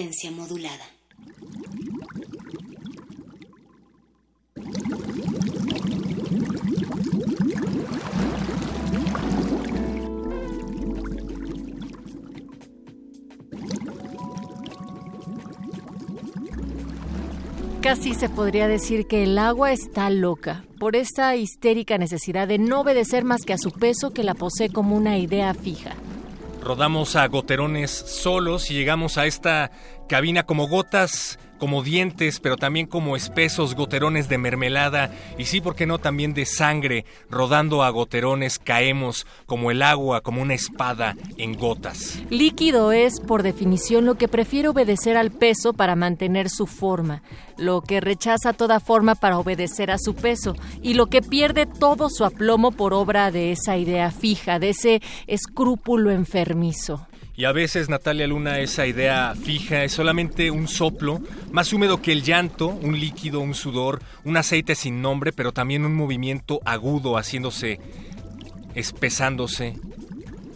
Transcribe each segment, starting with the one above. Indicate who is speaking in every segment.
Speaker 1: Modulada.
Speaker 2: Casi se podría decir que el agua está loca por esa histérica necesidad de no obedecer más que a su peso que la posee como una idea fija.
Speaker 3: Rodamos a goterones solos y llegamos a esta cabina como gotas como dientes, pero también como espesos goterones de mermelada y sí, ¿por qué no? También de sangre, rodando a goterones caemos como el agua, como una espada en gotas.
Speaker 2: Líquido es, por definición, lo que prefiere obedecer al peso para mantener su forma, lo que rechaza toda forma para obedecer a su peso y lo que pierde todo su aplomo por obra de esa idea fija, de ese escrúpulo enfermizo.
Speaker 3: Y a veces, Natalia Luna, esa idea fija es solamente un soplo, más húmedo que el llanto, un líquido, un sudor, un aceite sin nombre, pero también un movimiento agudo haciéndose, espesándose,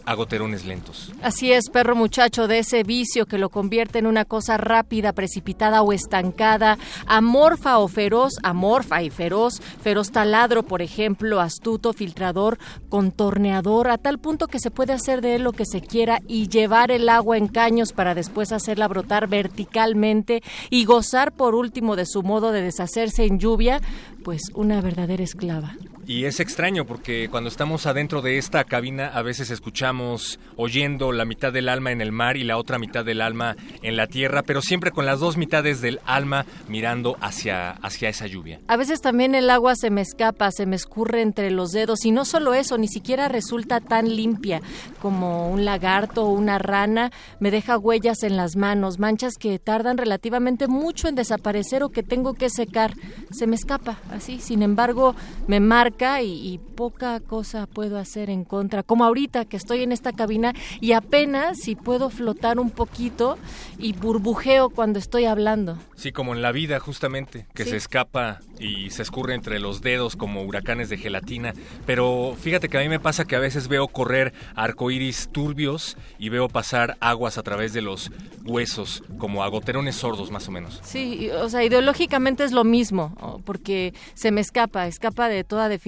Speaker 3: a goterones lentos.
Speaker 2: Así es, perro muchacho, de ese vicio que lo convierte en una cosa rápida, precipitada o estancada, amorfa o feroz, amorfa y feroz, feroz taladro, por ejemplo, astuto, filtrador, contorneador, a tal punto que se puede hacer de él lo que se quiera y llevar el agua en caños para después hacerla brotar verticalmente y gozar por último de su modo de deshacerse en lluvia, pues una verdadera esclava.
Speaker 3: Y es extraño porque cuando estamos adentro de esta cabina a veces escuchamos oyendo la mitad del alma en el mar y la otra mitad del alma en la tierra, pero siempre con las dos mitades del alma mirando hacia, hacia esa lluvia.
Speaker 2: A veces también el agua se me escapa, se me escurre entre los dedos y no solo eso, ni siquiera resulta tan limpia como un lagarto o una rana, me deja huellas en las manos, manchas que tardan relativamente mucho en desaparecer o que tengo que secar. Se me escapa así, sin embargo, me marca y, poca cosa puedo hacer en contra, como ahorita que estoy en esta cabina y apenas si puedo flotar un poquito y burbujeo cuando estoy hablando.
Speaker 3: Sí, como en la vida justamente, que se escapa y se escurre entre los dedos como huracanes de gelatina, pero fíjate que a mí me pasa que a veces veo correr arcoíris turbios y veo pasar aguas a través de los huesos, como agoterones sordos más o menos.
Speaker 2: Sí, o sea, ideológicamente es lo mismo, porque se me escapa, escapa de toda definición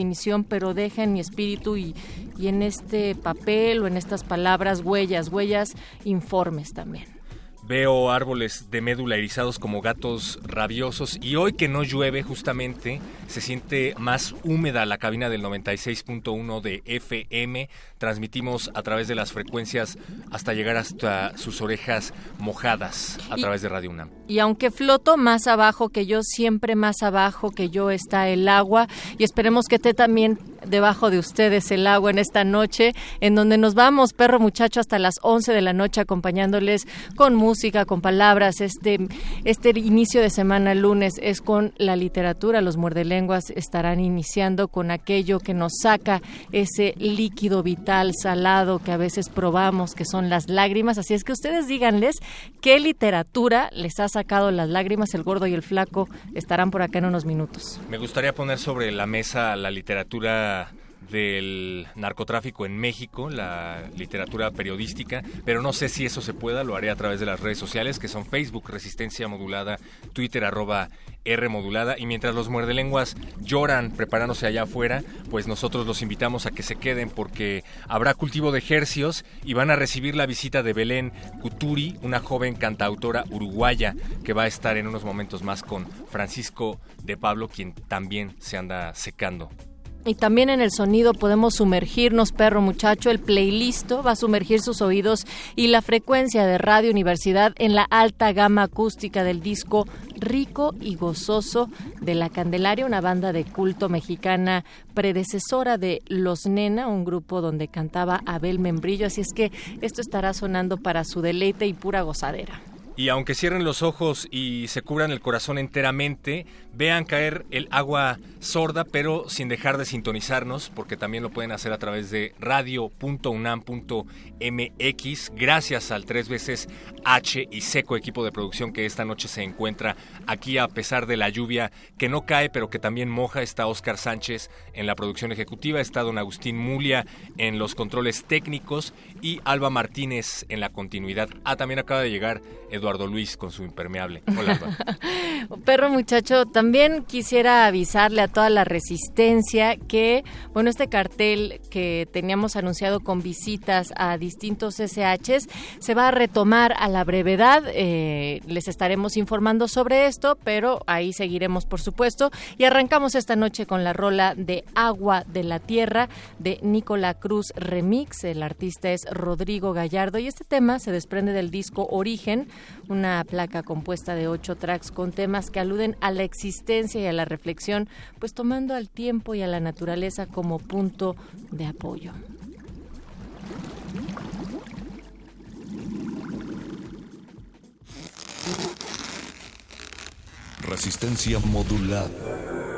Speaker 2: pero deja en mi espíritu y, y en este papel o en estas palabras huellas, huellas informes también.
Speaker 3: Veo árboles de médula erizados como gatos rabiosos y hoy que no llueve justamente se siente más húmeda la cabina del 96.1 de FM. Transmitimos a través de las frecuencias hasta llegar hasta sus orejas mojadas a través de Radio UNAM.
Speaker 2: Y aunque floto más abajo que yo, siempre más abajo que yo está el agua y esperemos que esté también debajo de ustedes el agua en esta noche en donde nos vamos, perro muchacho, hasta las 11 de la noche acompañándoles con música música, con palabras. Este, este inicio de semana lunes es con la literatura. Los muerdelenguas estarán iniciando con aquello que nos saca ese líquido vital salado que a veces probamos, que son las lágrimas. Así es que ustedes díganles qué literatura les ha sacado las lágrimas. El gordo y el flaco estarán por acá en unos minutos.
Speaker 3: Me gustaría poner sobre la mesa la literatura del narcotráfico en México, la literatura periodística, pero no sé si eso se pueda, lo haré a través de las redes sociales que son Facebook Resistencia Modulada, Twitter arroba R modulada y mientras los muerdelenguas lloran preparándose allá afuera, pues nosotros los invitamos a que se queden porque habrá cultivo de ejercios y van a recibir la visita de Belén Cuturi, una joven cantautora uruguaya que va a estar en unos momentos más con Francisco de Pablo, quien también se anda secando
Speaker 2: y también en el sonido podemos sumergirnos, perro muchacho. El playlist va a sumergir sus oídos y la frecuencia de Radio Universidad en la alta gama acústica del disco Rico y Gozoso de La Candelaria, una banda de culto mexicana predecesora de Los Nena, un grupo donde cantaba Abel Membrillo. Así es que esto estará sonando para su deleite y pura gozadera.
Speaker 3: Y aunque cierren los ojos y se cubran el corazón enteramente, vean caer el agua sorda, pero sin dejar de sintonizarnos, porque también lo pueden hacer a través de radio.unam.mx, gracias al tres veces H y seco equipo de producción que esta noche se encuentra aquí a pesar de la lluvia que no cae, pero que también moja. Está Oscar Sánchez en la producción ejecutiva, está don Agustín Mulia en los controles técnicos y Alba Martínez en la continuidad. Ah, también acaba de llegar Eduardo Eduardo Luis con su impermeable. Hola,
Speaker 2: Perro muchacho, también quisiera avisarle a toda la resistencia que, bueno, este cartel que teníamos anunciado con visitas a distintos SHs se va a retomar a la brevedad. Eh, les estaremos informando sobre esto, pero ahí seguiremos, por supuesto. Y arrancamos esta noche con la rola de Agua de la Tierra de Nicola Cruz Remix. El artista es Rodrigo Gallardo y este tema se desprende del disco Origen, una placa compuesta de ocho tracks con temas que aluden a la existencia y a la reflexión, pues tomando al tiempo y a la naturaleza como punto de apoyo.
Speaker 4: Resistencia modulada.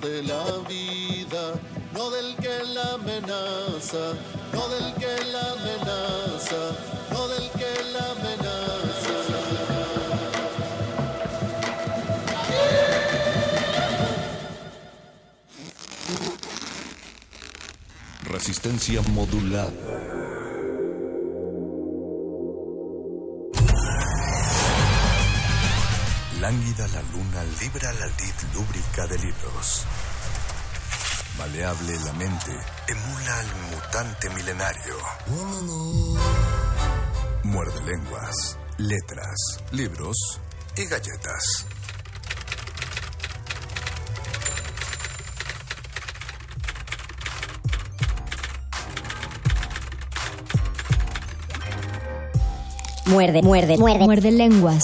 Speaker 4: De la vida, no del que la amenaza, no del que la amenaza, no del que la amenaza.
Speaker 5: Resistencia modulada. Lánguida la luna libra la lúbrica de libros. Maleable la mente emula al mutante milenario. Muerde lenguas, letras, libros y galletas.
Speaker 6: Muerde, muerde, muerde. Muerde lenguas.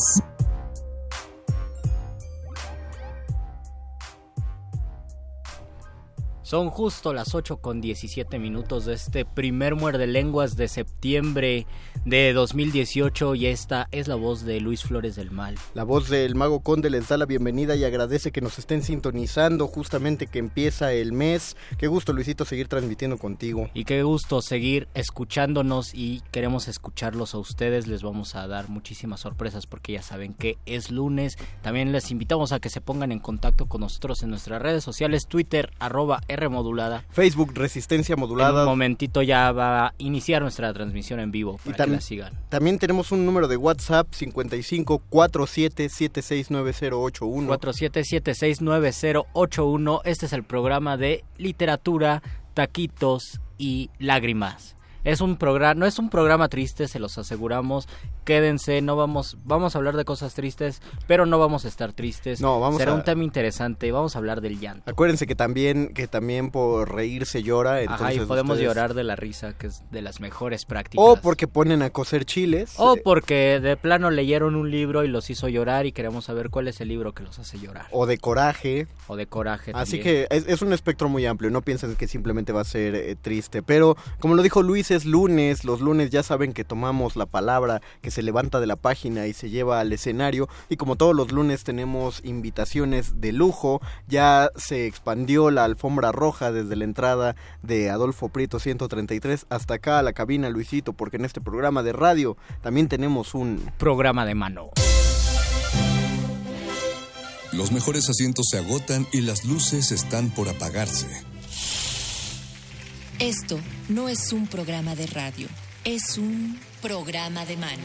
Speaker 7: Son justo las 8 con 17 minutos de este primer muerde lenguas de septiembre de 2018 y esta es la voz de Luis Flores del Mal.
Speaker 8: La voz del Mago Conde les da la bienvenida y agradece que nos estén sintonizando justamente que empieza el mes. Qué gusto Luisito seguir transmitiendo contigo.
Speaker 7: Y qué gusto seguir escuchándonos y queremos escucharlos a ustedes. Les vamos a dar muchísimas sorpresas porque ya saben que es lunes. También les invitamos a que se pongan en contacto con nosotros en nuestras redes sociales, Twitter, arroba modulada.
Speaker 8: Facebook Resistencia Modulada.
Speaker 7: En un momentito ya va a iniciar nuestra transmisión en vivo la sigan.
Speaker 8: También tenemos un número de WhatsApp 55 47769081.
Speaker 7: 47769081. Este es el programa de literatura, taquitos y lágrimas. Es un programa, no es un programa triste, se los aseguramos. Quédense, no vamos, vamos a hablar de cosas tristes, pero no vamos a estar tristes.
Speaker 8: No, vamos
Speaker 7: Será
Speaker 8: a-
Speaker 7: un tema interesante, vamos a hablar del llanto.
Speaker 8: Acuérdense que también que también por reír se llora, entonces
Speaker 7: Ajá, y podemos
Speaker 8: ustedes-
Speaker 7: llorar de la risa, que es de las mejores prácticas.
Speaker 8: O porque ponen a cocer chiles.
Speaker 7: O porque de plano leyeron un libro y los hizo llorar y queremos saber cuál es el libro que los hace llorar.
Speaker 8: o de coraje.
Speaker 7: O de coraje.
Speaker 8: Así
Speaker 7: también.
Speaker 8: que es, es un espectro muy amplio, no piensen que simplemente va a ser eh, triste, pero como lo dijo Luis, es lunes, los lunes ya saben que tomamos la palabra, que se levanta de la página y se lleva al escenario, y como todos los lunes tenemos invitaciones de lujo, ya se expandió la alfombra roja desde la entrada de Adolfo Prieto 133 hasta acá a la cabina Luisito, porque en este programa de radio también tenemos un
Speaker 7: programa de mano.
Speaker 5: Los mejores asientos se agotan y las luces están por apagarse.
Speaker 1: Esto no es un programa de radio, es un programa de mano.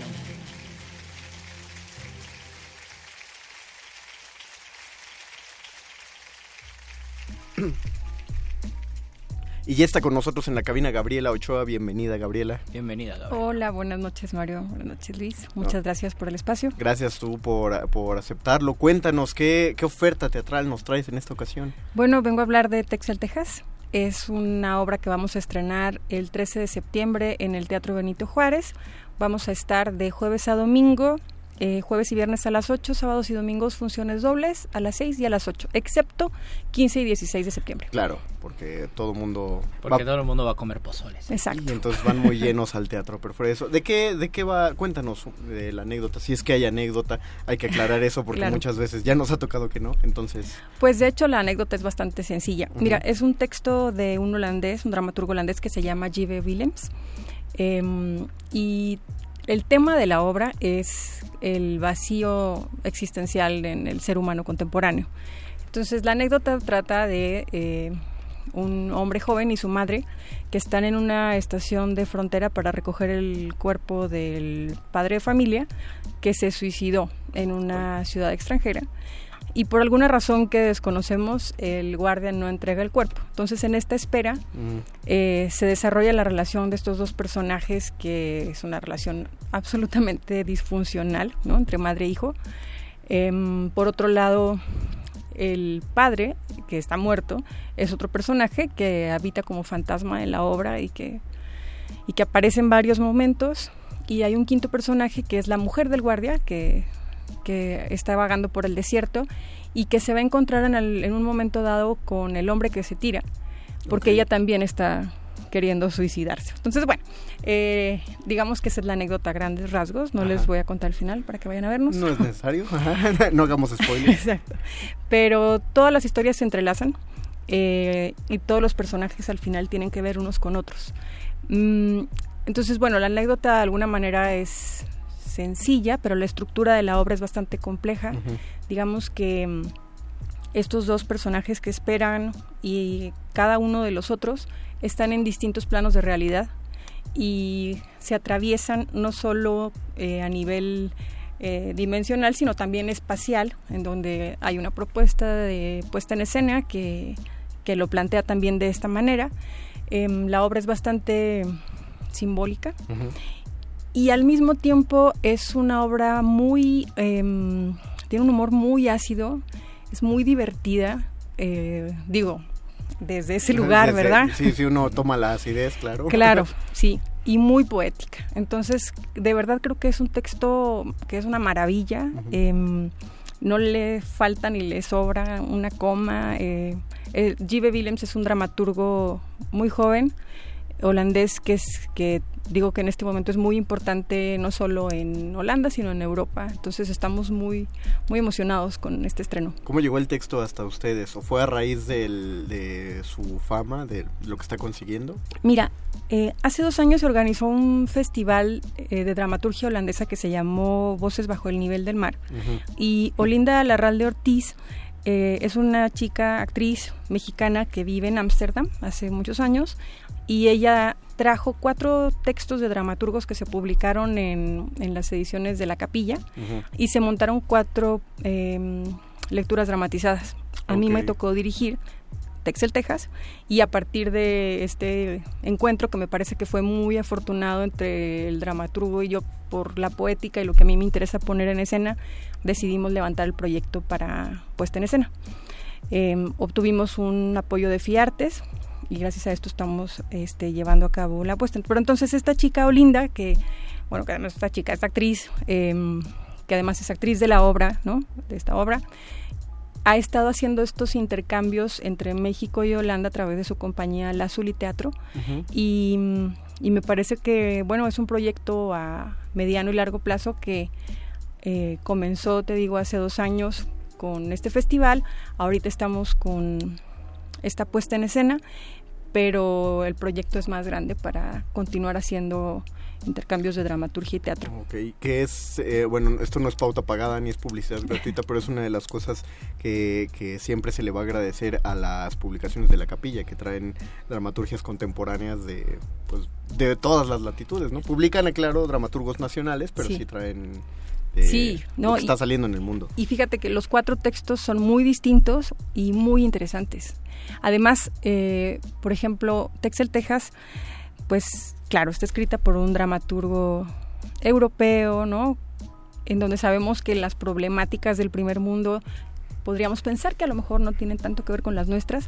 Speaker 8: Y ya está con nosotros en la cabina Gabriela Ochoa. Bienvenida, Gabriela.
Speaker 7: Bienvenida,
Speaker 9: Hola, buenas noches Mario, buenas noches Luis, muchas gracias por el espacio.
Speaker 8: Gracias tú por, por aceptarlo. Cuéntanos, ¿qué, ¿qué oferta teatral nos traes en esta ocasión?
Speaker 9: Bueno, vengo a hablar de Texel, Texas. Es una obra que vamos a estrenar el 13 de septiembre en el Teatro Benito Juárez. Vamos a estar de jueves a domingo, eh, jueves y viernes a las 8, sábados y domingos funciones dobles a las 6 y a las 8, excepto 15 y 16 de septiembre.
Speaker 8: Claro, porque todo el mundo...
Speaker 7: Porque
Speaker 8: va-
Speaker 7: todo el mundo va a comer pozoles.
Speaker 9: Exacto.
Speaker 8: Y entonces van muy llenos al teatro, pero fuera de eso. ¿De qué, ¿De qué va? Cuéntanos de la anécdota. Si es que hay anécdota, hay que aclarar eso porque
Speaker 9: Claro.
Speaker 8: muchas veces ya nos ha tocado que no. Entonces,
Speaker 9: Pues de hecho la anécdota es bastante sencilla. Mira, es un texto de un holandés, un dramaturgo holandés que se llama J.B. Willems. Em, y el tema de la obra es el vacío existencial en el ser humano contemporáneo. Entonces la anécdota trata de eh, un hombre joven y su madre que están en una estación de frontera para recoger el cuerpo del padre de familia que se suicidó en una ciudad extranjera y por alguna razón que desconocemos el guardia no entrega el cuerpo. Entonces en esta espera
Speaker 8: mm,
Speaker 9: eh, se desarrolla la relación de estos dos personajes que es una relación absolutamente disfuncional ¿no? entre madre e hijo. Em, por otro lado, el padre, que está muerto, es otro personaje que habita como fantasma en la obra y que, y que aparece en varios momentos. Y hay un quinto personaje que es la mujer del guardia, que, que está vagando por el desierto y que se va a encontrar en, el- en un momento dado con el hombre que se tira. porque ella también está queriendo suicidarse. Entonces, bueno, eh, digamos que esa es la anécdota a grandes rasgos. No les voy a contar el final para que vayan a vernos.
Speaker 8: No es necesario. no hagamos spoilers.
Speaker 9: Exacto. Pero todas las historias se entrelazan eh, y todos los personajes al final tienen que ver unos con otros. Mm, entonces, bueno, la anécdota de alguna manera es sencilla, pero la estructura de la obra es bastante compleja. Digamos que mm, estos dos personajes que esperan y cada uno de los otros están en distintos planos de realidad y se atraviesan no solo eh, a nivel eh, dimensional, sino también espacial, en donde hay una propuesta de puesta en escena que, lo plantea también de esta manera. Em, la obra es bastante simbólica y al mismo tiempo es una obra muy, em, tiene un humor muy ácido, es muy divertida, eh, digo, desde ese lugar, ¿verdad?
Speaker 8: Sí, si uno toma la acidez, claro.
Speaker 9: Claro, sí, y muy poética. Entonces, de verdad creo que es un texto que es una maravilla. Em, no le falta ni le sobra una coma. Eh, eh G.B. Willems es un dramaturgo muy joven, holandés, que es que digo que en este momento es muy importante no solo en Holanda, sino en Europa. Entonces estamos muy, muy emocionados con este estreno.
Speaker 8: ¿Cómo llegó el texto hasta ustedes? ¿O fue a raíz de su fama, de lo que está consiguiendo?
Speaker 9: Mira, eh, hace dos años se organizó un festival eh, de dramaturgia holandesa que se llamó Voces bajo el nivel del mar. Y Olinda Larralde Ortiz eh, es una chica actriz mexicana que vive en Ámsterdam hace muchos años y ella trajo cuatro textos de dramaturgos que se publicaron en, en las ediciones de La Capilla y se montaron cuatro em, lecturas dramatizadas. A mí me tocó dirigir Texel, Texas, y a partir de este encuentro que me parece que fue muy afortunado entre el dramaturgo y yo por la poética y lo que a mí me interesa poner en escena, decidimos levantar el proyecto para puesta en escena. Em, obtuvimos un apoyo de FIARTES, y gracias a esto estamos este, llevando a cabo la apuesta. Pero entonces esta chica Olinda, que, bueno, que además esta chica, esta actriz, em, que además es actriz de la obra, ¿no? De esta obra, ha estado haciendo estos intercambios entre México y Holanda a través de su compañía La Zuli Teatro y, me parece que, bueno, es un proyecto a mediano y largo plazo que eh, comenzó, te digo, hace dos años con este festival, ahorita estamos con esta puesta en escena pero el proyecto es más grande para continuar haciendo intercambios de dramaturgia y teatro.
Speaker 8: Ok, que es, eh, bueno, esto no es pauta pagada ni es publicidad gratuita, pero es una de las cosas que, que, siempre se le va a agradecer a las publicaciones de la capilla, que traen dramaturgias contemporáneas de, pues, de todas las latitudes, ¿no? Publican, claro, dramaturgos nacionales, pero sí, traen... sí, no, lo que está saliendo en el mundo.
Speaker 9: Y fíjate que los cuatro textos son muy distintos y muy interesantes. Además, eh, por ejemplo, Texel, Texas, pues claro, está escrita por un dramaturgo europeo, ¿no? En donde sabemos que las problemáticas del primer mundo podríamos pensar que a lo mejor no tienen tanto que ver con las nuestras,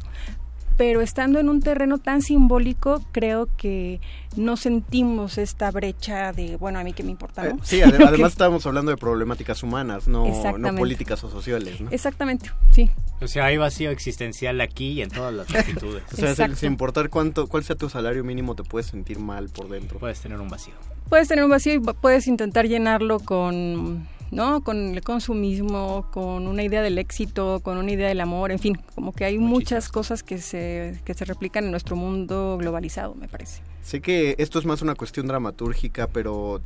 Speaker 9: pero estando en un terreno tan simbólico, creo que no sentimos esta brecha de, bueno, a mí que me importa, ¿no? Eh,
Speaker 8: sí, además estamos hablando de problemáticas humanas, no, no políticas o sociales, ¿no?
Speaker 9: Exactamente, sí.
Speaker 7: O sea, hay vacío existencial aquí y en todas las latitudes.
Speaker 8: o sea, sin importar cuánto, cuál sea tu salario mínimo, te puedes sentir mal por dentro.
Speaker 7: Puedes tener un vacío.
Speaker 9: Puedes tener un vacío y puedes intentar llenarlo con ¿no? Con el consumismo, con una idea del éxito, con una idea del amor, en fin, como que hay muchas cosas que se, que se replican en nuestro mundo globalizado, me parece.
Speaker 8: Sé que esto es más una cuestión dramatúrgica, pero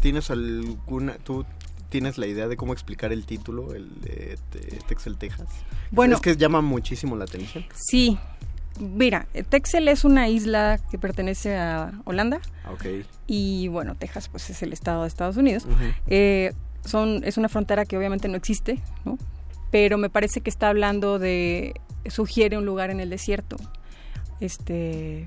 Speaker 8: ¿tienes alguna, tú tienes la idea de cómo explicar el título, el de, Texel, Texas? Bueno. Es que llama muchísimo la atención.
Speaker 9: Sí, Mira, Texel es una isla que pertenece a Holanda.
Speaker 8: Okay.
Speaker 9: Y bueno, Texas pues es el estado de Estados Unidos son, es una frontera que obviamente no existe, ¿no? pero me parece que está hablando de, sugiere un lugar en el desierto, este,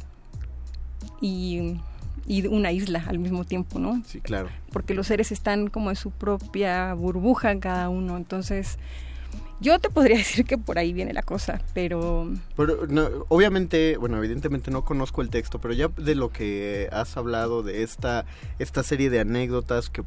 Speaker 9: y, y una isla al mismo tiempo, ¿no?
Speaker 8: Sí, claro.
Speaker 9: Porque los seres están como en su propia burbuja cada uno, entonces yo te podría decir que por ahí viene la cosa, pero...
Speaker 8: Pero obviamente, bueno, evidentemente no conozco el texto, pero ya de lo que has hablado, de esta, esta serie de anécdotas que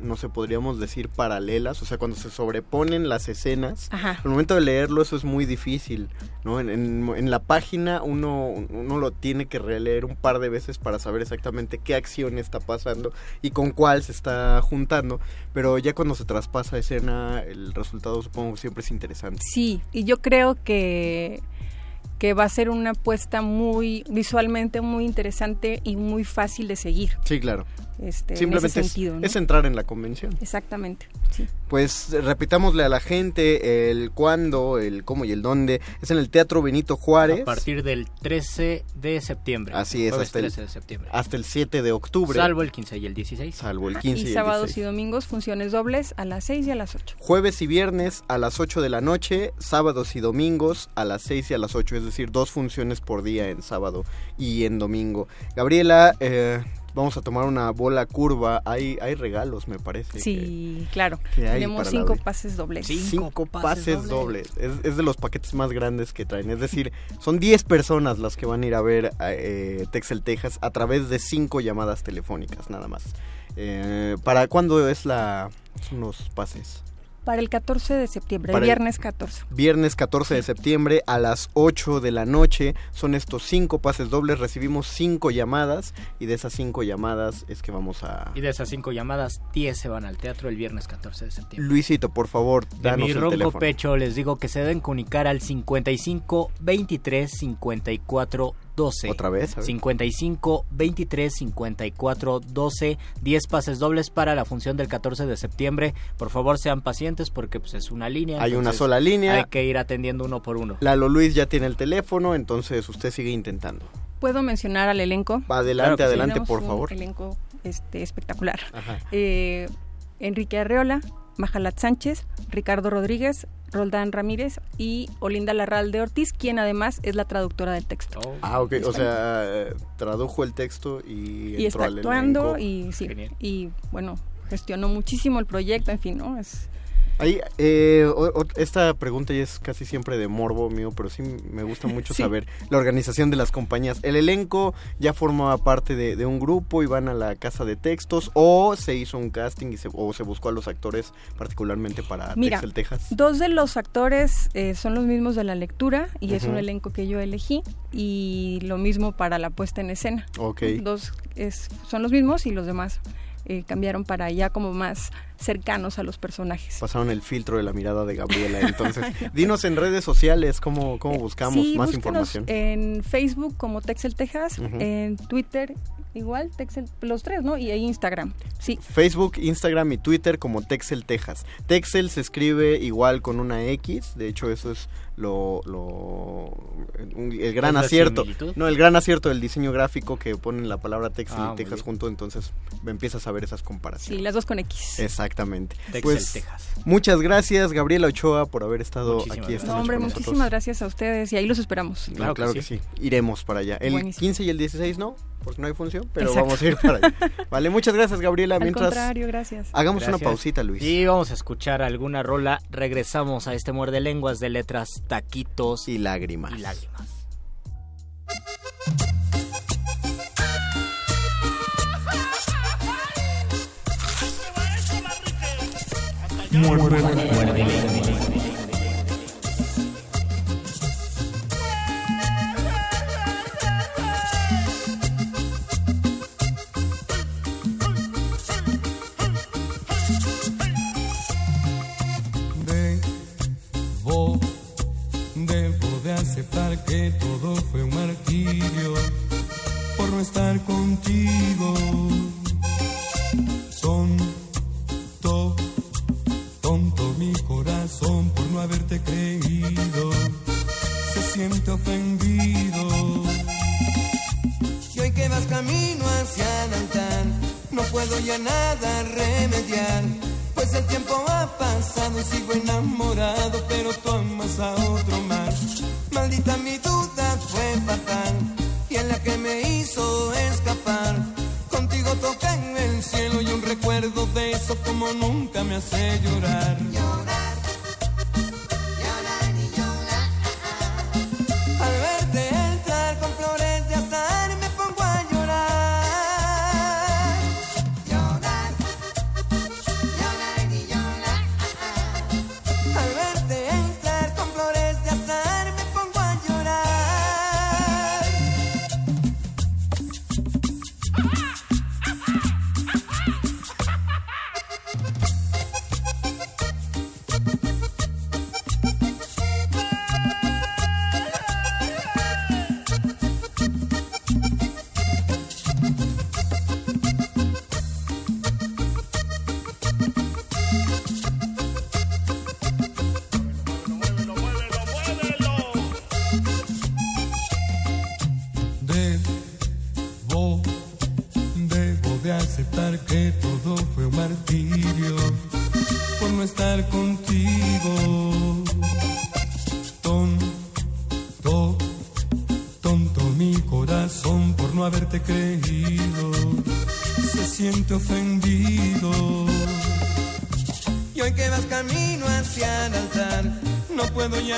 Speaker 8: no sé, podríamos decir paralelas, o sea, cuando se sobreponen las escenas,
Speaker 9: Ajá.
Speaker 8: al momento de leerlo eso es muy difícil, ¿no? En, en- en la página uno, uno lo tiene que releer un par de veces para saber exactamente qué acción está pasando y con cuál se está juntando, pero ya cuando se traspasa escena el resultado supongo que siempre es interesante.
Speaker 9: Sí, y yo creo que, que va a ser una apuesta muy visualmente muy interesante y muy fácil de seguir.
Speaker 8: Sí, claro.
Speaker 9: Este,
Speaker 8: Simplemente
Speaker 9: en ese
Speaker 8: es-
Speaker 9: sentido, ¿no?
Speaker 8: es entrar en la convención.
Speaker 9: Exactamente, sí.
Speaker 8: Pues eh, repitámosle a la gente el cuándo, el cómo y el dónde. Es en el Teatro Benito Juárez.
Speaker 7: A partir del 13 de septiembre.
Speaker 8: Así es, hasta el,
Speaker 7: 13 de septiembre.
Speaker 8: hasta el 7 de octubre.
Speaker 7: Salvo el 15 y el 16.
Speaker 8: Salvo el
Speaker 9: Ajá,
Speaker 8: 15 y,
Speaker 9: y
Speaker 8: el
Speaker 9: sábados
Speaker 8: 16.
Speaker 9: y domingos funciones dobles a las 6 y a las 8.
Speaker 8: Jueves y viernes a las 8 de la noche, sábados y domingos a las 6 y a las 8, es decir, dos funciones por día en sábado y en domingo. Gabriela, eh, vamos a tomar una bola curva. Hay, hay regalos, me parece.
Speaker 9: Sí, claro.
Speaker 8: que
Speaker 9: Tenemos cinco pases dobles.
Speaker 8: Cinco, pases, dobles. Es, es de los paquetes más grandes que traen. Es decir, son 10 personas las que van a ir a ver eh, Texel, Texas a través de cinco llamadas telefónicas, nada más. Eh, ¿Para cuándo es la son los pases?
Speaker 9: Para el 14 de septiembre,
Speaker 8: Para
Speaker 9: el
Speaker 8: el-
Speaker 9: viernes 14.
Speaker 8: Viernes 14 de septiembre a las 8 de la noche. Son estos cinco pases dobles. Recibimos cinco llamadas y de esas cinco llamadas es que vamos a...
Speaker 7: Y de esas cinco llamadas, 10 se van al teatro el viernes 14 de septiembre.
Speaker 8: Luisito, por favor,
Speaker 7: De
Speaker 8: danos
Speaker 7: mi
Speaker 8: el
Speaker 7: ronco
Speaker 8: teléfono.
Speaker 7: pecho les digo que se deben comunicar al 55 23 54 12.
Speaker 8: ¿Otra vez? A ver.
Speaker 7: 55 23 54 12. 10 pases dobles para la función del 14 de septiembre. Por favor, sean pacientes porque pues, es una línea.
Speaker 8: Hay una sola línea.
Speaker 7: Hay que ir atendiendo uno por uno.
Speaker 8: Lalo Luis ya tiene el teléfono, entonces usted sigue intentando.
Speaker 9: ¿Puedo mencionar al elenco?
Speaker 8: Adelante,
Speaker 9: Claro
Speaker 8: adelante,
Speaker 9: Tenemos
Speaker 8: por
Speaker 9: un
Speaker 8: favor.
Speaker 9: elenco este, espectacular.
Speaker 8: Ajá.
Speaker 9: Eh, Enrique Arreola, Majalat Sánchez, Ricardo Rodríguez, Roldán Ramírez y Olinda Larralde Ortiz, quien además es la traductora del texto.
Speaker 8: Ah, ok, o sea, tradujo el texto y,
Speaker 9: y
Speaker 8: entró
Speaker 9: está
Speaker 8: al
Speaker 9: actuando y sí, y bueno, gestionó muchísimo el proyecto, en fin, ¿no? Es,
Speaker 8: Ahí, eh, o- o- esta pregunta ya es casi siempre de morbo mío, pero sí me gusta mucho
Speaker 9: Sí.
Speaker 8: saber la organización de las compañías. ¿El elenco ya forma parte de, de un grupo y van a la casa de textos o se hizo un casting y se, o se buscó a los actores particularmente para
Speaker 9: Mira,
Speaker 8: Texel, Texas?
Speaker 9: dos de los actores eh, son los mismos de la lectura y es un elenco que yo elegí y lo mismo para la puesta en escena.
Speaker 8: Ok.
Speaker 9: Dos es, son los mismos y los demás eh, cambiaron para ya como más cercanos a los personajes.
Speaker 8: Pasaron el filtro de la mirada de Gabriela. Entonces, dinos en redes sociales cómo, cómo buscamos
Speaker 9: sí,
Speaker 8: más información.
Speaker 9: en Facebook como Texel Texas, en Twitter igual, Texel, los tres, ¿no? Y ahí Instagram. Sí,
Speaker 8: Facebook, Instagram y Twitter como Texel Texas. Texel se escribe igual con una X, de hecho eso es lo, lo un- el gran
Speaker 7: ¿Es la
Speaker 8: acierto. No, el gran acierto del diseño gráfico que ponen la palabra Texel
Speaker 7: Ah,
Speaker 8: y Texas junto, entonces empiezas a ver esas
Speaker 9: sí,
Speaker 8: comparaciones.
Speaker 9: las dos con X.
Speaker 8: Exactamente.
Speaker 7: Texel,
Speaker 8: pues
Speaker 7: Texas.
Speaker 8: muchas gracias Gabriela Ochoa por haber estado
Speaker 7: Muchísimas
Speaker 8: aquí esta
Speaker 9: No,
Speaker 8: noche
Speaker 9: hombre,
Speaker 8: con nosotros.
Speaker 9: muchísimas gracias a ustedes y ahí los esperamos.
Speaker 8: No,
Speaker 7: Claro
Speaker 8: claro,
Speaker 7: que
Speaker 8: que, sí. Iremos para allá. El
Speaker 9: Buenísimo.
Speaker 8: 15 y el 16 no, porque no hay función, pero
Speaker 9: Exacto.
Speaker 8: vamos a ir para allá. Vale, muchas gracias Gabriela.
Speaker 9: Al
Speaker 8: Mientras
Speaker 9: contrario, gracias.
Speaker 8: hagamos una
Speaker 7: Gracias.
Speaker 8: pausita, Luis.
Speaker 7: Y vamos a escuchar alguna rola. Regresamos a este muerde lenguas de letras, taquitos
Speaker 8: Y lágrimas.
Speaker 7: y lágrimas. Muerde.
Speaker 10: Debo, debo de aceptar que todo fue un martirio por no estar contigo. Haberte creído. Se siente ofendido. Y hoy que vas camino hacia el altar, no puedo ya nada remediar. Pues el tiempo ha pasado y sigo enamorado, pero tú amas a otro más. Maldita mi duda fue fatal, y en la que me hizo escapar. Contigo toca en el cielo y un recuerdo de eso como nunca me hace llorar.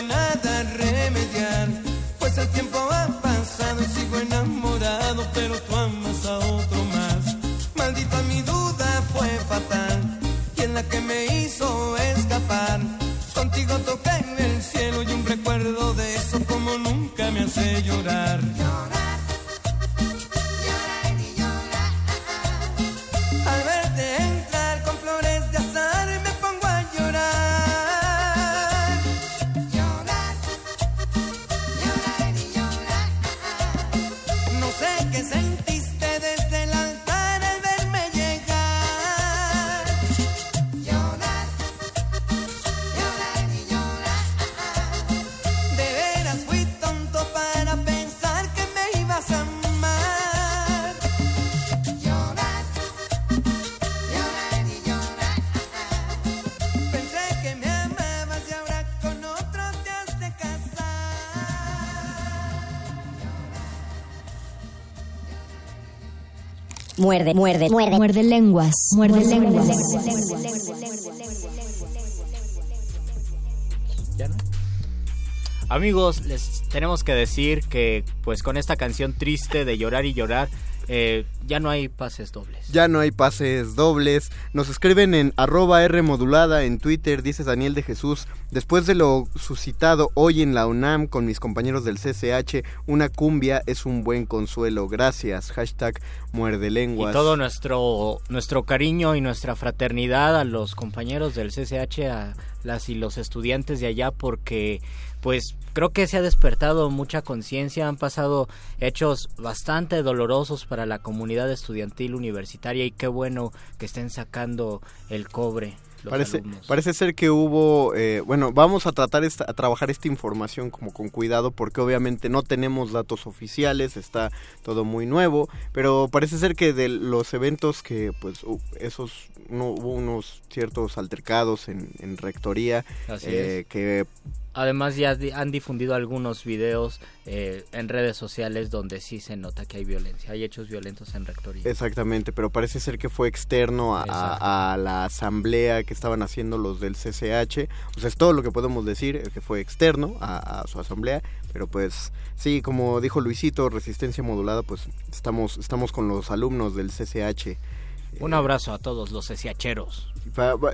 Speaker 10: No
Speaker 6: Muerde, muerde, muerde. Muerde lenguas. Muerde lenguas.
Speaker 7: Amigos, les tenemos que decir que pues con esta canción triste de llorar y llorar, eh, ya no hay pases dobles.
Speaker 8: Ya no hay pases dobles. Nos escriben en arroba R en Twitter, dice Daniel de Jesús. Después de lo suscitado hoy en la UNAM con mis compañeros del CCH, una cumbia es un buen consuelo. Gracias. Hashtag muerde lenguas.
Speaker 7: Y todo nuestro, nuestro cariño y nuestra fraternidad a los compañeros del CCH, a las y los estudiantes de allá, porque pues creo que se ha despertado mucha conciencia, han pasado hechos bastante dolorosos para la comunidad estudiantil universitaria y qué bueno que estén sacando el cobre. Los
Speaker 8: Parece,
Speaker 7: alumnos.
Speaker 8: parece ser que hubo, eh, bueno, vamos a tratar esta, a trabajar esta información como con cuidado porque obviamente no tenemos datos oficiales, está todo muy nuevo, pero parece ser que de los eventos que pues hu- esos no, hubo unos ciertos altercados en, en rectoría
Speaker 7: Así
Speaker 8: eh,
Speaker 7: es.
Speaker 8: que
Speaker 7: Además ya han difundido algunos videos eh, en redes sociales donde sí se nota que hay violencia, hay hechos violentos en rectoría.
Speaker 8: Exactamente, pero parece ser que fue externo a, a- a la asamblea que estaban haciendo los del CCH. O sea, es todo lo que podemos decir, eh, que fue externo a, a su asamblea. Pero pues sí, como dijo Luisito, resistencia modulada, pues estamos, estamos con los alumnos del CCH.
Speaker 7: Un abrazo a todos los esiacheros.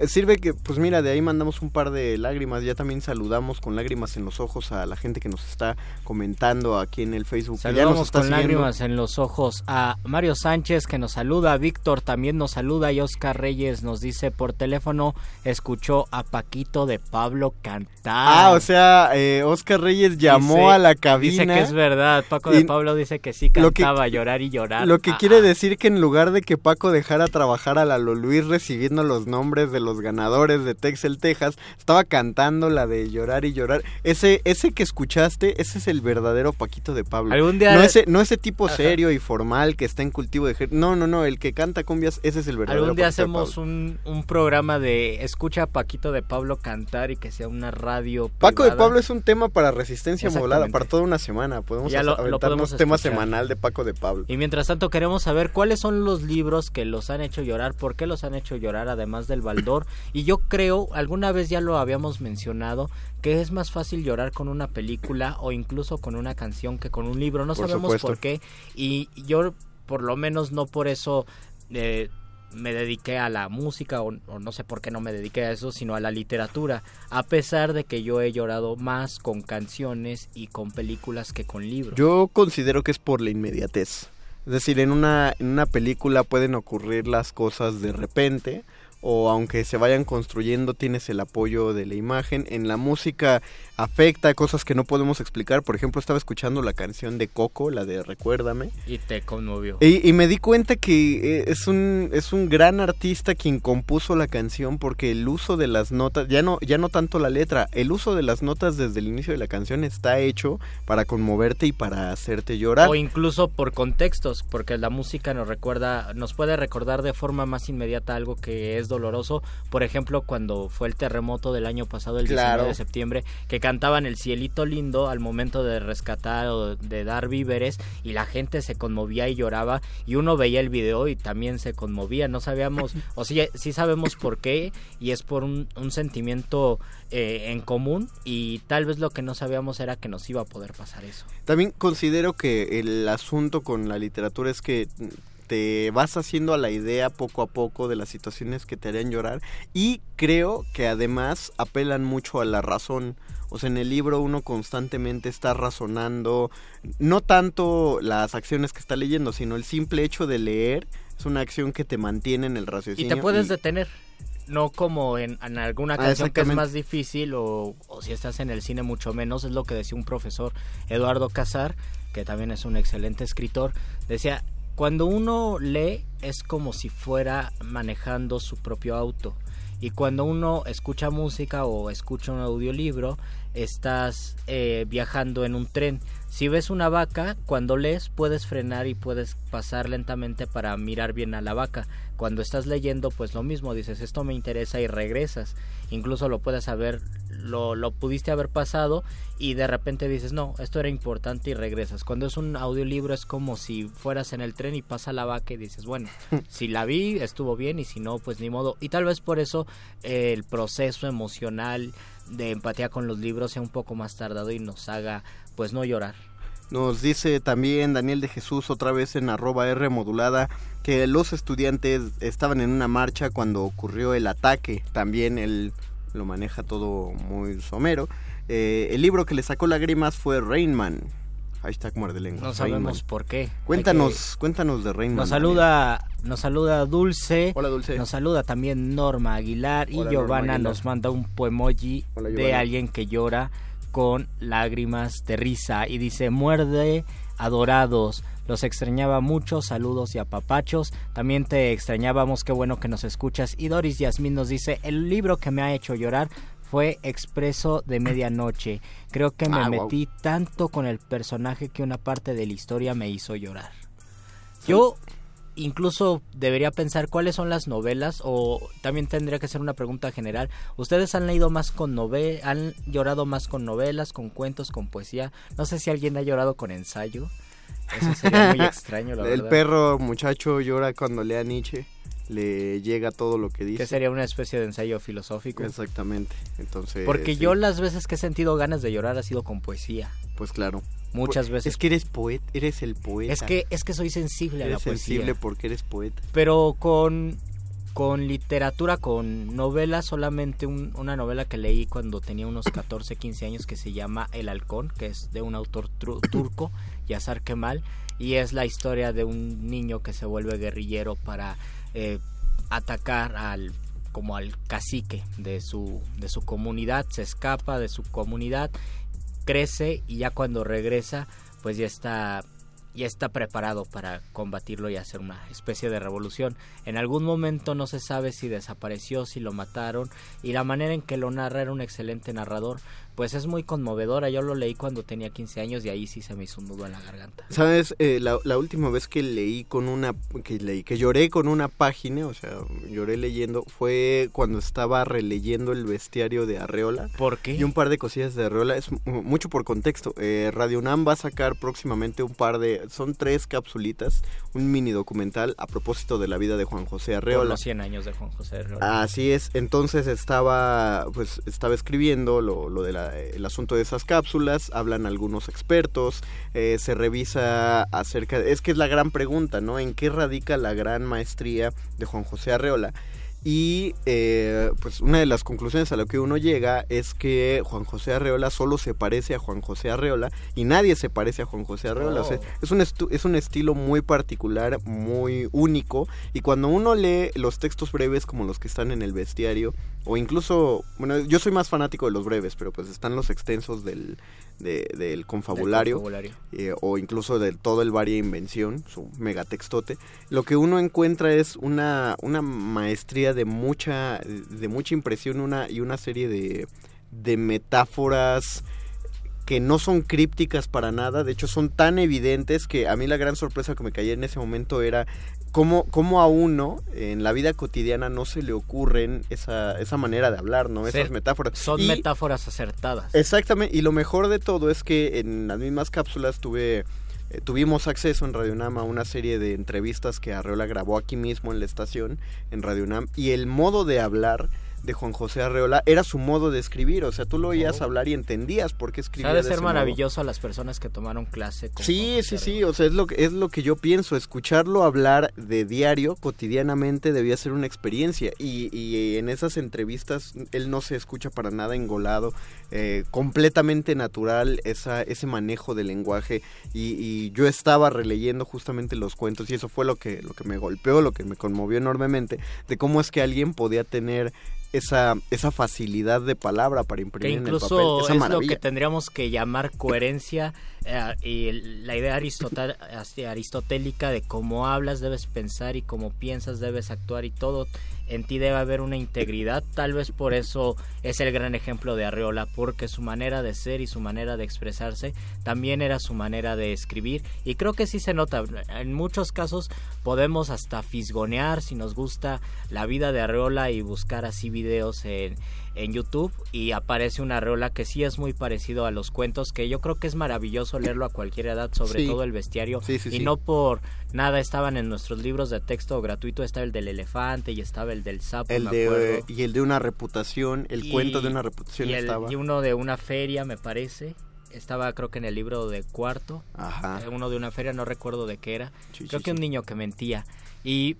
Speaker 8: Sirve que, pues mira, de ahí mandamos un par de lágrimas. Ya también saludamos con lágrimas en los ojos a la gente que nos está comentando aquí en el Facebook. que ya nos
Speaker 7: Saludamos con
Speaker 8: siguiendo.
Speaker 7: lágrimas en los ojos a Mario Sánchez que nos saluda, Víctor también nos saluda y Oscar Reyes nos dice por teléfono escuchó a Paquito de Pablo cantar.
Speaker 8: Ah, o sea, eh, Oscar Reyes llamó
Speaker 7: Dice-
Speaker 8: a la cabina.
Speaker 7: Dice que es verdad, Paco de Pablo dice que sí
Speaker 8: lo que-
Speaker 7: cantaba llorar y llorar.
Speaker 8: Lo que
Speaker 7: Ah,
Speaker 8: quiere decir que en lugar de que Paco dejara trabajar a Lalo Luis recibiendo los nombres de los ganadores de Texel, Texas, estaba cantando la de llorar y llorar. Ese, ese que escuchaste, ese es el verdadero Paquito de Pablo.
Speaker 7: Algún día-
Speaker 8: No ese, no ese tipo
Speaker 7: Ajá.
Speaker 8: serio y formal que está en cultivo de No, no, no, el que canta cumbias, ese es el verdadero
Speaker 7: Algún día
Speaker 8: Paquito de
Speaker 7: hacemos
Speaker 8: Pablo.
Speaker 7: un, un programa de escucha a Paquito de Pablo cantar y que sea una radio.
Speaker 8: Paco de. Pablo es un tema para resistencia modulada, para toda una semana. Podemos
Speaker 7: Ya lo- lo podemos
Speaker 8: tema
Speaker 7: escuchar.
Speaker 8: semanal de Paco de Pablo.
Speaker 7: Y mientras tanto queremos saber cuáles son los libros que los han hecho llorar, por qué los han hecho llorar además del Baldor. Y yo creo, alguna vez ya lo habíamos mencionado, que es más fácil llorar con una película o incluso con una canción que con un libro. No
Speaker 8: Por
Speaker 7: sabemos
Speaker 8: supuesto.
Speaker 7: por qué. Y yo por lo menos no por eso... eh, me dediqué a la música o, o no sé por qué no me dediqué a eso, sino a la literatura, a pesar de que yo he llorado más con canciones y con películas que con libros.
Speaker 8: Yo considero que es por la inmediatez. Es decir, en una, en una película pueden ocurrir las cosas de repente o aunque se vayan construyendo tienes el apoyo de la imagen. En la música afecta cosas que no podemos explicar. Por ejemplo, estaba escuchando la canción de Coco, la de Recuérdame.
Speaker 7: Y te conmovió.
Speaker 8: Y, y me di cuenta que eh, es un, es un gran artista quien compuso la canción porque el uso de las notas, ya no, ya no tanto la letra, el uso de las notas desde el inicio de la canción está hecho para conmoverte y para hacerte llorar.
Speaker 7: O incluso por contextos, porque la música nos recuerda, nos puede recordar de forma más inmediata algo que es doloroso. Por ejemplo, cuando fue el terremoto del año pasado, el
Speaker 8: Claro.
Speaker 7: 19 de septiembre, que cantaban el cielito lindo al momento de rescatar o de dar víveres y la gente se conmovía y lloraba y uno veía el video y también se conmovía. No sabíamos, o sí, sí sabemos por qué y es por un, un sentimiento eh, en común y tal vez lo que no sabíamos era que nos iba a poder pasar eso.
Speaker 8: También considero que el asunto con la literatura es que te vas haciendo a la idea poco a poco de las situaciones que te harían llorar y creo que además apelan mucho a la razón. O sea, en el libro uno constantemente está razonando, no tanto las acciones que está leyendo, sino el simple hecho de leer es una acción que te mantiene en el
Speaker 7: Y
Speaker 8: raciocinio.
Speaker 7: te puedes detener. No como en, en alguna
Speaker 8: Ah,
Speaker 7: canción que es más difícil o, o si estás en el cine mucho menos, es lo que decía un profesor Eduardo Casar, que también es un excelente escritor, decía, cuando uno lee es como si fuera manejando su propio auto y cuando uno escucha música o escucha un audiolibro estás eh, viajando en un tren. Si ves una vaca, cuando lees puedes frenar y puedes pasar lentamente para mirar bien a la vaca. Cuando estás leyendo, pues lo mismo, dices, esto me interesa y regresas. Incluso lo puedes haber, lo, lo pudiste haber pasado y de repente dices, no, esto era importante y regresas. Cuando es un audiolibro es como si fueras en el tren y pasa la vaca y dices, bueno, si la vi, estuvo bien y si no, pues ni modo. Y tal vez por eso eh, el proceso emocional de empatía con los libros sea un poco más tardado y nos haga pues no llorar.
Speaker 8: Nos dice también Daniel de Jesús otra vez en arroba R modulada que los estudiantes estaban en una marcha cuando ocurrió el ataque. También él lo maneja todo muy somero. Eh, el libro que le sacó lágrimas fue Rainman. Hashtag muerde lengua.
Speaker 7: No sabemos por qué.
Speaker 8: Cuéntanos, cuéntanos de Rainman.
Speaker 7: Nos saluda, nos saluda Dulce.
Speaker 8: Hola Dulce.
Speaker 7: Nos saluda también Norma Aguilar y
Speaker 8: Hola,
Speaker 7: Giovanna
Speaker 8: Aguilar.
Speaker 7: nos manda un poemoji
Speaker 8: Hola,
Speaker 7: de alguien que llora con lágrimas de risa y dice muerde adorados. Los extrañaba mucho, saludos y apapachos. También te extrañábamos, qué bueno que nos escuchas. Y Doris Yasmín nos dice, el libro que me ha hecho llorar fue Expreso de Medianoche. Creo que me
Speaker 8: Ah,
Speaker 7: metí tanto con el personaje que una parte de la historia me hizo llorar. Yo incluso debería pensar cuáles son las novelas o también tendría que ser una pregunta general. ¿Ustedes han leído más con novelas, han llorado más con novelas, con cuentos, con poesía? No sé si alguien ha llorado con ensayo. Eso sería muy extraño, la
Speaker 8: el
Speaker 7: verdad.
Speaker 8: perro muchacho llora cuando lee a Nietzsche. Le llega todo lo que dice.
Speaker 7: Que sería una especie de ensayo filosófico.
Speaker 8: Exactamente. Entonces.
Speaker 7: Porque
Speaker 8: sí.
Speaker 7: yo las veces que he sentido ganas de llorar ha sido con poesía.
Speaker 8: Pues claro.
Speaker 7: Muchas
Speaker 8: Pues,
Speaker 7: veces.
Speaker 8: Es que eres poeta, eres el poeta.
Speaker 7: Es que, es que soy sensible a la poesía.
Speaker 8: sensible porque eres poeta.
Speaker 7: pero con con literatura, con novelas, solamente un- una novela que leí cuando tenía unos 14, 15 años que se llama El Halcón, que es de un autor tru- turco, Yazar Kemal, y es la historia de un niño que se vuelve guerrillero para eh, atacar al como al cacique de su de su comunidad, se escapa de su comunidad, crece y ya cuando regresa, pues ya está ya está preparado para combatirlo y hacer una especie de revolución. En algún momento no se sabe si desapareció, si lo mataron y la manera en que lo narra era un excelente narrador, pues es muy conmovedora. Yo lo leí cuando tenía 15 años y ahí sí se me hizo un nudo en la garganta.
Speaker 8: Sabes, Eh, la, la última vez que leí con una, que leí, que lloré con una página, o sea, lloré leyendo, fue cuando estaba releyendo el bestiario de Arreola.
Speaker 7: ¿Por qué?
Speaker 8: Y un par de cosillas de Arreola, es mu- mucho por contexto. Eh, Radio UNAM va a sacar próximamente un par de, son tres capsulitas, un mini documental a propósito de la vida de Juan José
Speaker 7: Por
Speaker 8: Arreola.
Speaker 7: los 100 años de Juan José Arreola.
Speaker 8: Así es, entonces estaba, pues estaba escribiendo lo, lo del asunto de esas cápsulas, hablan algunos expertos, eh, se revisa acerca, es que es la gran pregunta, ¿no? ¿En qué radica la gran maestría de Juan José Arreola? Y eh, pues una de las conclusiones a lo que uno llega es que Juan José Arreola solo se parece a Juan José Arreola y nadie se parece a Juan José Arreola. O sea, es, un es un estilo muy particular, muy único. Y cuando uno lee los textos breves como los que están en el bestiario, o incluso, bueno, yo soy más fanático de los breves, pero pues están los extensos del, del confabulario, eh, o incluso de todo el varia invención, su megatextote, lo que uno encuentra es una, una maestría de mucha, de mucha impresión una, y una serie de, de metáforas que no son crípticas para nada, de hecho son tan evidentes que a mí la gran sorpresa que me caía en ese momento era cómo, cómo a uno en la vida cotidiana no se le ocurren esa, esa manera de hablar, ¿no? Esas metáforas.
Speaker 7: Son metáforas acertadas.
Speaker 8: Exactamente, y lo mejor de todo es que en las mismas cápsulas tuve... Eh, tuvimos acceso en Radio Nam a una serie de entrevistas que Arreola grabó aquí mismo en la estación, en Radio Nam, y el modo de hablar de Juan José Arreola era su modo de escribir, o sea, tú lo oías oh. hablar y entendías por qué escribía.
Speaker 7: de ser maravilloso a las personas que tomaron clase.
Speaker 8: sí, sí, sí, o sea, es lo que es lo que yo pienso, escucharlo hablar de diario, cotidianamente, debía ser una experiencia y, y en esas entrevistas él no se escucha para nada engolado, eh, completamente natural esa, ese manejo del lenguaje y, y, yo estaba releyendo justamente los cuentos y eso fue lo que, lo que me golpeó, lo que me conmovió enormemente, de cómo es que alguien podía tener esa, esa facilidad de palabra para imprimir
Speaker 7: que incluso en el papel. es lo que tendríamos que llamar coherencia eh, la idea aristotélica de cómo hablas debes pensar y cómo piensas debes actuar y todo en ti debe haber una integridad, tal vez por eso es el gran ejemplo de Arreola, porque su manera de ser y su manera de expresarse también era su manera de escribir. Y creo que sí se nota, en muchos casos podemos hasta fisgonear si nos gusta la vida de Arreola y buscar así videos en, en YouTube y aparece una rola que sí es muy parecido a los cuentos, que yo creo que es maravilloso leerlo a cualquier edad, sobre todo el bestiario. y no por nada estaban en nuestros libros de texto gratuito, estaba el del elefante y estaba el del sapo.
Speaker 8: El de, y el de una reputación, el cuento de una reputación
Speaker 7: y
Speaker 8: estaba.
Speaker 7: Y uno de una feria, me parece estaba creo que en el libro de cuarto,
Speaker 8: Ajá.
Speaker 7: Eh, uno de una feria, no recuerdo de qué era, creo que un niño que mentía. Y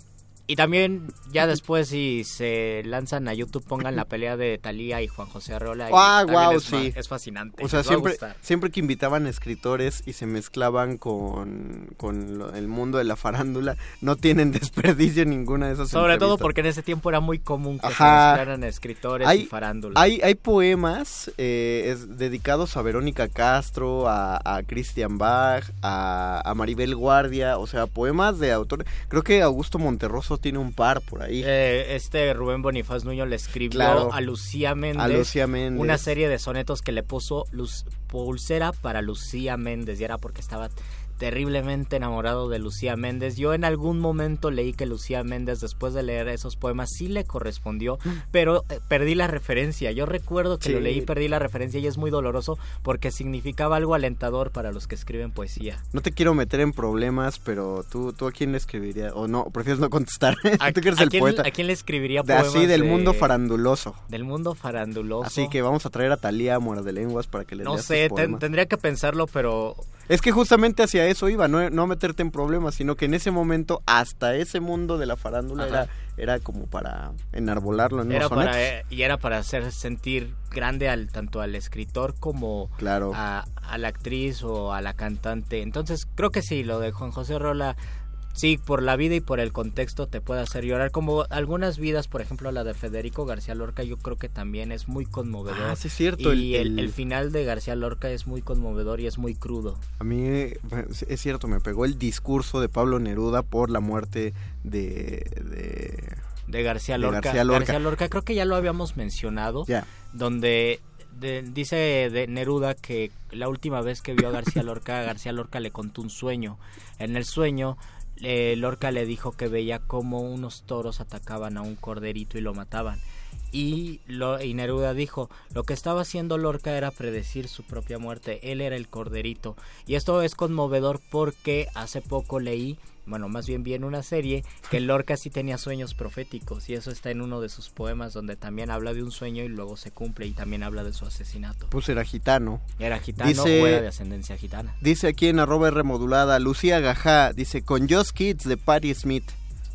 Speaker 7: y también, ya después, si se lanzan a YouTube, pongan la pelea de Talía y Juan José Arreola.
Speaker 8: Ah, wow, sí.
Speaker 7: Es fascinante.
Speaker 8: O sea, siempre, siempre que invitaban escritores y se mezclaban con, con el mundo de la farándula, no tienen desperdicio ninguna de esas
Speaker 7: Sobre todo porque en ese tiempo era muy común que se mezclaran escritores y farándula.
Speaker 8: Hay, hay poemas eh, dedicados a Verónica Castro, a, a Christian Bach, a, a Maribel Guardia, o sea, poemas de autores. Creo que Augusto Monterroso tiene un par por ahí.
Speaker 7: Eh, este Rubén Bonifaz Nuño le escribió a, Lucía Méndez, una serie de sonetos que le puso luz, pulsera para Lucía Méndez y era porque estaba terriblemente enamorado de Lucía Méndez. Yo en algún momento leí que Lucía Méndez, después de leer esos poemas, sí le correspondió, pero eh, perdí la referencia. Yo recuerdo que lo leí, perdí la referencia y es muy doloroso porque significaba algo alentador para los que escriben poesía.
Speaker 8: No te quiero meter en problemas, pero tú, tú a quién le escribirías, o no, prefieres no contestar.
Speaker 7: ¿A,
Speaker 8: ¿Tú
Speaker 7: el quién, poeta? ¿A quién le escribiría poemas?
Speaker 8: así, del mundo faranduloso.
Speaker 7: Del mundo faranduloso.
Speaker 8: Así que vamos a traer a Talía Muera de Lenguas para que le
Speaker 7: No sé, tendría que pensarlo, pero
Speaker 8: es que justamente hacia eso iba, no, no meterte en problemas, sino que en ese momento hasta ese mundo de la farándula era, era como para enarbolarlo en
Speaker 7: era para, eh, Y era para hacer sentir grande al tanto al escritor como a, a, la actriz o a la cantante. Entonces creo que sí, lo de Juan José Rola sí, por la vida y por el contexto te puede hacer llorar. Como algunas vidas, por ejemplo la de Federico García Lorca, yo creo que también es muy conmovedor.
Speaker 8: Ah, sí, es cierto.
Speaker 7: Y el, final de García Lorca es muy conmovedor y es muy crudo.
Speaker 8: A mí es cierto, me pegó el discurso de Pablo Neruda por la muerte de...
Speaker 7: de... García Lorca. García Lorca. creo que ya lo habíamos mencionado.
Speaker 8: Ya.
Speaker 7: Donde dice de Neruda que la última vez que vio a García Lorca, García Lorca le contó un sueño. En el sueño eh, Lorca le dijo que veía como unos toros atacaban a un corderito y lo mataban. Y, lo, y Neruda dijo, lo que estaba haciendo Lorca era predecir su propia muerte, él era el corderito. Y esto es conmovedor porque hace poco leí bueno, más bien vi en una serie que Lorca sí tenía sueños proféticos y eso está en uno de sus poemas donde también habla de un sueño y luego se cumple y también habla de su asesinato.
Speaker 8: Pues era gitano.
Speaker 7: Era gitano o era de ascendencia gitana.
Speaker 8: Dice aquí en arroba remodulada, Lucía Gajá, dice, con Just Kids de Patti Smith.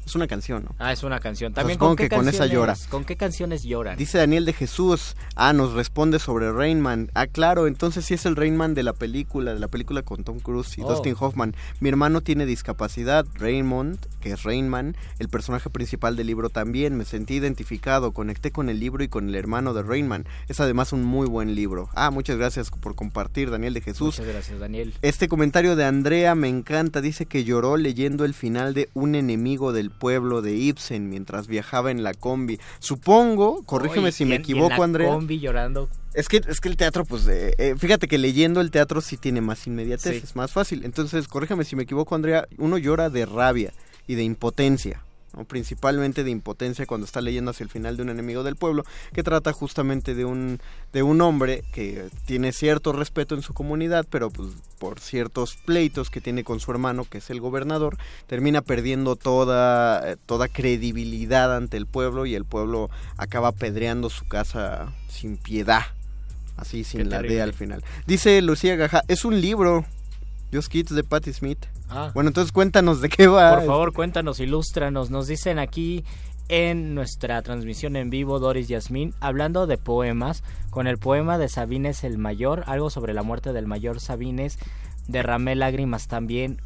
Speaker 8: Es una canción, ¿no?
Speaker 7: Ah, es una canción.
Speaker 8: O sea,
Speaker 7: También con qué
Speaker 8: que con esa
Speaker 7: canciones-
Speaker 8: llora.
Speaker 7: ¿Con qué canciones lloran?
Speaker 8: Dice Daniel de Jesús, ah, nos responde sobre Rain Man. Ah, claro, entonces sí es el Rain Man de la película, de la película con Tom Cruise y
Speaker 7: Oh.
Speaker 8: Dustin Hoffman. Mi hermano tiene discapacidad, Raymond, que es Rain Man, el personaje principal del libro también. Me sentí identificado, conecté con el libro y con el hermano de Rain Man. Es además un muy buen libro. Ah, muchas gracias por compartir, Daniel de Jesús.
Speaker 7: Muchas gracias, Daniel.
Speaker 8: Este comentario de Andrea me encanta. Dice que lloró leyendo el final de Un enemigo del pueblo de Ibsen mientras viajaba en la combi. Supongo, corrígeme si me
Speaker 7: y en
Speaker 8: equivoco,
Speaker 7: la
Speaker 8: Andrea.
Speaker 7: combi llorando.
Speaker 8: Es que, es que el teatro, pues, eh, eh, fíjate que leyendo el teatro sí tiene más inmediatez,
Speaker 7: Sí.
Speaker 8: es más fácil. Entonces, corrígeme si me equivoco, Andrea. Uno llora de rabia y de impotencia. ¿no? principalmente de impotencia cuando está leyendo hacia el final de un enemigo del pueblo que trata justamente de un de un hombre que tiene cierto respeto en su comunidad pero pues por ciertos pleitos que tiene con su hermano que es el gobernador termina perdiendo toda eh, toda credibilidad ante el pueblo y el pueblo acaba apedreando su casa sin piedad así sin
Speaker 7: Qué
Speaker 8: la D
Speaker 7: terrible.
Speaker 8: al final dice Lucía Gaja es un libro Just Kids de Patti Smith
Speaker 7: Ah.
Speaker 8: bueno entonces cuéntanos de qué va
Speaker 7: Por favor, cuéntanos, ilústranos. Nos dicen aquí en nuestra transmisión en vivo, Doris Yasmín, hablando de poemas, con el poema de Sabines el Mayor, algo sobre la muerte del mayor Sabines, derramé lágrimas también.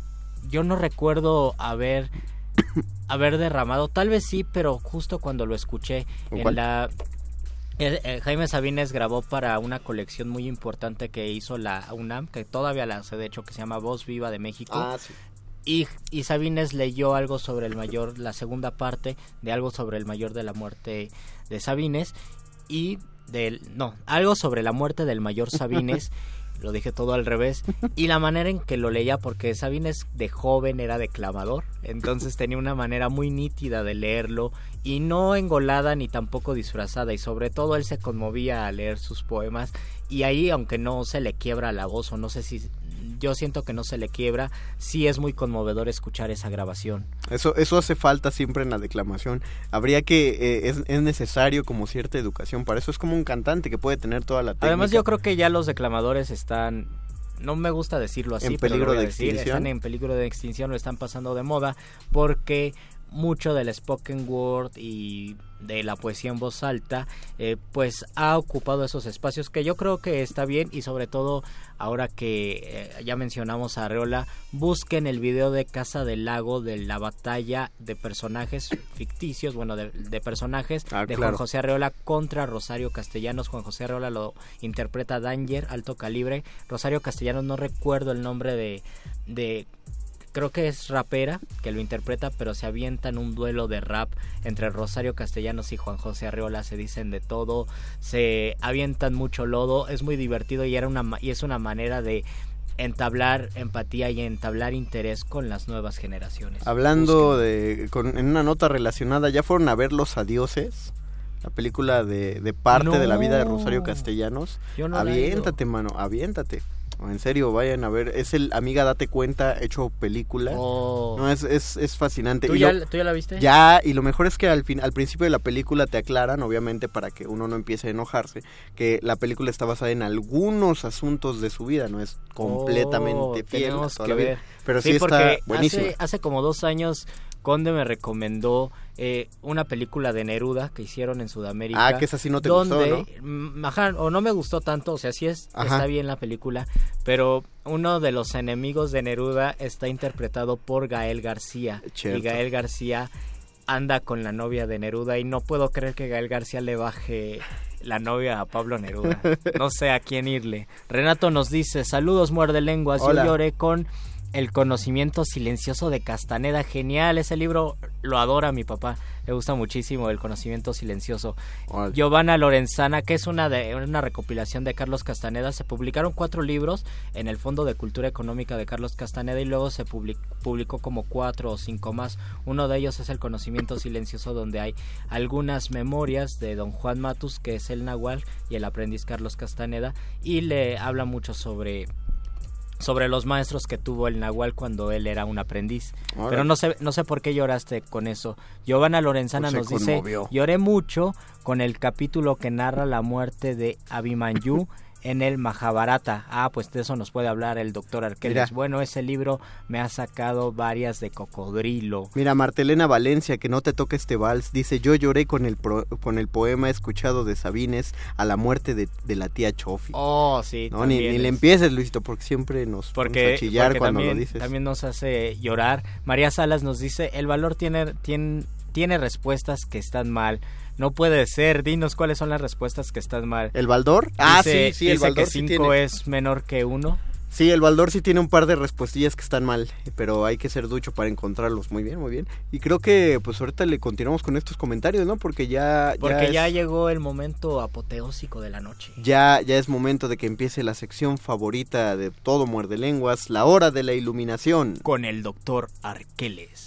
Speaker 7: Yo no recuerdo haber haber derramado, tal vez sí, pero justo cuando lo escuché en
Speaker 8: ¿Cuál?
Speaker 7: la Jaime Sabines grabó para una colección muy importante que hizo la UNAM, que todavía la hace de hecho, que se llama Voz Viva de México.
Speaker 8: Ah, sí.
Speaker 7: Y, y Sabines leyó algo sobre el mayor, la segunda parte de algo sobre el mayor de la muerte de Sabines y del no, algo sobre la muerte del mayor Sabines. Lo dije todo al revés y la manera en que lo leía porque Sabines de joven era declamador, entonces tenía una manera muy nítida de leerlo y no engolada ni tampoco disfrazada y sobre todo él se conmovía al leer sus poemas y ahí aunque no se le quiebra la voz o no sé si yo siento que no se le quiebra, sí es muy conmovedor escuchar esa grabación.
Speaker 8: Eso, eso hace falta siempre en la declamación. Habría que, eh, es, es necesario como cierta educación. Para eso es como un cantante que puede tener toda la técnica.
Speaker 7: Además yo creo que ya los declamadores están no me gusta decirlo así,
Speaker 8: ¿En
Speaker 7: pero lo
Speaker 8: peligro
Speaker 7: voy a
Speaker 8: de extinción?
Speaker 7: están en peligro de extinción o están pasando de moda porque mucho del spoken word y de la poesía en voz alta eh, pues ha ocupado esos espacios que yo creo que está bien y sobre todo ahora que eh, ya mencionamos a Arreola busquen el video de Casa del Lago de la batalla de personajes ficticios bueno de, de personajes
Speaker 8: Ah,
Speaker 7: de
Speaker 8: claro.
Speaker 7: Juan José Arreola contra Rosario Castellanos Juan José Arreola lo interpreta Danger alto calibre Rosario Castellanos no recuerdo el nombre de de creo que es rapera que lo interpreta, pero se avientan un duelo de rap entre Rosario Castellanos y Juan José Arreola, se dicen de todo, se avientan mucho lodo, es muy divertido y era una y es una manera de entablar empatía y entablar interés con las nuevas generaciones.
Speaker 8: Hablando de, con, en una nota relacionada, ¿ya fueron a ver Los Adioses? La película de, de parte de la vida de Rosario
Speaker 7: No.
Speaker 8: Castellanos.
Speaker 7: Yo no
Speaker 8: aviéntate, mano, aviéntate. En serio, vayan a ver. Es el Amiga Date Cuenta hecho película.
Speaker 7: Oh.
Speaker 8: No, es, es, es fascinante.
Speaker 7: ¿Tú
Speaker 8: Y
Speaker 7: ya,
Speaker 8: lo-
Speaker 7: ¿Tú ya la viste?
Speaker 8: Ya, y lo mejor es que al, fin, al principio de la película te aclaran, obviamente para que uno no empiece a enojarse, que la película está basada en algunos asuntos de su vida, no es completamente
Speaker 7: Oh,
Speaker 8: fiel a toda
Speaker 7: que
Speaker 8: la vida.
Speaker 7: ver.
Speaker 8: Pero sí,
Speaker 7: porque
Speaker 8: está buenísima.
Speaker 7: Hace, hace como dos años Conde me recomendó eh, una película de Neruda que hicieron en Sudamérica.
Speaker 8: Ah, que esa sí no te
Speaker 7: donde,
Speaker 8: gustó,
Speaker 7: ajá, o no me gustó tanto, o sea, sí es,
Speaker 8: Ajá.
Speaker 7: está bien la película, pero uno de los enemigos de Neruda está interpretado por Gael García.
Speaker 8: Cierto.
Speaker 7: Y Gael García anda con la novia de Neruda y no puedo creer que Gael García le baje la novia a Pablo Neruda. No sé a quién irle. Renato nos dice, saludos muerde lenguas,
Speaker 8: Hola.
Speaker 7: yo lloré con el conocimiento silencioso de Castaneda, genial, ese libro lo adora mi papá, le gusta muchísimo el conocimiento silencioso. Giovanna Lorenzana, que es una de una recopilación de Carlos Castaneda, se publicaron cuatro libros en el Fondo de Cultura Económica de Carlos Castaneda y luego se public- publicó como cuatro o cinco más. Uno de ellos es el conocimiento silencioso donde hay algunas memorias de don Juan Matus, que es el Nahual y el aprendiz Carlos Castaneda y le habla mucho sobre sobre los maestros que tuvo el Nahual cuando él era un aprendiz. Pero no sé, no sé por qué lloraste con eso. Giovanna Lorenzana
Speaker 8: Pues
Speaker 7: nos dice, lloré mucho con el capítulo que narra la muerte de Abimanyu en el Mahabharata. Ah, pues de eso nos puede hablar el doctor Arqueles. Bueno, ese libro me ha sacado varias de cocodrilo.
Speaker 8: Mira, Martelena Valencia, que no te toque este vals, dice, yo lloré con el, con el poema escuchado de Sabines a la muerte de, la tía Chofi.
Speaker 7: Oh, sí.
Speaker 8: No, ni, le empieces, Luisito, porque siempre nos
Speaker 7: porque,
Speaker 8: a chillar cuando
Speaker 7: también,
Speaker 8: lo dices.
Speaker 7: También nos hace llorar. María Salas nos dice, el valor tiene, tiene, tiene respuestas que están mal no puede ser. Dinos cuáles son las respuestas que están mal.
Speaker 8: ¿El Baldor?
Speaker 7: Ah, sí, sí, el Baldor que 5 es menor que 1.
Speaker 8: Sí, el Baldor sí tiene un par de respuestillas que están mal, pero hay que ser ducho para encontrarlos. Muy bien, muy bien. Y creo que pues ahorita le continuamos con estos comentarios, ¿no? Porque ya...
Speaker 7: Porque ya, llegó el momento apoteósico de la noche.
Speaker 8: Ya, ya es momento de que empiece la sección favorita de todo muerde lenguas, la hora de la iluminación.
Speaker 7: Con el doctor Arqueles.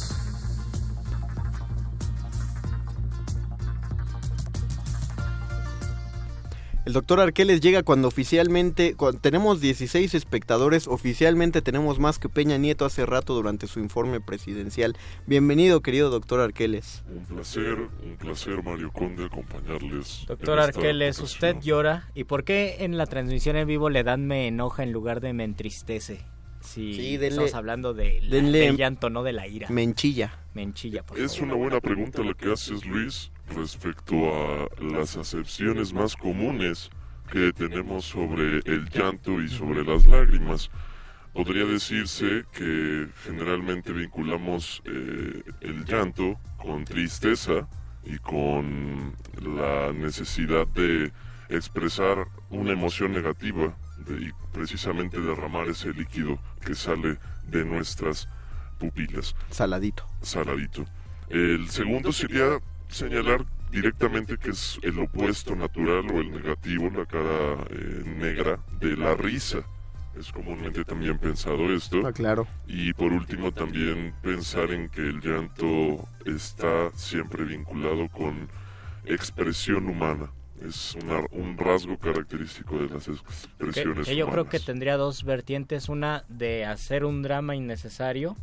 Speaker 8: El doctor Arqueles llega cuando oficialmente, tenemos 16 espectadores, oficialmente tenemos más que Peña Nieto hace rato durante su informe presidencial. Bienvenido, querido doctor Arqueles.
Speaker 11: Un placer, un placer, Mario Conde, acompañarles.
Speaker 7: Doctor Arqueles, usted llora. ¿Y por qué en la transmisión en vivo le dan me enoja en lugar de me entristece? sí, estamos hablando de del llanto, no de la ira.
Speaker 8: Menchilla.
Speaker 7: Menchilla, por
Speaker 11: Es una buena pregunta la que haces, Luis respecto a las acepciones más comunes que tenemos sobre el llanto y sobre las lágrimas. Podría decirse que generalmente vinculamos eh, el llanto con tristeza y con la necesidad de expresar una emoción negativa y precisamente derramar ese líquido que sale de nuestras pupilas.
Speaker 8: Saladito.
Speaker 11: Saladito. El segundo sería señalar directamente que es el opuesto natural o el negativo, la cara eh, negra de la risa. Es comúnmente también pensado esto.
Speaker 8: Ah, claro.
Speaker 11: Y por último también pensar en que el llanto está siempre vinculado con expresión humana. Es un rasgo característico de las expresiones
Speaker 7: que, Yo creo que tendría dos vertientes. Una de hacer un drama innecesario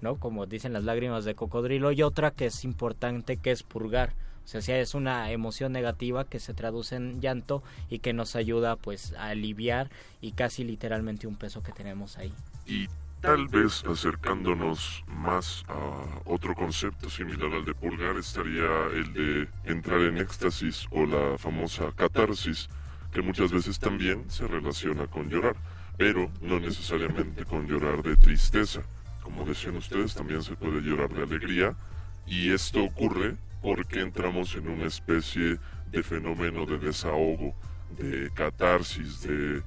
Speaker 7: ¿no? Como dicen las lágrimas de cocodrilo, y otra que es importante que es purgar. O sea, es una emoción negativa que se traduce en llanto y que nos ayuda pues a aliviar y casi literalmente un peso que tenemos ahí.
Speaker 11: Y tal vez acercándonos más a otro concepto similar al de purgar estaría el de entrar en éxtasis o la famosa catarsis, que muchas veces también se relaciona con llorar, pero no necesariamente con llorar de tristeza como decían ustedes, también se puede llorar de alegría. Y esto ocurre porque entramos en una especie de fenómeno de desahogo, de catarsis, de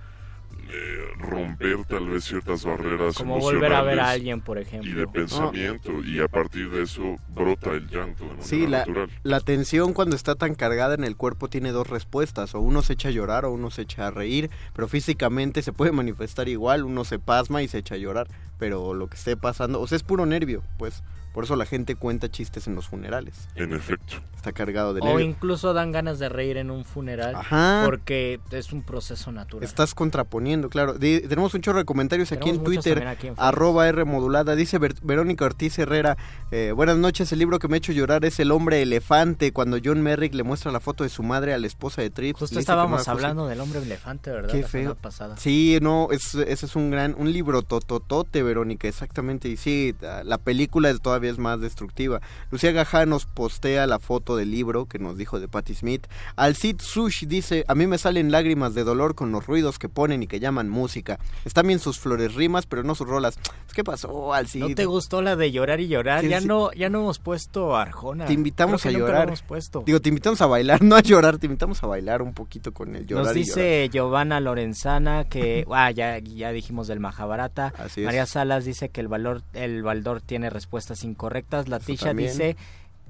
Speaker 11: romper tal vez ciertas barreras
Speaker 7: como volver a ver a alguien por ejemplo
Speaker 11: y de pensamiento. Y a partir de eso brota el llanto de
Speaker 8: sí la, la tensión cuando está tan cargada en el cuerpo tiene dos respuestas. O uno se echa a llorar o uno se echa a reír. Pero físicamente se puede manifestar igual. Uno se pasma y se echa a llorar pero lo que esté pasando o sea es puro nervio pues por eso la gente cuenta chistes en los funerales.
Speaker 11: En efecto.
Speaker 8: Está cargado de
Speaker 7: nervios. O incluso dan ganas de reír en un funeral.
Speaker 8: Ajá.
Speaker 7: Porque es un proceso natural.
Speaker 8: Estás contraponiendo, claro. tenemos un chorro de comentarios aquí en Twitter. arroba R modulada. Dice Verónica Ortiz Herrera. Eh, buenas noches. El libro que me ha hecho llorar es El hombre elefante. Cuando John Merrick le muestra la foto de su madre a la esposa de Trips.
Speaker 7: Justo estábamos hablando del hombre elefante, ¿verdad?
Speaker 8: Qué feo. Pasada. Sí, no, es, ese es un gran, un libro tototote, Verónica, exactamente. Y sí, la película es todavía es más destructiva. Lucía Gajá nos postea la foto del libro que nos dijo de Patti Smith. Alcid Sush dice, a mí me salen lágrimas de dolor con los ruidos que ponen y que llaman música. Están bien sus flores rimas, pero no sus rolas. ¿Qué pasó, Alcid?
Speaker 7: ¿No te gustó la de llorar y llorar? Ya no, ya no hemos puesto Arjona.
Speaker 8: Te invitamos a llorar. Digo, te invitamos a bailar, no a llorar, te invitamos a bailar un poquito con el llorar
Speaker 7: Nos dice Giovanna Lorenzana que, ah, ya, ya dijimos del Mahabharata. María Salas dice que el valor, el Baldor tiene respuestas incorrectas. La Tisha dice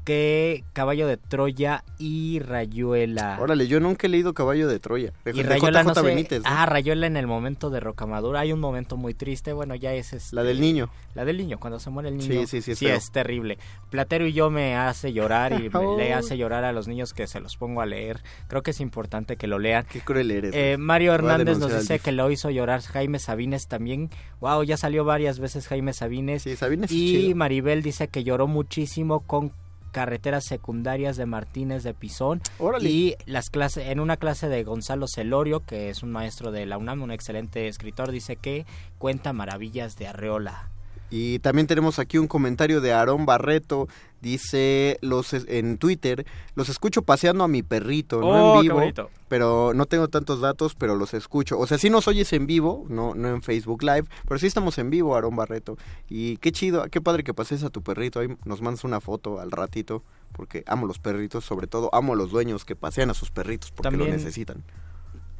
Speaker 7: que Caballo de Troya y Rayuela.
Speaker 8: Órale, yo nunca he leído Caballo de Troya. De,
Speaker 7: Y Rayuela no sé-
Speaker 8: Benítez. ¿no?
Speaker 7: Ah, Rayuela en el momento de Rocamadura. Hay un momento muy triste. Bueno, ya es este-
Speaker 8: La del niño.
Speaker 7: La del niño, cuando se muere el
Speaker 8: Sí,
Speaker 7: niño.
Speaker 8: sí, sí, es
Speaker 7: Sí,
Speaker 8: feo.
Speaker 7: es terrible. Platero y yo me hace llorar y
Speaker 8: Oh.
Speaker 7: le hace llorar a los niños que se los pongo a leer. Creo que es importante que lo lean.
Speaker 8: Qué cruel eres.
Speaker 7: Eh. Mario Hernández nos dice que lo hizo llorar Jaime Sabines también. Wow, ya salió varias veces Jaime Sabines.
Speaker 8: Sí, Sabines es
Speaker 7: Y. Maribel dice que lloró muchísimo con carreteras secundarias de Martínez de Pisón
Speaker 8: Órale.
Speaker 7: y las clases en una clase de Gonzalo Celorio que es un maestro de la UNAM un excelente escritor dice que cuenta maravillas de Arreola
Speaker 8: Y también tenemos aquí un comentario de Aarón Barreto. Dice los en Twitter, los escucho paseando a mi perrito, no
Speaker 7: Oh,
Speaker 8: en
Speaker 7: qué
Speaker 8: vivo, pero no tengo tantos datos, pero los escucho. O sea, sí nos oyes en vivo, no, no en Facebook Live, pero sí estamos en vivo, Aarón Barreto. Y qué chido, qué padre que pases a tu perrito. Ahí nos mandas una foto al ratito, porque amo los perritos, sobre todo amo a los dueños que pasean a sus perritos porque
Speaker 7: También-
Speaker 8: lo necesitan.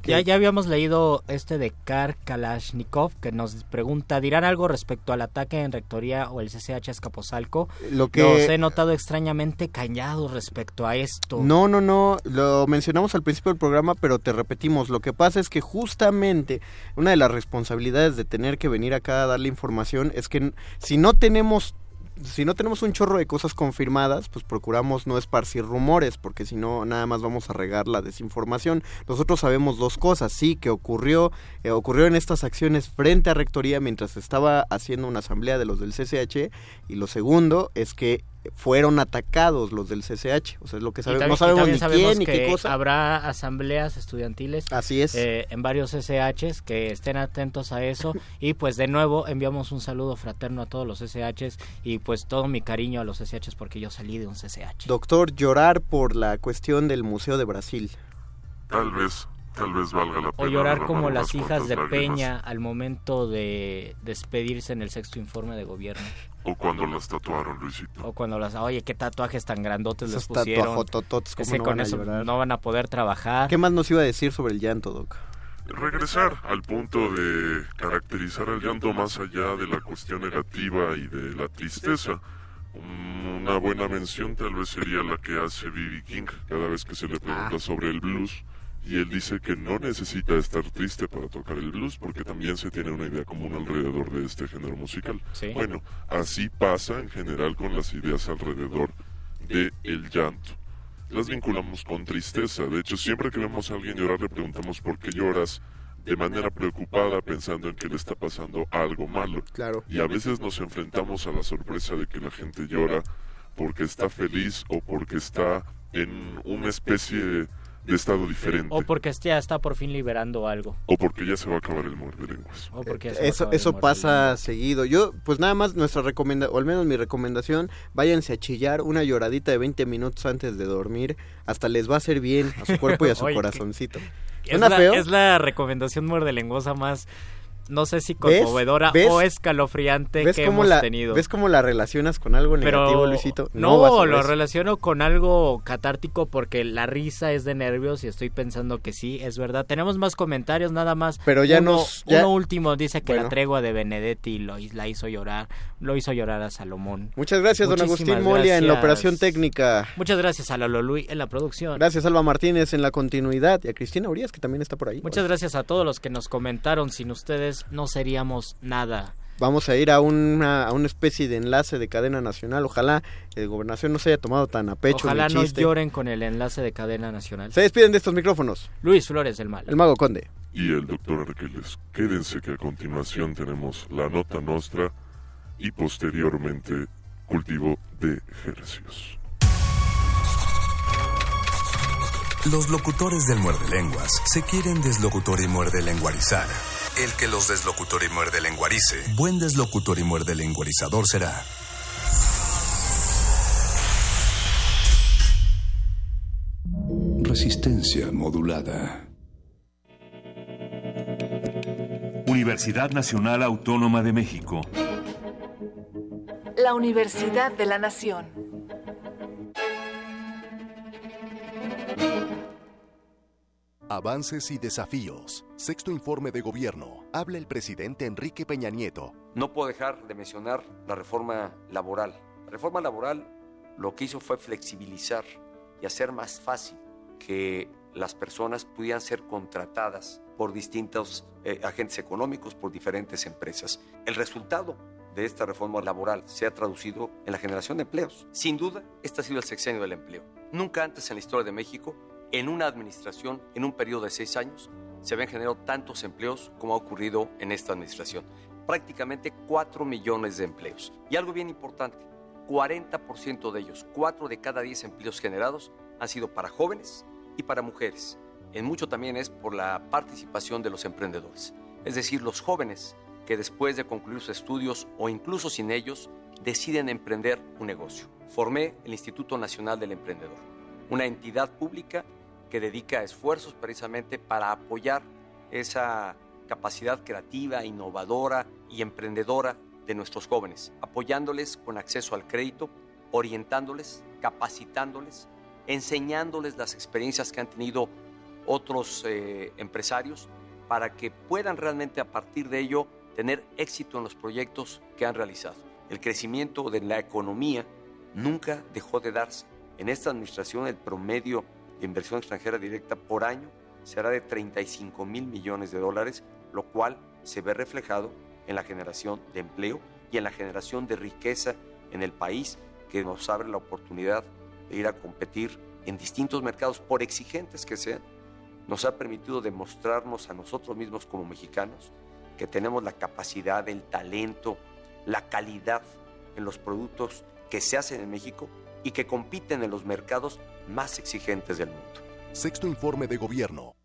Speaker 7: Ya, ya habíamos leído este de Kar Kalashnikov que nos pregunta, ¿dirán algo respecto al ataque en Rectoría o el CCH Escaposalco?
Speaker 8: Lo que-
Speaker 7: Los he notado extrañamente callados respecto a esto.
Speaker 8: No, no, no, lo mencionamos al principio del programa, pero te repetimos, lo que pasa es que justamente una de las responsabilidades de tener que venir acá a darle información es que si no tenemos si no tenemos un chorro de cosas confirmadas, pues procuramos no esparcir rumores, porque si no, nada más vamos a regar la desinformación. Nosotros sabemos dos cosas, sí, que ocurrió, eh, ocurrió en estas acciones frente a Rectoría mientras estaba haciendo una asamblea de los del CCH, y lo segundo es que fueron atacados los del CCH, o sea, es lo que sabemos,
Speaker 7: también-
Speaker 8: no sabemos
Speaker 7: también
Speaker 8: ni
Speaker 7: sabemos
Speaker 8: quién ni qué cosa.
Speaker 7: Habrá asambleas estudiantiles
Speaker 8: Así es.
Speaker 7: eh, en varios SHs que estén atentos a eso. y pues de nuevo enviamos un saludo fraterno a todos los SHs y pues todo mi cariño a los SHs porque yo salí de un CCH.
Speaker 8: Doctor, llorar por la cuestión del Museo de Brasil.
Speaker 11: Tal vez, tal vez valga la
Speaker 7: O
Speaker 11: pena.
Speaker 7: llorar
Speaker 11: derramar
Speaker 7: como las hijas de
Speaker 11: lágrimas.
Speaker 7: Peña al momento de despedirse en el sexto informe de gobierno.
Speaker 11: O cuando las tatuaron, Luisito.
Speaker 7: O cuando las, oye, qué tatuajes tan grandotes
Speaker 8: Esos
Speaker 7: les pusieron.
Speaker 8: tatuajotototes, ¿cómo
Speaker 7: Es que
Speaker 8: no
Speaker 7: con
Speaker 8: van a
Speaker 7: eso
Speaker 8: llorar?
Speaker 7: no van a poder trabajar.
Speaker 8: ¿Qué más nos iba a decir sobre el llanto, Doc?
Speaker 11: Regresar al punto de caracterizar el llanto más allá de la cuestión negativa y de la tristeza. Un- Una buena mención tal vez sería la que hace B.B. King cada vez que se le pregunta
Speaker 8: Ah.
Speaker 11: sobre el blues. Y él dice que no necesita estar triste para tocar el blues porque también se tiene una idea común alrededor de este género musical.
Speaker 7: Sí.
Speaker 11: Bueno, así pasa en general con las ideas alrededor de el llanto. Las vinculamos con tristeza. De hecho, siempre que vemos a alguien llorar le preguntamos por qué lloras de manera preocupada pensando en que le está pasando algo malo.
Speaker 8: Claro.
Speaker 11: Y a veces nos enfrentamos a la sorpresa de que la gente llora porque está feliz o porque está en una especie de, de estado diferente.
Speaker 7: O porque este ya está por fin liberando algo.
Speaker 11: O porque ya se va a acabar el muerde lenguas.
Speaker 7: O porque ya se va a
Speaker 8: Eso, eso pasa seguido. Yo, pues nada más nuestra recomendación, o al menos mi recomendación, váyanse a chillar una lloradita de 20 minutos antes de dormir. Hasta les va a hacer bien a su cuerpo y a su
Speaker 7: Oye,
Speaker 8: corazoncito.
Speaker 7: Es
Speaker 8: ¿Suena
Speaker 7: la,
Speaker 8: feo?
Speaker 7: es la recomendación muerde lenguosa más, no sé si conmovedora
Speaker 8: ¿Ves?
Speaker 7: o escalofriante
Speaker 8: ¿Ves
Speaker 7: que
Speaker 8: cómo,
Speaker 7: hemos
Speaker 8: la,
Speaker 7: tenido.
Speaker 8: ¿Ves cómo la relacionas con algo negativo,
Speaker 7: Pero
Speaker 8: Luisito?
Speaker 7: no,
Speaker 8: ser
Speaker 7: lo
Speaker 8: eso.
Speaker 7: relaciono con algo catártico porque la risa es de nervios y estoy pensando que sí, es verdad. Tenemos más comentarios, nada más.
Speaker 8: Pero ya nos- ya-
Speaker 7: uno último dice que
Speaker 8: Bueno.
Speaker 7: la tregua de Benedetti lo, la hizo llorar, lo hizo llorar a Salomón.
Speaker 8: Muchas gracias, don Agustín Molia, en la operación técnica.
Speaker 7: Muchas gracias a Lalo Luis en la producción.
Speaker 8: Gracias, Alba Martínez, en la continuidad. Y a Cristina Urias, que también está por ahí.
Speaker 7: Muchas gracias a todos los que nos comentaron. Sin ustedes no seríamos nada.
Speaker 8: Vamos a ir a una, a una especie de enlace de cadena nacional. Ojalá el gobernación no se haya tomado tan a pecho.
Speaker 7: Ojalá no
Speaker 8: chiste.
Speaker 7: lloren con el enlace de cadena nacional.
Speaker 8: Se despiden de estos micrófonos.
Speaker 7: Luis Flores del Mal.
Speaker 8: El Mago Conde.
Speaker 11: y el doctor Arqueles. Quédense que a continuación tenemos la nota nostra y posteriormente cultivo de ejercicios.
Speaker 5: Los locutores del muerde lenguas se quieren deslocutor y muerde lenguarizar. El que los deslocutor y muerde lenguarice, buen deslocutor y muerde lenguarizador será. Resistencia modulada.
Speaker 12: Universidad Nacional Autónoma de México.
Speaker 1: La Universidad de la Nación.
Speaker 13: Avances y desafíos. Sexto informe de gobierno. Habla el presidente Enrique Peña Nieto.
Speaker 14: No puedo dejar de mencionar la reforma laboral. La reforma laboral lo que hizo fue flexibilizar y hacer más fácil que las personas pudieran ser contratadas por distintos eh, agentes económicos, por diferentes empresas. El resultado de esta reforma laboral se ha traducido en la generación de empleos. Sin duda, este ha sido el sexenio del empleo. Nunca antes en la historia de México, en una administración, en un periodo de seis años, se habían generado tantos empleos como ha ocurrido en esta administración. Prácticamente 4 millones de empleos. Y algo bien importante, 40% de ellos, 4 de cada 10 empleos generados, han sido para jóvenes y para mujeres. En mucho también es por la participación de los emprendedores. Es decir, los jóvenes que después de concluir sus estudios o incluso sin ellos, deciden emprender un negocio. Formé el Instituto Nacional del Emprendedor, una entidad pública que dedica esfuerzos precisamente para apoyar esa capacidad creativa, innovadora y emprendedora de nuestros jóvenes, apoyándoles con acceso al crédito, orientándoles, capacitándoles, enseñándoles las experiencias que han tenido otros eh, empresarios para que puedan realmente a partir de ello tener éxito en los proyectos que han realizado. El crecimiento de la economía nunca dejó de darse. En esta administración el promedio inversión extranjera directa por año será de 35 mil millones de dólares, lo cual se ve reflejado en la generación de empleo y en la generación de riqueza en el país que nos abre la oportunidad de ir a competir en distintos mercados, por exigentes que sean, nos ha permitido demostrarnos a nosotros mismos como mexicanos que tenemos la capacidad, el talento, la calidad en los productos que se hacen en México y que compiten en los mercados más exigentes del mundo.
Speaker 13: Sexto informe de gobierno.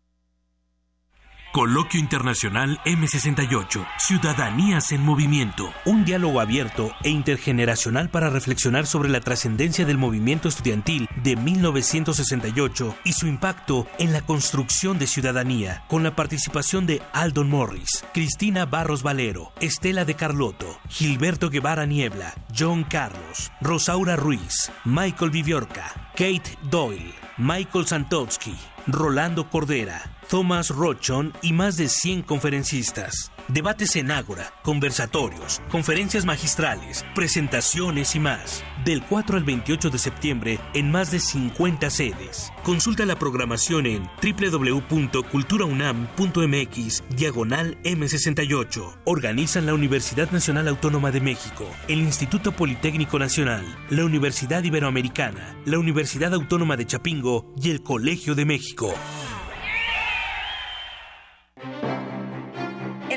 Speaker 15: Coloquio Internacional M68, Ciudadanías en Movimiento. Un diálogo abierto e intergeneracional para reflexionar sobre la trascendencia del movimiento estudiantil de 1968 y su impacto en la construcción de ciudadanía, con la participación de Aldon Morris, Cristina Barros Valero, Estela de Carlotto, Gilberto Guevara Niebla, John Carlos, Rosaura Ruiz, Michael Viviorca, Kate Doyle, Michael Santowski, Rolando Cordera, Thomas Rochon y más de 100 conferencistas. Debates en Ágora, conversatorios, conferencias magistrales, presentaciones y más. Del 4 al 28 de septiembre en más de 50 sedes. Consulta la programación en www.culturaunam.mx diagonal M68. Organizan la Universidad Nacional Autónoma de México, el Instituto Politécnico Nacional, la Universidad Iberoamericana, la Universidad Autónoma de Chapingo y el Colegio de México.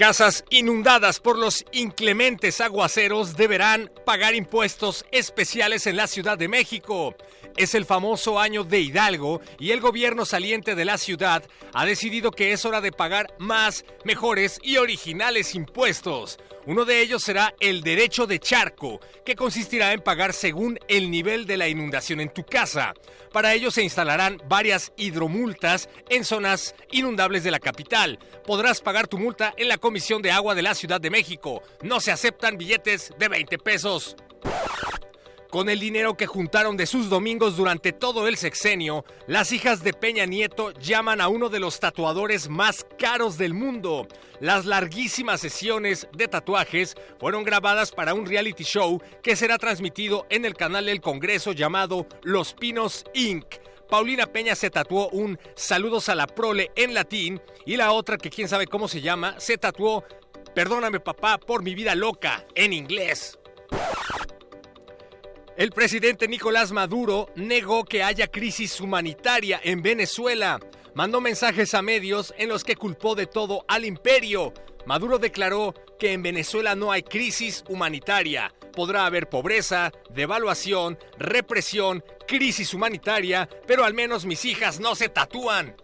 Speaker 3: Casas inundadas por los inclementes aguaceros deberán pagar impuestos especiales en la Ciudad de México. Es el famoso año de Hidalgo y el gobierno saliente de la ciudad ha decidido que es hora de pagar más, mejores y originales impuestos. Uno de ellos será el derecho de charco, que consistirá en pagar según el nivel de la inundación en tu casa. Para ello se instalarán varias hidromultas en zonas inundables de la capital. Podrás pagar tu multa en la Comisión de Agua de la Ciudad de México. No se aceptan billetes de 20 pesos. Con el dinero que juntaron de sus domingos durante todo el sexenio, las hijas de Peña Nieto llaman a uno de los tatuadores más caros del mundo. Las larguísimas sesiones de tatuajes fueron grabadas para un reality show que será transmitido en el canal del Congreso llamado Los Pinos Inc. Paulina Peña se tatuó un saludos a la prole en latín y la otra, que quién sabe cómo se llama, se tatuó perdóname papá por mi vida loca en inglés. El presidente Nicolás Maduro negó que haya crisis humanitaria en Venezuela. Mandó mensajes a medios en los que culpó de todo al imperio. Maduro declaró que en Venezuela no hay crisis humanitaria. Podrá haber pobreza, devaluación, represión, crisis humanitaria, pero al menos mis hijas no se tatúan.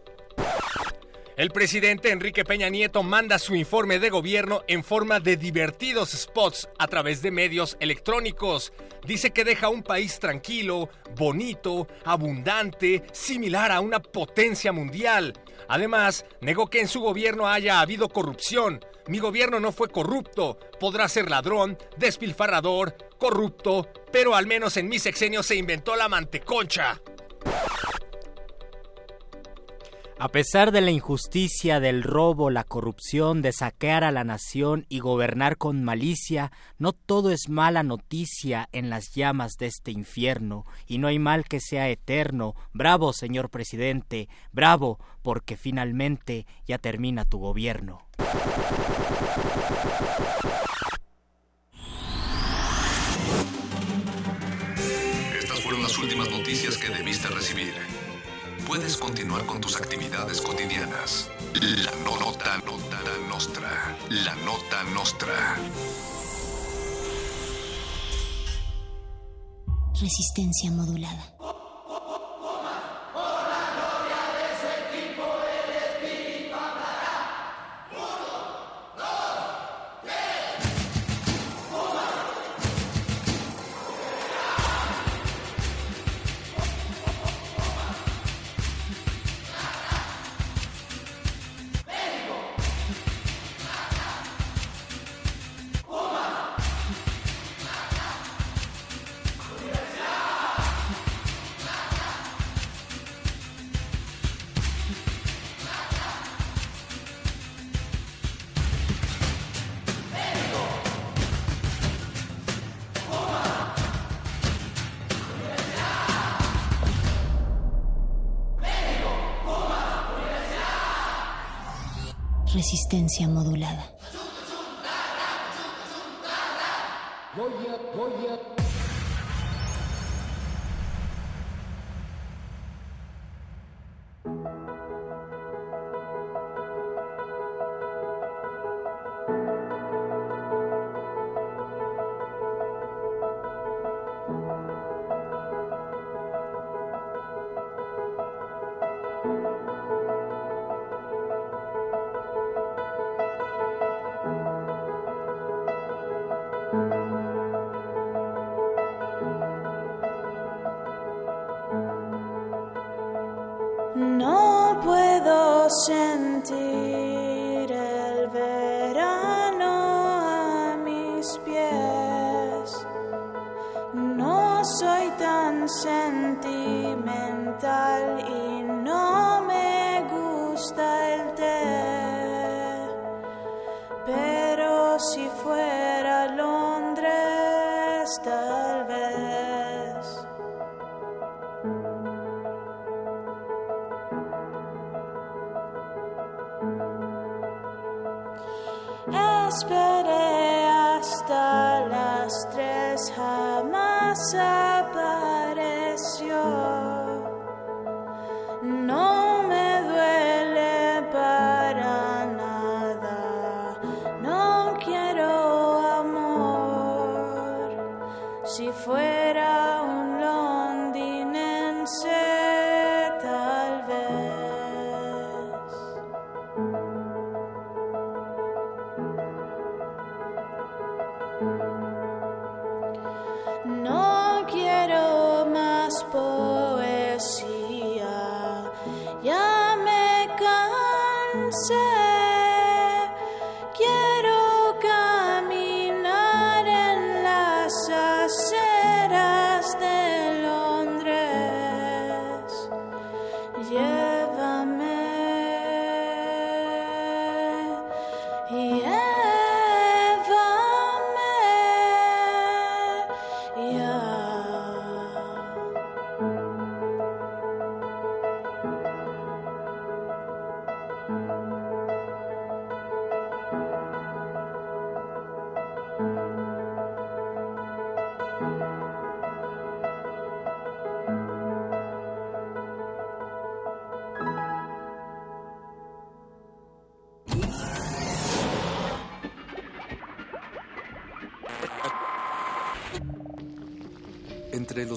Speaker 3: El presidente Enrique Peña Nieto manda su informe de gobierno en forma de divertidos spots a través de medios electrónicos. Dice que deja un país tranquilo, bonito, abundante, similar a una potencia mundial. Además, negó que en su gobierno haya habido corrupción. Mi gobierno no fue corrupto. Podrá ser ladrón, despilfarrador, corrupto, pero al menos en mi sexenio se inventó la manteconcha.
Speaker 7: A pesar de la injusticia, del robo, la corrupción, de saquear a la nación y gobernar con malicia, no todo es mala noticia en las llamas de este infierno, y no hay mal que sea eterno. Bravo, señor presidente, bravo, porque finalmente ya termina tu gobierno.
Speaker 5: Estas fueron las últimas noticias que debiste recibir puedes continuar con tus actividades cotidianas. La nota, nota nostra. La nota nostra.
Speaker 6: Resistencia modulada. Resistencia modulada.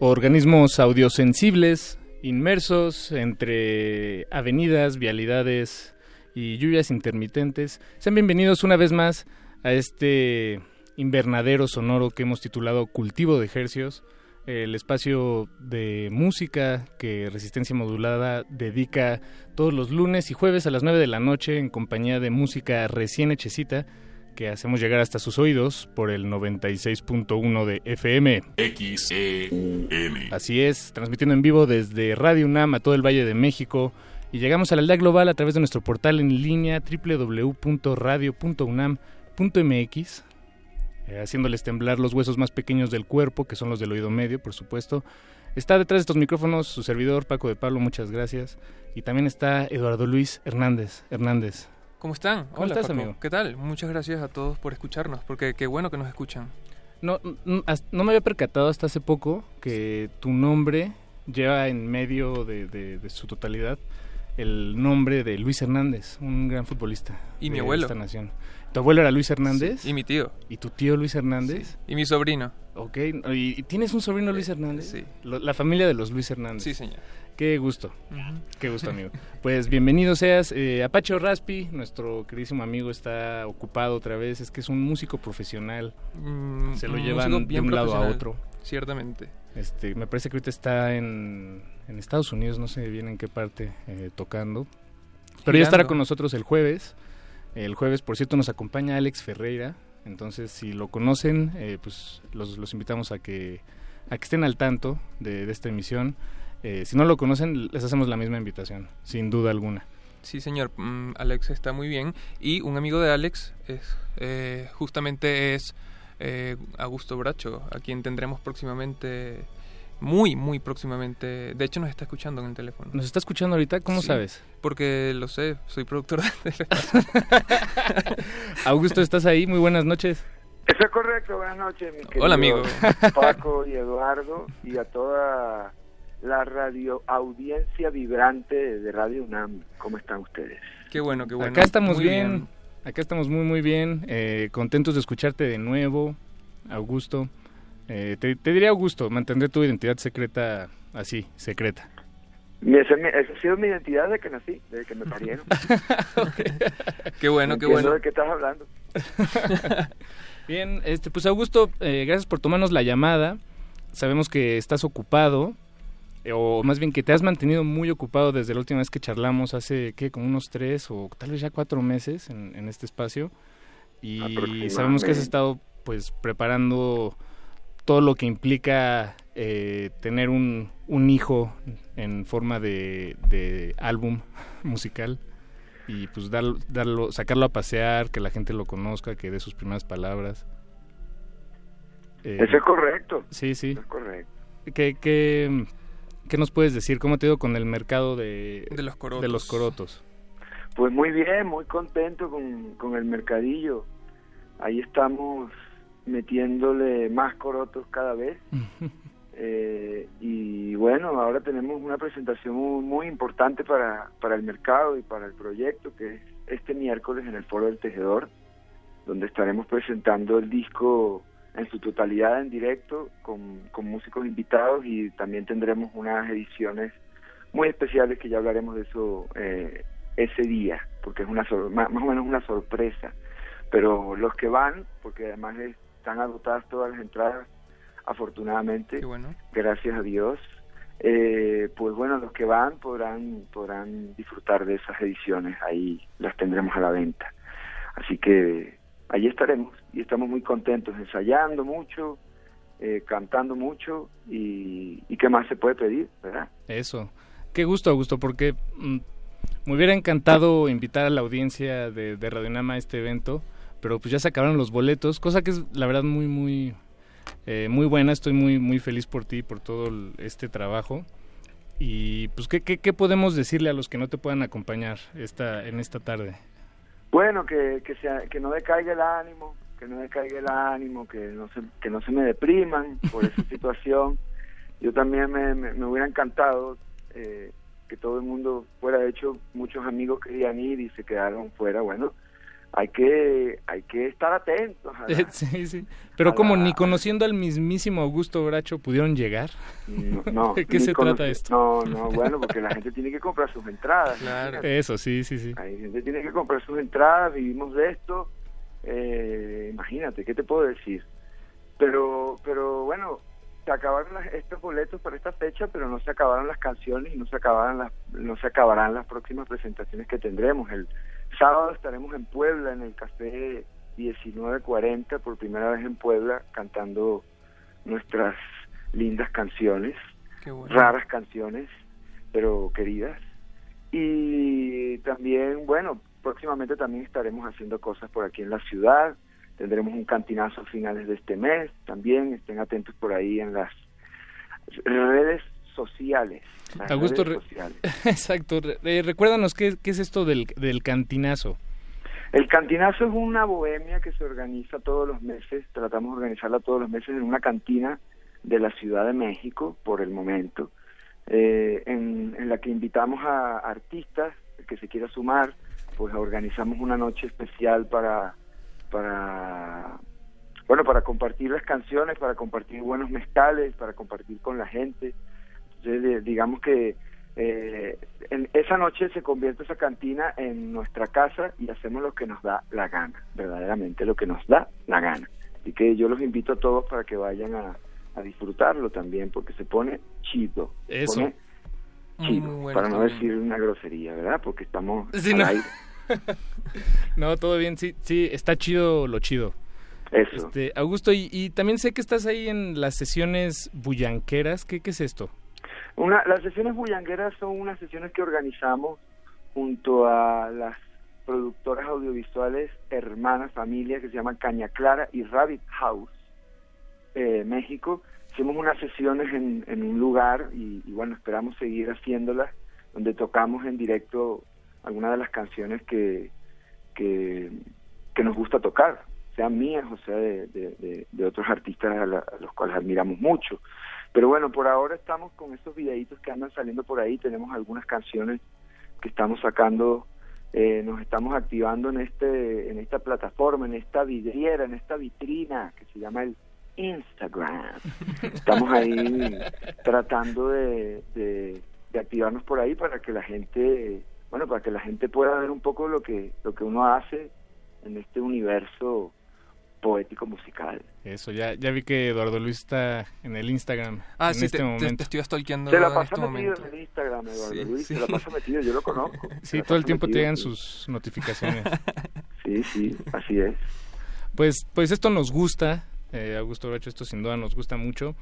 Speaker 16: Organismos audiosensibles inmersos entre avenidas, vialidades y lluvias intermitentes. Sean bienvenidos una vez más a este invernadero sonoro que hemos titulado Cultivo de Ejercios, el espacio de música que Resistencia Modulada dedica todos los lunes y jueves a las 9 de la noche en compañía de música recién hechecita que hacemos llegar hasta sus oídos por el 96.1 de FM.
Speaker 17: XEUN.
Speaker 16: Así es, transmitiendo en vivo desde Radio UNAM a todo el Valle de México y llegamos a la aldea global a través de nuestro portal en línea www.radio.unam.mx eh, haciéndoles temblar los huesos más pequeños del cuerpo, que son los del oído medio, por supuesto. Está detrás de estos micrófonos su servidor Paco de Pablo, muchas gracias. Y también está Eduardo Luis Hernández. Hernández.
Speaker 18: ¿Cómo están?
Speaker 16: ¿Cómo estás, amigo?
Speaker 18: ¿Qué tal? Muchas gracias a todos por escucharnos, porque qué bueno que nos escuchan.
Speaker 16: No, no, no me había percatado hasta hace poco que tu nombre lleva en medio de, de, de, su totalidad el nombre de Luis Hernández, un gran futbolista.
Speaker 18: Y
Speaker 16: de
Speaker 18: mi abuelo.
Speaker 16: Esta nación. ¿Tu abuelo era Luis Hernández?
Speaker 18: Sí, y mi tío.
Speaker 16: ¿Y tu tío Luis Hernández?
Speaker 18: Sí. Y mi sobrino.
Speaker 16: Ok. ¿Y tienes un sobrino Luis Hernández?
Speaker 18: Sí.
Speaker 16: La familia de los Luis Hernández.
Speaker 18: Sí, señor.
Speaker 16: Qué gusto. Uh -huh. Qué gusto, amigo. Pues bienvenido seas. Eh, Apache Raspi, nuestro queridísimo amigo, está ocupado otra vez. Es que es un músico profesional.
Speaker 18: Mm,
Speaker 16: Se lo llevan de un lado a otro.
Speaker 18: Ciertamente.
Speaker 16: Este, me parece que ahorita está en, en Estados Unidos, no sé bien en qué parte, eh, tocando. Pero ya estará con nosotros el jueves. El jueves, por cierto, nos acompaña Alex Ferreira. Entonces, si lo conocen, eh, pues los, los, invitamos a que, a que estén al tanto de, de esta emisión. Eh, si no lo conocen, les hacemos la misma invitación, sin duda alguna.
Speaker 18: Sí, señor. Mm, Alex está muy bien. Y un amigo de Alex es eh, justamente es eh, Augusto Bracho, a quien tendremos próximamente, muy, muy próximamente. De hecho, nos está escuchando en el teléfono.
Speaker 16: ¿Nos está escuchando ahorita? ¿Cómo
Speaker 18: sí,
Speaker 16: sabes?
Speaker 18: Porque lo sé, soy productor de
Speaker 16: Augusto, ¿estás ahí? Muy buenas noches.
Speaker 19: Eso es correcto, buenas noches, mi querido
Speaker 18: Hola, amigo.
Speaker 19: Paco y Eduardo, y a toda la radio audiencia vibrante de Radio UNAM. ¿Cómo están ustedes?
Speaker 18: Qué bueno, qué bueno.
Speaker 16: Acá estamos bien. bien. Acá estamos muy, muy bien. Eh, contentos de escucharte de nuevo, Augusto. Eh, te, te, diría, Augusto, mantendré tu identidad secreta así, secreta.
Speaker 19: Esa, esa, ha sido mi identidad desde que nací, desde que me parieron.
Speaker 18: qué bueno,
Speaker 19: no
Speaker 18: qué bueno.
Speaker 19: ¿De qué estás hablando?
Speaker 16: bien, este, pues Augusto, eh, gracias por tomarnos la llamada. Sabemos que estás ocupado, o más bien que te has mantenido muy ocupado desde la última vez que charlamos hace que como unos tres o tal vez ya cuatro meses en, en este espacio y sabemos que has estado pues preparando todo lo que implica eh, tener un, un, hijo en forma de, de álbum musical y pues dar, darlo, sacarlo a pasear, que la gente lo conozca, que dé sus primeras palabras.
Speaker 19: Eh, Eso es correcto.
Speaker 16: Sí, sí.
Speaker 19: Eso es correcto.
Speaker 16: ¿Qué, qué, ¿Qué nos puedes decir? ¿Cómo te ha ido con el mercado de,
Speaker 18: de, los, corotos.
Speaker 16: de los corotos?
Speaker 19: Pues muy bien, muy contento con, con el mercadillo. Ahí estamos metiéndole más corotos cada vez. eh, y bueno, ahora tenemos una presentación muy, muy, importante para, para el mercado y para el proyecto, que es este miércoles en el Foro del Tejedor, donde estaremos presentando el disco en su totalidad en directo con, con, músicos invitados y también tendremos unas ediciones muy especiales que ya hablaremos de eso eh, ese día, porque es una más, más, o menos una sorpresa. Pero los que van, porque además están agotadas todas las entradas, afortunadamente,
Speaker 18: bueno.
Speaker 19: gracias a Dios, eh, pues bueno, los que van podrán, podrán disfrutar de esas ediciones, ahí las tendremos a la venta. Así que allí estaremos y estamos muy contentos, ensayando mucho, eh, cantando mucho y, y, qué más se puede pedir, ¿verdad?
Speaker 16: Eso. Qué gusto, Augusto, porque mm, Me hubiera encantado invitar a la audiencia de, de Radio Nama a este evento, pero pues ya se acabaron los boletos, cosa que es la verdad muy, muy, eh, muy buena. Estoy muy, muy feliz por ti, por todo este trabajo. Y pues, ¿qué, qué, qué podemos decirle a los que no te puedan acompañar esta, en esta tarde?
Speaker 19: Bueno, que, que, sea, que no decaiga el ánimo, que no decaiga el ánimo, que no se, que no se me depriman por esa situación. Yo también me, me, me hubiera encantado eh, que todo el mundo fuera, de hecho, muchos amigos querían ir y se quedaron fuera. Bueno, hay que, hay que estar atentos. a la-
Speaker 16: sí, sí. Pero como
Speaker 19: la-
Speaker 16: ni conociendo al mismísimo Augusto Bracho pudieron llegar.
Speaker 19: No, no,
Speaker 16: ¿De qué se trata esto?
Speaker 19: No, no, bueno, porque la gente tiene que comprar sus entradas. imagínate.
Speaker 16: Eso, sí, sí, sí.
Speaker 19: Hay gente tiene que comprar sus entradas, vivimos de esto. Eh, imagínate, ¿qué te puedo decir? Pero, pero bueno, se acabaron las- estos boletos para esta fecha, pero no se acabaron las canciones y no se acabaron las, no se acabarán las próximas presentaciones que tendremos. El sábado estaremos en Puebla, en el Café 1940, por primera vez en Puebla, cantando nuestras lindas canciones,
Speaker 18: bueno.
Speaker 19: raras canciones, pero queridas. Y también, bueno, próximamente también estaremos haciendo cosas por aquí en la ciudad. Tendremos un cantinazo a finales de este mes. También estén atentos por ahí en las redes sociales. las
Speaker 16: Augusto,
Speaker 19: redes sociales.
Speaker 16: exacto. Eh, recuérdanos qué, qué es esto del, del cantinazo.
Speaker 19: El cantinazo es una bohemia que se organiza todos los meses, tratamos de organizarla todos los meses en una cantina de la Ciudad de México por el momento, eh, en, en la que invitamos a artistas que se quiera sumar, pues organizamos una noche especial para, para, bueno, para compartir las canciones, para compartir buenos mezcales, para compartir con la gente. Entonces, digamos que eh, en esa noche se convierte esa cantina en nuestra casa y hacemos lo que nos da la gana, verdaderamente lo que nos da la gana. Así que yo los invito a todos para que vayan a, a disfrutarlo también, porque se pone chido. se
Speaker 16: Eso.
Speaker 19: pone chido,
Speaker 16: bueno
Speaker 19: para no decir una grosería, ¿verdad? Porque estamos
Speaker 16: Sí,
Speaker 19: al
Speaker 16: no.
Speaker 19: aire.
Speaker 16: No, todo bien, sí, sí, está chido lo chido.
Speaker 19: Eso.
Speaker 16: Este, Augusto, y, y también sé que estás ahí en las sesiones bullanqueras. ¿Qué, qué es esto?
Speaker 19: Una, las sesiones bullangueras son unas sesiones que organizamos junto a las productoras audiovisuales hermanas, familias que se llaman Caña Clara y Rabbit House, eh, México. Hicimos unas sesiones en, en un lugar y, y bueno, esperamos seguir haciéndolas, donde tocamos en directo algunas de las canciones que, que, que nos gusta tocar, sean mías o sea de, de- de- de otros artistas a, la- a los cuales admiramos mucho. Pero bueno, por ahora estamos con estos videitos que andan saliendo por ahí, tenemos algunas canciones que estamos sacando, eh, nos estamos activando en este en esta plataforma, en esta vidriera, en esta vitrina que se llama el Instagram. Estamos ahí tratando de, de, de activarnos por ahí para que la gente, bueno, para que la gente pueda ver un poco lo que lo que uno hace en este universo poético musical.
Speaker 16: Eso, ya, ya vi que Eduardo Luis está en el Instagram
Speaker 18: Ah,
Speaker 16: en
Speaker 18: sí,
Speaker 16: este
Speaker 18: te, te-
Speaker 16: momento.
Speaker 18: te estoy stalkeando
Speaker 19: Se la
Speaker 18: en
Speaker 19: pasa
Speaker 18: este
Speaker 19: metido
Speaker 18: momento.
Speaker 19: en el Instagram, Eduardo
Speaker 18: Sí,
Speaker 19: Luis,
Speaker 18: sí.
Speaker 19: se la pasa metido, yo lo conozco.
Speaker 16: Sí, todo el tiempo te
Speaker 19: metido,
Speaker 16: llegan
Speaker 19: sí.
Speaker 16: sus notificaciones.
Speaker 19: Sí, sí, así es.
Speaker 16: Pues, pues esto nos gusta, eh, Augusto Bracho, esto sin duda nos gusta mucho.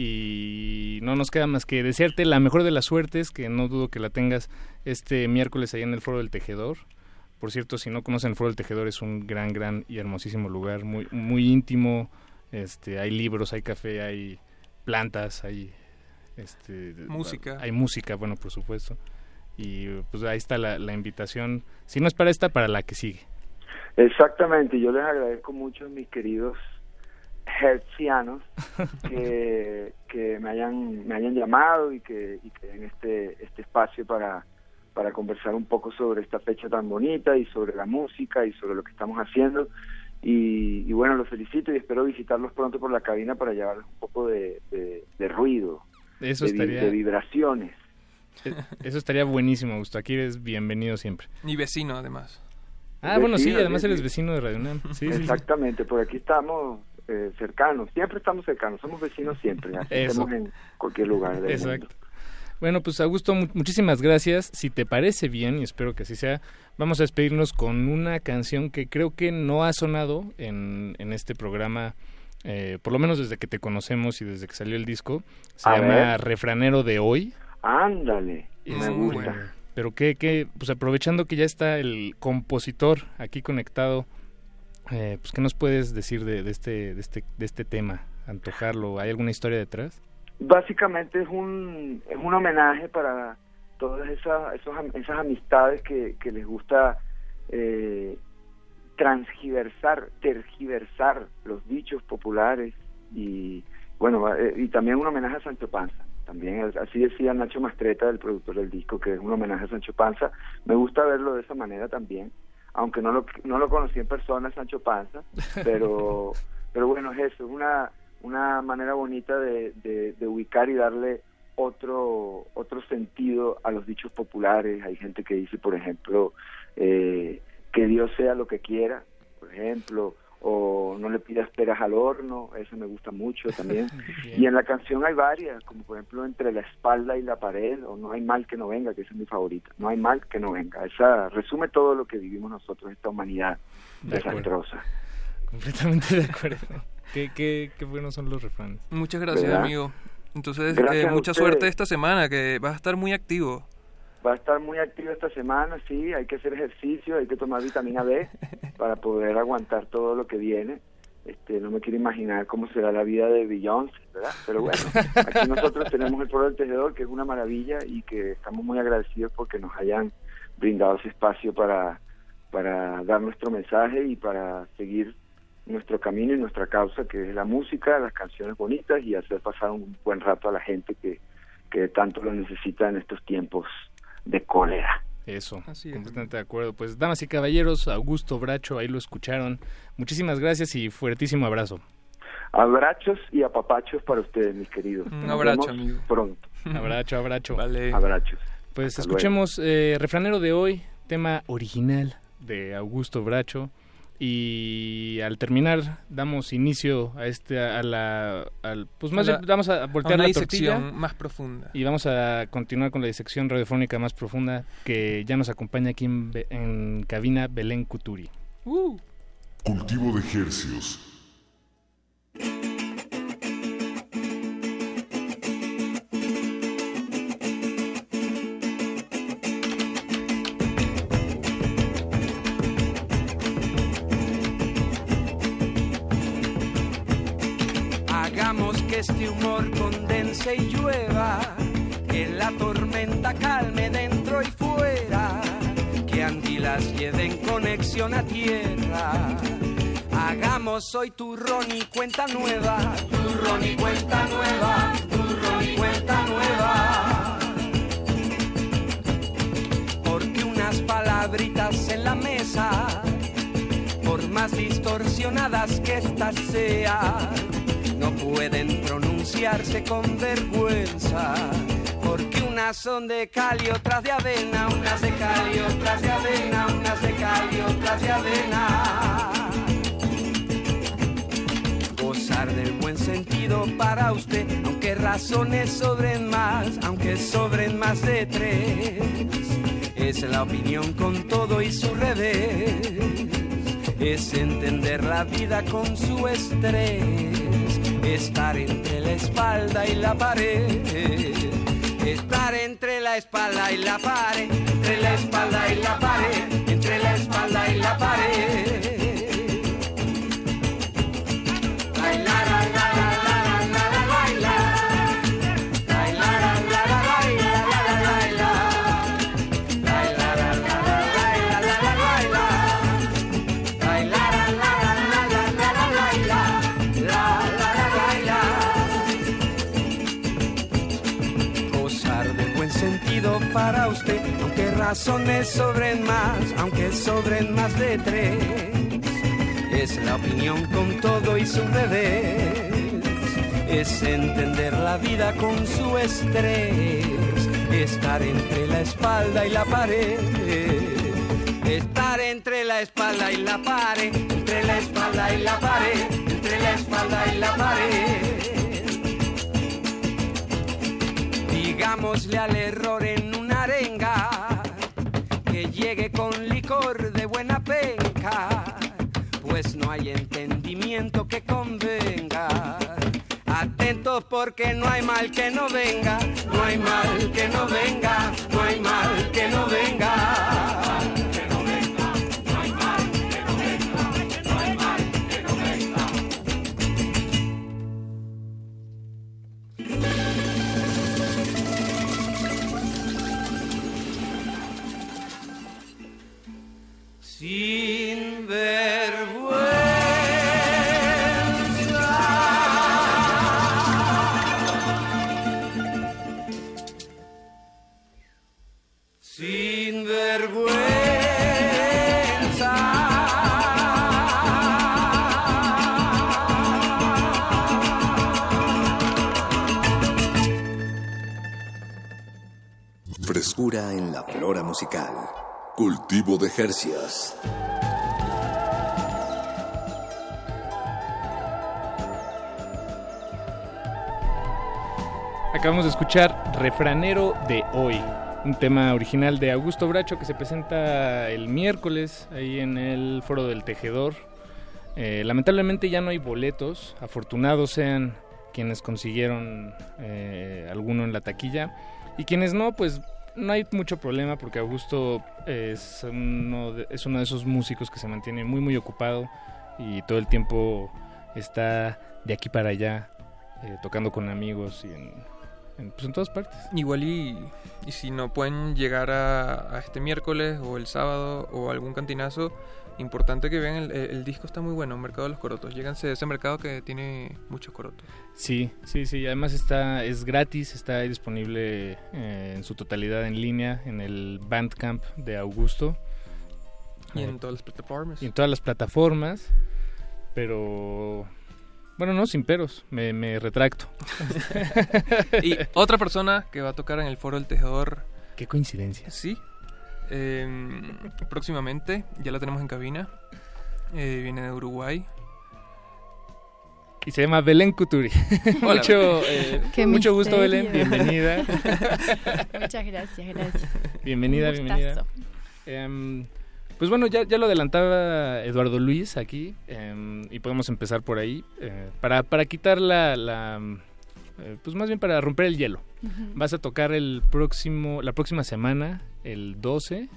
Speaker 16: Y no nos queda más que desearte la mejor de las suertes, que no dudo que la tengas este miércoles ahí en el Foro del Tejedor. Por cierto, si no conocen el Foro del Tejedor, es un gran, gran y hermosísimo lugar, muy, muy íntimo. Este, hay libros, hay café, hay plantas, hay este,
Speaker 18: Música.
Speaker 16: Hay música, bueno, por supuesto. Y pues ahí está la, la invitación. Si no es para esta, para la que sigue.
Speaker 19: Exactamente, yo les agradezco mucho a mis queridos hertzianos que, que me hayan me hayan llamado y que, y que den este este espacio para para conversar un poco sobre esta fecha tan bonita y sobre la música y sobre lo que estamos haciendo y, y bueno los felicito y espero visitarlos pronto por la cabina para llevarles un poco de, de- de ruido
Speaker 16: Eso
Speaker 19: de,
Speaker 16: estaría-
Speaker 19: de vibraciones
Speaker 16: Eh, Eso estaría buenísimo, Augusto. Aquí eres bienvenido siempre.
Speaker 18: Y vecino, además.
Speaker 16: Ah, bueno, sí, además eres vecino de Radio UNAM. Sí, sí, sí.
Speaker 19: Exactamente, por aquí estamos eh, cercanos, siempre estamos cercanos, somos vecinos siempre, estemos en cualquier lugar del
Speaker 16: Exacto.
Speaker 19: mundo.
Speaker 16: Bueno, pues Augusto, mu- muchísimas gracias. Si te parece bien, y espero que así sea, vamos a despedirnos con una canción que creo que no ha sonado en, en este programa, eh, por lo menos desde que te conocemos y desde que salió el disco. Se
Speaker 19: A
Speaker 16: llama
Speaker 19: ver.
Speaker 16: Refranero de Hoy.
Speaker 19: Ándale,
Speaker 16: Es
Speaker 19: me gusta.
Speaker 16: bueno. Pero que, que, pues aprovechando que ya está el compositor aquí conectado, eh, pues ¿qué nos puedes decir de, de, este, de, este, de este tema? Antojarlo, ¿hay alguna historia detrás?
Speaker 19: Básicamente es un, es un homenaje para todas esas, esos, esas amistades que, les gusta eh, transgiversar, tergiversar los dichos populares y bueno, eh, y también un homenaje a Sancho Panza. También así decía Nacho Mastreta, el productor del disco, que es un homenaje a Sancho Panza. Me gusta verlo de esa manera también, aunque no lo, no lo conocí en persona, Sancho Panza, pero, pero bueno, es eso, es una, una manera bonita de, de, ubicar y darle otro, otro sentido a los dichos populares. Hay gente que dice, por ejemplo, eh, que Dios sea lo que quiera, por ejemplo, o no le pidas peras al horno, eso me gusta mucho también. y en la canción hay varias, como por ejemplo entre la espalda y la pared, o no hay mal que no venga, que esa es mi favorita, no hay mal que no venga. Esa resume todo lo que vivimos nosotros, esta humanidad desastrosa.
Speaker 16: Completamente de acuerdo. qué, qué, qué buenos son los refranes.
Speaker 18: Muchas gracias, amigo. Entonces, eh, mucha suerte esta semana, que vas a estar muy activo
Speaker 19: va a estar muy activo esta semana, sí, hay que hacer ejercicio, hay que tomar vitamina B para poder aguantar todo lo que viene. Este, no me quiero imaginar cómo será la vida de Beyoncé, ¿verdad? Pero bueno, aquí nosotros tenemos el Foro del Tejedor, que es una maravilla y que estamos muy agradecidos porque nos hayan brindado ese espacio para, para dar nuestro mensaje y para seguir nuestro camino y nuestra causa, que es la música, las canciones bonitas y hacer pasar un buen rato a la gente que, que tanto lo necesita en estos tiempos de cólera.
Speaker 16: Eso, completamente de acuerdo. Pues damas y caballeros, Augusto Bracho, ahí lo escucharon. Muchísimas gracias y fuertísimo abrazo.
Speaker 19: Abrazos y apapachos para ustedes, mis queridos.
Speaker 18: Un abrazo, amigo.
Speaker 19: Pronto.
Speaker 16: Abracho, abracho.
Speaker 18: Vale.
Speaker 19: Abrachos.
Speaker 16: Pues escuchemos eh, refranero de hoy, tema original de Augusto Bracho y al terminar damos inicio a este a la al, pues más vamos a voltear
Speaker 18: a
Speaker 16: la tortilla
Speaker 18: más profunda
Speaker 16: y vamos a continuar con la disección radiofónica más profunda que ya nos acompaña aquí en, en cabina Belén Cuturi.
Speaker 18: Uh.
Speaker 17: Cultivo de ejercios
Speaker 20: condense y llueva, que la tormenta calme dentro y fuera, que andilas lleven conexión a tierra. Hagamos hoy turrón y cuenta nueva, turrón y cuenta nueva, turrón y cuenta nueva. Porque unas palabritas en la mesa, por más distorsionadas que estas sean, no pueden pronunciarse con vergüenza. Porque unas son de cal y otras de avena, unas de cal y otras de avena, unas de cal y otras de avena. Gozar del buen sentido para usted, aunque razones sobren más, aunque sobren más de tres. Es la opinión con todo y su revés. Es entender la vida con su estrés estar entre la espalda y la pared. Estar entre la espalda y la pared, entre la espalda y la pared, entre la espalda y la pared. Razones sobren más, aunque sobren más de tres. Es la opinión con todo y su revés, es entender la vida con su estrés, estar entre la espalda y la pared. Estar entre la espalda y la pared, entre la espalda y la pared, entre la espalda y la pared. Digámosle al error en que llegue con licor de buena penca, pues no hay entendimiento que convenga. Atento todos porque no hay mal que no venga, no hay mal que no venga, no hay mal que no venga.
Speaker 21: Frescura en la flora musical. Cultivo de Jercias.
Speaker 16: Acabamos de escuchar Refranero de Hoy, un tema original de Augusto Bracho que se presenta el miércoles ahí en el Foro del Tejedor. Eh, lamentablemente ya no hay boletos, afortunados sean quienes consiguieron eh, alguno en la taquilla y quienes no, pues no hay mucho problema porque Augusto es uno, de, es uno de esos músicos que se mantiene muy muy ocupado y todo el tiempo está de aquí para allá eh, tocando con amigos y en, en, pues en todas partes.
Speaker 18: Igual y, y si no pueden llegar a, a, este miércoles o el sábado o algún cantinazo, importante que vean el, el, disco está muy bueno, Mercado de los Corotos. Lléganse a ese mercado que tiene muchos corotos.
Speaker 16: Sí, sí, sí. Además está es gratis, está disponible eh, en su totalidad en línea en el Bandcamp de Augusto.
Speaker 18: Y en eh, todas las plataformas.
Speaker 16: Y en todas las plataformas. Pero bueno, no, sin peros, me, me retracto.
Speaker 18: y otra persona que va a tocar en el Foro del Tejedor.
Speaker 16: Qué coincidencia.
Speaker 18: Sí. Eh, próximamente, ya la tenemos en cabina. Eh, viene de Uruguay.
Speaker 16: Y se llama Belén Couturi.
Speaker 18: Hola,
Speaker 16: mucho, eh, mucho gusto, Belén. Bienvenida.
Speaker 22: Muchas gracias, gracias.
Speaker 16: Bienvenida, bienvenida. Um, pues bueno, ya, ya lo adelantaba Eduardo Luis aquí eh, y podemos empezar por ahí eh, para, para quitar la, la eh, pues más bien para romper el hielo. Uh -huh. Vas a tocar el próximo, la próxima semana, el 12,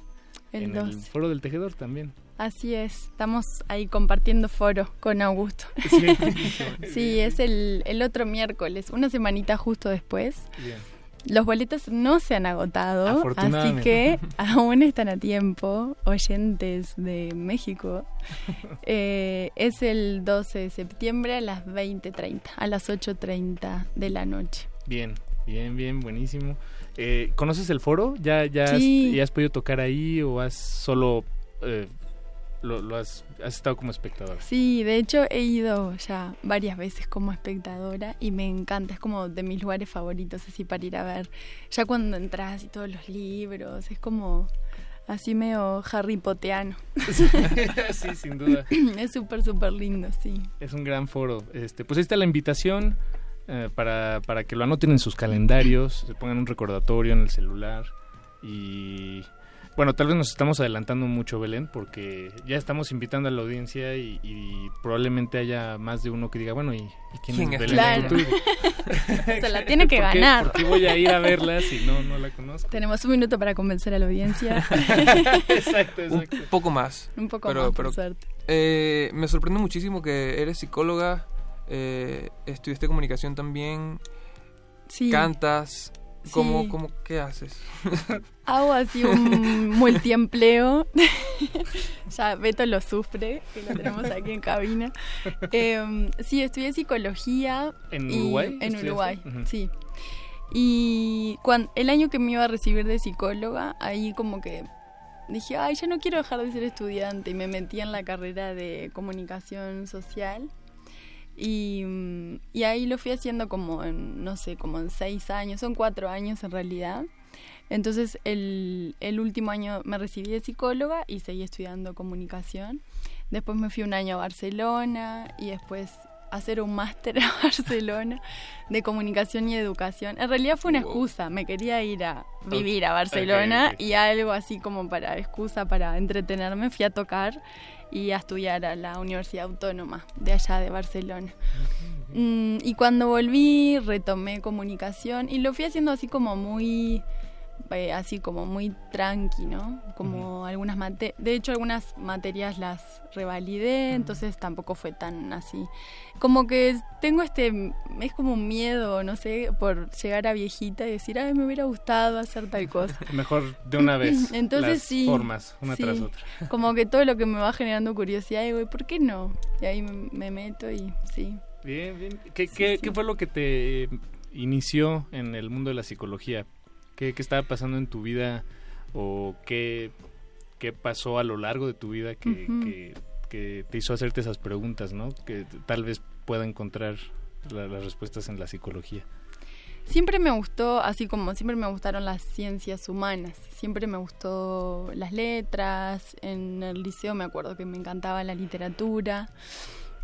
Speaker 22: el
Speaker 16: en
Speaker 22: 12.
Speaker 16: el Foro del Tejedor también.
Speaker 22: Así es, estamos ahí compartiendo foro con Augusto.
Speaker 16: Sí,
Speaker 22: sí es el, el otro miércoles, una semanita justo después.
Speaker 16: Bien.
Speaker 22: Los boletos no se han agotado, así que aún están a tiempo, oyentes de México. Eh, es el 12 de septiembre a las 20.30, a las 8.30 de la noche.
Speaker 16: Bien, bien, bien, buenísimo. Eh, ¿Conoces el foro? ¿Ya, ya,
Speaker 22: sí.
Speaker 16: has, ¿Ya has podido tocar ahí o has solo... Eh, lo, lo has, has, estado como espectadora.
Speaker 22: Sí, de hecho he ido ya varias veces como espectadora y me encanta, es como de mis lugares favoritos así para ir a ver. Ya cuando entras y todos los libros, es como así medio Harry Poteano.
Speaker 16: sí, sin duda.
Speaker 22: es súper, súper lindo, sí.
Speaker 16: Es un gran foro. Este, pues ahí está la invitación eh, para, para que lo anoten en sus calendarios, se pongan un recordatorio en el celular y bueno, tal vez nos estamos adelantando mucho, Belén, porque ya estamos invitando a la audiencia y, y probablemente haya más de uno que diga, bueno, ¿y, y quién,
Speaker 22: ¿Quién,
Speaker 16: es Belén?
Speaker 22: Claro. Se la tiene que
Speaker 16: ¿Por
Speaker 22: ganar.
Speaker 16: Qué, ¿Por qué voy a ir a verla si no, no la conozco?
Speaker 22: Tenemos un minuto para convencer a la audiencia.
Speaker 16: exacto, exacto.
Speaker 18: Un poco más.
Speaker 22: Un poco
Speaker 18: pero,
Speaker 22: más,
Speaker 18: pero,
Speaker 22: por suerte.
Speaker 18: Eh, me sorprende muchísimo que eres psicóloga, eh, estudiaste comunicación también,
Speaker 22: sí.
Speaker 18: cantas. ¿Cómo,
Speaker 22: Sí.
Speaker 18: cómo, ¿Qué haces?
Speaker 22: Hago así un multiempleo. ya Beto lo sufre, que lo tenemos aquí en cabina. Eh, sí, estudié psicología.
Speaker 16: ¿En
Speaker 22: y-
Speaker 16: Uruguay?
Speaker 22: En
Speaker 16: estudiaste?
Speaker 22: Uruguay, sí. Y cuando, el año que me iba a recibir de psicóloga, ahí como que dije, ay, ya no quiero dejar de ser estudiante. Y me metí en la carrera de comunicación social. Y, mm, y ahí lo fui haciendo como en, no sé, como en seis años, son cuatro años en realidad. Entonces el, el último año me recibí de psicóloga y seguí estudiando comunicación. Después me fui un año a Barcelona y después hacer un máster a Barcelona de comunicación y educación. En realidad fue una excusa, me quería ir a vivir a Barcelona y algo así como para excusa para entretenerme, fui a tocar y a estudiar a la Universidad Autónoma de allá de Barcelona. Mm, y cuando volví retomé comunicación y lo fui haciendo así como muy eh, así como muy tranqui, ¿no? Como algunas materias, de hecho algunas materias las revalidé, entonces tampoco fue tan así. Como que tengo este, es como un miedo, no sé, por llegar a viejita y decir, ay, me hubiera gustado hacer tal cosa.
Speaker 16: Mejor de una vez.
Speaker 22: entonces
Speaker 16: las
Speaker 22: sí.
Speaker 16: Formas, una
Speaker 22: sí.
Speaker 16: tras otra.
Speaker 22: Como que todo lo que me va generando curiosidad, digo, ¿y por qué no? Y ahí me, me meto y sí.
Speaker 16: Bien, bien. ¿Qué, qué, ¿Qué fue lo que te inició en el mundo de la psicología? ¿Qué, qué estaba pasando en tu vida o qué, qué pasó a lo largo de tu vida que, que, que te hizo hacerte esas preguntas, ¿no? Que tal vez pueda encontrar la- las respuestas en la psicología.
Speaker 22: Siempre me gustó, así como siempre me gustaron las ciencias humanas, siempre me gustó las letras, en el liceo me acuerdo que me encantaba la literatura.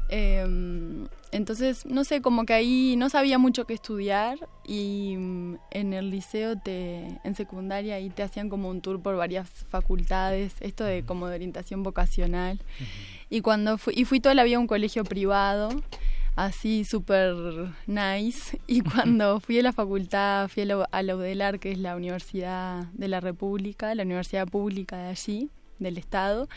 Speaker 22: Eh, entonces, no sé, como que ahí no sabía mucho qué estudiar y mm, en el liceo, te, en secundaria, ahí te hacían como un tour por varias facultades, esto de como de orientación vocacional. Y cuando fui, y fui toda la vida a un colegio privado, así súper nice. Y cuando fui a la facultad, fui a la, a la UDELAR, que es la Universidad de la República, la universidad pública de allí, del Estado.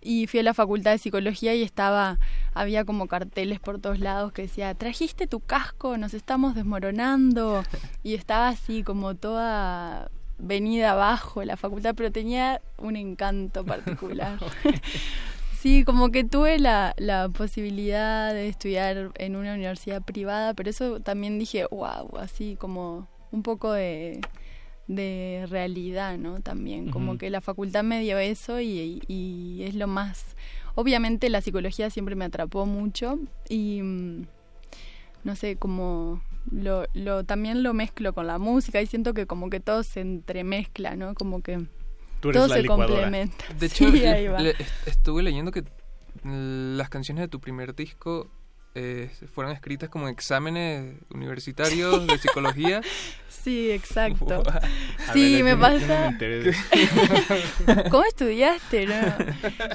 Speaker 22: Y fui a la facultad de psicología y estaba, había como carteles por todos lados que decía, trajiste tu casco, nos estamos desmoronando. Y estaba así como toda venida abajo la facultad, pero tenía un encanto particular. Sí, como que tuve la, la posibilidad de estudiar en una universidad privada, pero eso también dije, wow, así como un poco de, de realidad, ¿no? También, como que la facultad me dio eso y, y es lo más... Obviamente la psicología siempre me atrapó mucho y mm, no sé, como lo, lo también lo mezclo con la música y siento que como que todo se entremezcla, ¿no? Como que
Speaker 16: Tú eres
Speaker 22: todo
Speaker 16: la
Speaker 22: se
Speaker 16: licuadora.
Speaker 22: complementa.
Speaker 18: De hecho,
Speaker 22: Sí, ahí va.
Speaker 18: le- est- estuve leyendo que mm, las canciones de tu primer disco eh, fueron escritas como exámenes universitarios de psicología.
Speaker 22: Sí, exacto.
Speaker 18: Wow.
Speaker 22: Sí,
Speaker 18: ver,
Speaker 22: me pasa.
Speaker 18: me.
Speaker 22: ¿Cómo estudiaste? No?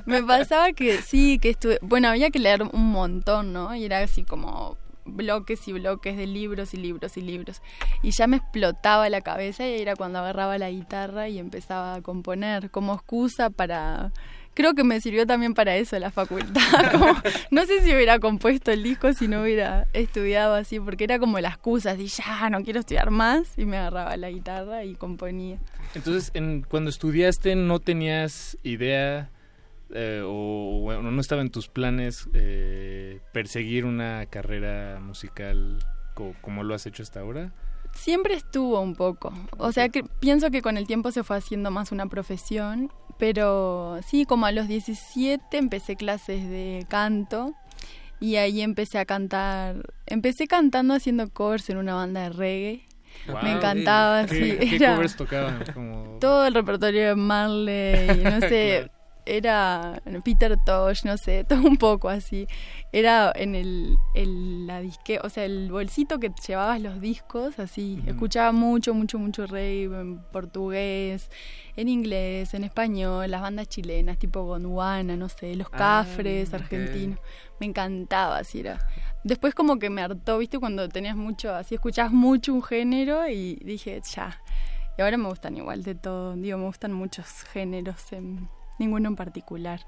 Speaker 22: Me pasaba que sí, que estuve. Bueno, había que leer un montón, ¿no? Y era así como bloques y bloques de libros y libros y libros. Y ya me explotaba la cabeza y era cuando agarraba la guitarra y empezaba a componer como excusa para. Creo que me sirvió también para eso la facultad. Como, no sé si hubiera compuesto el disco si no hubiera estudiado así, porque era como la excusa, así ya no quiero estudiar más, y me agarraba la guitarra y componía.
Speaker 16: Entonces, en, cuando estudiaste, ¿no tenías idea eh, o bueno, no estaba en tus planes eh, perseguir una carrera musical co- como lo has hecho hasta ahora?
Speaker 22: Siempre estuvo un poco. O sea, que pienso que con el tiempo se fue haciendo más una profesión, pero sí, como a los 17 empecé clases de canto y ahí empecé a cantar. Empecé cantando haciendo covers en una banda de reggae.
Speaker 16: Wow.
Speaker 22: Me encantaba,
Speaker 16: ¿Qué-
Speaker 22: sí.
Speaker 16: qué
Speaker 22: era
Speaker 16: covers tocaban? Como-
Speaker 22: Todo el repertorio de Marley, no sé, era Peter Tosh, no sé, todo un poco así. Era en el, el- la disque, o sea, el bolsito que llevabas los discos, así. Escuchaba mucho, mucho, mucho rey en portugués, en inglés, en español, las bandas chilenas, tipo Gondwana, no sé, los
Speaker 23: Ah,
Speaker 22: Cafres, argentinos. Me encantaba, así era. Después como que me hartó, viste, cuando tenías mucho, así escuchabas mucho un género y dije, ya. Y ahora me gustan igual de todo, digo, me gustan muchos géneros, en, ninguno en particular.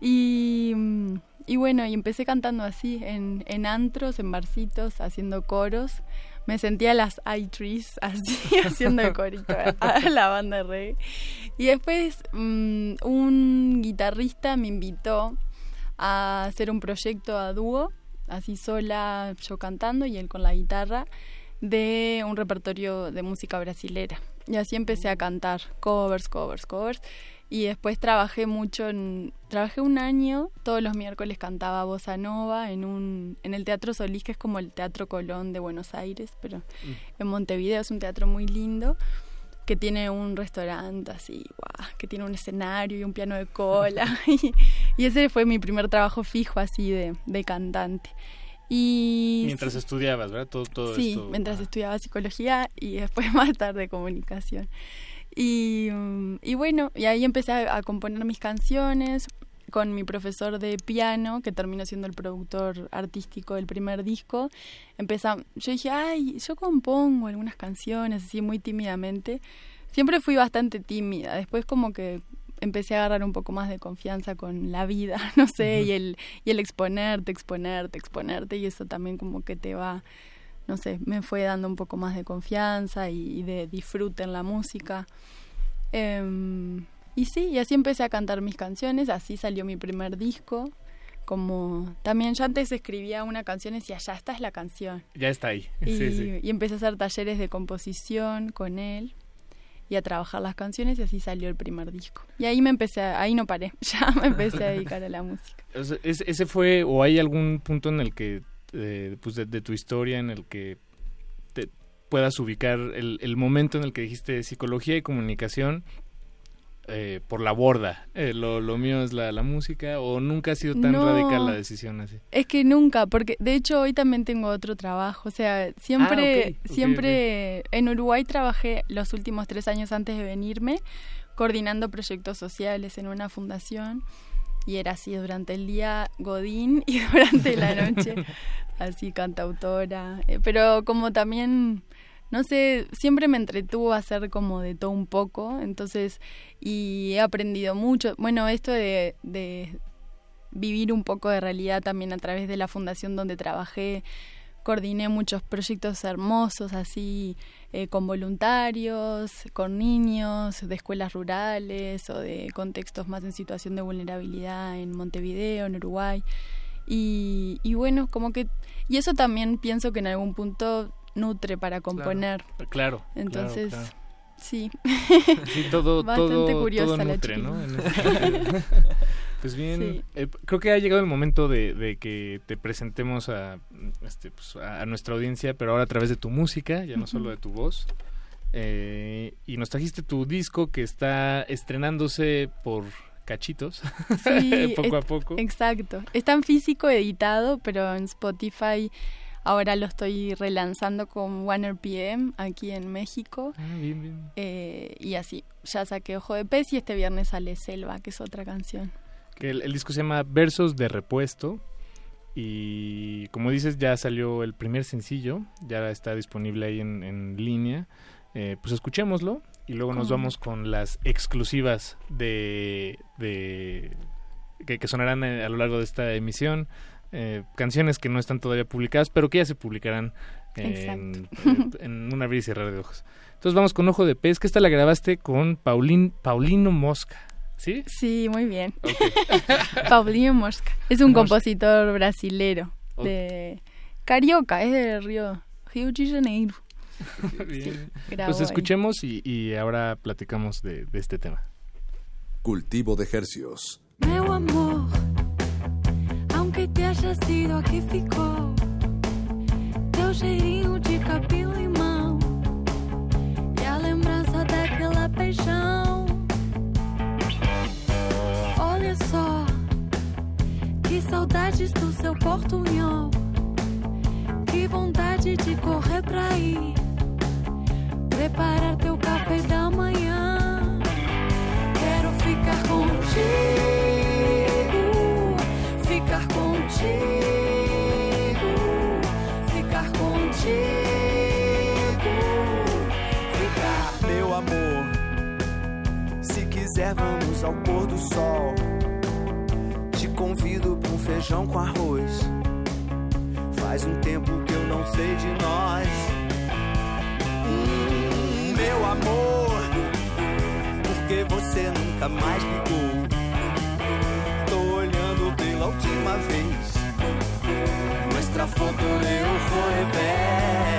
Speaker 22: Y, mm, y bueno, y empecé cantando así, en, en antros, en barcitos, haciendo coros. Me sentía las i-trees así, haciendo el corito a la banda de reggae. Y después mm, un guitarrista me invitó a hacer un proyecto a dúo, así sola, yo cantando y él con la guitarra, de un repertorio de música brasilera. Y así empecé a cantar covers, covers, covers. Y después trabajé mucho en... Trabajé un año, todos los miércoles cantaba bossa nova en, un, en el Teatro Solís, que es como el Teatro Colón de Buenos Aires, pero en Montevideo es un teatro muy lindo que tiene un restaurante así, que tiene un escenario y un piano de cola. y, y ese fue mi primer trabajo fijo así de, de cantante. Y
Speaker 16: mientras estudiabas, ¿verdad? Todo, todo
Speaker 22: sí,
Speaker 16: esto.
Speaker 22: mientras estudiaba psicología y después más tarde comunicación. Y, mm, y bueno, y ahí empecé a, a componer mis canciones con mi profesor de piano, que terminó siendo el productor artístico del primer disco. Empezamos, yo dije, ay, yo compongo algunas canciones así muy tímidamente. Siempre fui bastante tímida, después como que empecé a agarrar un poco más de confianza con la vida, no sé, y el y el exponerte, exponerte, exponerte y eso también como que te va no sé, me fue dando un poco más de confianza y, y de disfrute en la música. Em, y sí, y así empecé a cantar mis canciones, así salió mi primer disco. Como también yo antes escribía una canción y decía, ya, esta es la canción.
Speaker 16: Ya está ahí.
Speaker 22: Y,
Speaker 16: sí, sí.
Speaker 22: y empecé a hacer talleres de composición con él y a trabajar las canciones y así salió el primer disco. Y ahí me empecé, a- ahí no paré, ya me empecé a dedicar a la música.
Speaker 16: O sea, ¿es- ¿Ese fue, o hay algún punto en el que, eh, pues de, de tu historia, en el que te puedas ubicar el, el momento en el que dijiste psicología y comunicación eh, por la borda? Eh, lo, lo mío es la, la música, o nunca ha sido tan
Speaker 22: No.
Speaker 16: radical la decisión así?
Speaker 22: Es que nunca, porque de hecho hoy también tengo otro trabajo, o sea, siempre,
Speaker 16: Ah,
Speaker 22: siempre en Uruguay trabajé los últimos tres años antes de venirme, coordinando proyectos sociales en una fundación y era así durante el día Godín y durante la noche así cantautora, Eh, pero como también no sé, siempre me entretuvo a hacer como de todo un poco, entonces, y he aprendido mucho. Bueno, esto de, de vivir un poco de realidad también a través de la fundación donde trabajé, coordiné muchos proyectos hermosos así eh, con voluntarios, con niños de escuelas rurales o de contextos más en situación de vulnerabilidad en Montevideo, en Uruguay. Y, y bueno, como que... Y eso también pienso que en algún punto nutre para componer.
Speaker 16: Claro.
Speaker 22: Entonces,
Speaker 16: claro,
Speaker 22: sí.
Speaker 16: Sí, todo,
Speaker 22: Bastante
Speaker 16: todo,
Speaker 22: curiosa
Speaker 16: todo
Speaker 22: la
Speaker 16: nutre, ¿no?
Speaker 22: chiquilla.
Speaker 16: En ese. pues bien,
Speaker 22: Sí.
Speaker 16: eh, creo que ha llegado el momento de, de que te presentemos a, este, pues, a, a nuestra audiencia, pero ahora a través de tu música, ya no solo de tu voz. Eh, y nos trajiste tu disco que está estrenándose por cachitos,
Speaker 22: Sí,
Speaker 16: poco a poco.
Speaker 22: Exacto. Está en físico editado, pero en Spotify ahora lo estoy relanzando con One RPM aquí en México.
Speaker 16: Ah, bien, bien.
Speaker 22: Eh, y así, ya saqué Ojo de Pez y este viernes sale Selva, que es otra canción.
Speaker 16: Que el, el disco se llama Versos de Repuesto. Y como dices, ya salió el primer sencillo, ya está disponible ahí en, en línea. Eh, pues escuchémoslo y luego nos vamos con las exclusivas de, de que, que sonarán eh, a lo largo de esta emisión. Eh, canciones que no están todavía publicadas, pero que ya se publicarán en, en un abrir y cerrar de ojos. Entonces vamos con Ojo de Pez, que esta la grabaste con Paulín, Paulino Mosca. ¿Sí?
Speaker 22: Sí, muy bien. Paulinho Mosca. Es un
Speaker 16: Mosca.
Speaker 22: compositor brasilero
Speaker 16: Ok.
Speaker 22: de Carioca, es de Río, Río de Janeiro.
Speaker 16: Bien.
Speaker 22: grabó
Speaker 16: Pues escuchemos y, y ahora platicamos de, de este tema.
Speaker 21: Cultivo de hercios.
Speaker 23: Meu amor, aunque te haya sido aqui ficou teu cheirinho de capim limão e a lembrança daquela paixão. Que saudades do seu portunhol, que vontade de correr pra ir preparar teu café da manhã. Quero ficar contigo, ficar contigo, ficar contigo, ficar.
Speaker 20: Meu amor, se quiser vamos ao pôr do sol. Feijão com arroz. Faz um tempo que eu não sei de nós. Hum, meu amor, porque você nunca mais ligou. Tô olhando pela última vez. Nuestra foto de ojo de.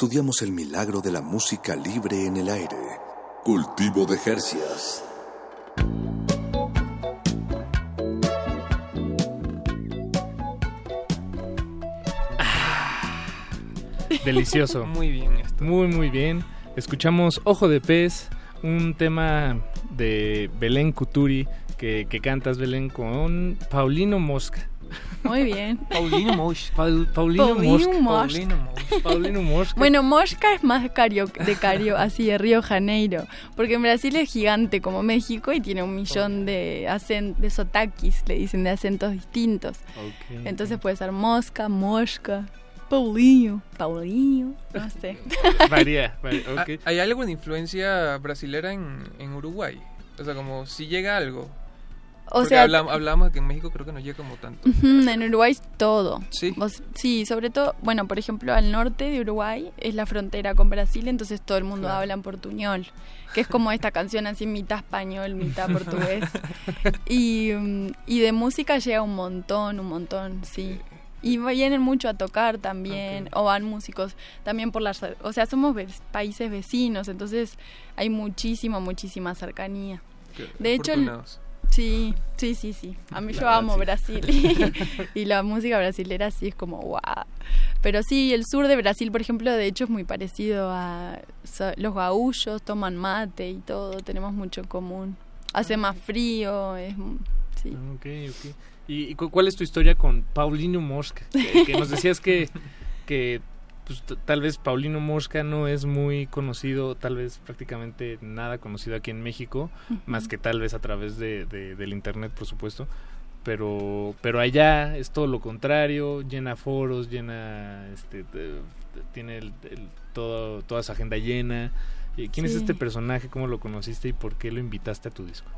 Speaker 21: Estudiamos el milagro de la música libre en el aire. Cultivo de Jercias.
Speaker 16: Delicioso.
Speaker 18: Muy bien esto.
Speaker 16: Muy, muy bien. Escuchamos Ojo de Pez, un tema de Belén Cuturi que, que cantas, Belén, con Paulino Mosca.
Speaker 22: Muy bien.
Speaker 18: Paulino Mosca.
Speaker 16: Paul- Paulino,
Speaker 22: Paulino
Speaker 16: Mosca.
Speaker 22: Mosca.
Speaker 16: Paulino Mosca.
Speaker 22: Bueno, Mosca es más cario, de Cario, así de Río Janeiro, porque en Brasil es gigante como México y tiene un millón de acen- de sotaquis, le dicen de acentos distintos. Entonces puede ser Mosca, Mosca, Paulinho, Paulinho, no sé.
Speaker 16: Varía, varía,
Speaker 18: Ah. ¿Hay algo de influencia brasilera en, en Uruguay? O sea, como si llega algo.
Speaker 22: O
Speaker 18: Porque
Speaker 22: sea-
Speaker 18: hablam- hablamos de que en México creo que no llega como tanto.
Speaker 22: Ujú, en Uruguay todo.
Speaker 18: Sí.
Speaker 22: Vos- sí, sobre todo, bueno, por ejemplo, al norte de Uruguay es la frontera con Brasil, entonces todo el mundo
Speaker 18: Claro.
Speaker 22: habla en portuñol, que es como esta canción así mitad español, mitad portugués. Y, mm, y de música llega un montón, un montón, sí. Y vienen mucho a tocar también, o van músicos también por las... O sea, somos países vecinos, entonces hay muchísima, muchísima cercanía.
Speaker 18: Qué
Speaker 22: De hecho. Sí, sí, sí, sí. A mí
Speaker 18: La
Speaker 22: yo amo. Brasil y, y la música brasilera sí es como wow. Pero sí, el sur de Brasil, por ejemplo, de hecho es muy parecido a so- los gaullos, toman mate y todo, tenemos mucho en común. Hace más frío, es sí.
Speaker 16: Ah, Ok, ok. ¿Y, y cu- cuál es tu historia con Paulino Mosca? Que, que nos decías que, que pues, tal vez Paulino Mosca no es muy conocido, tal vez prácticamente nada conocido aquí en México, más que tal vez a través de, de- del internet, por supuesto. Pero, pero allá es todo lo contrario, llena foros, llena, este, tiene el- el- todo, toda su agenda llena. Eh, ¿Quién es este personaje? ¿Cómo lo conociste y por qué lo invitaste a tu disco?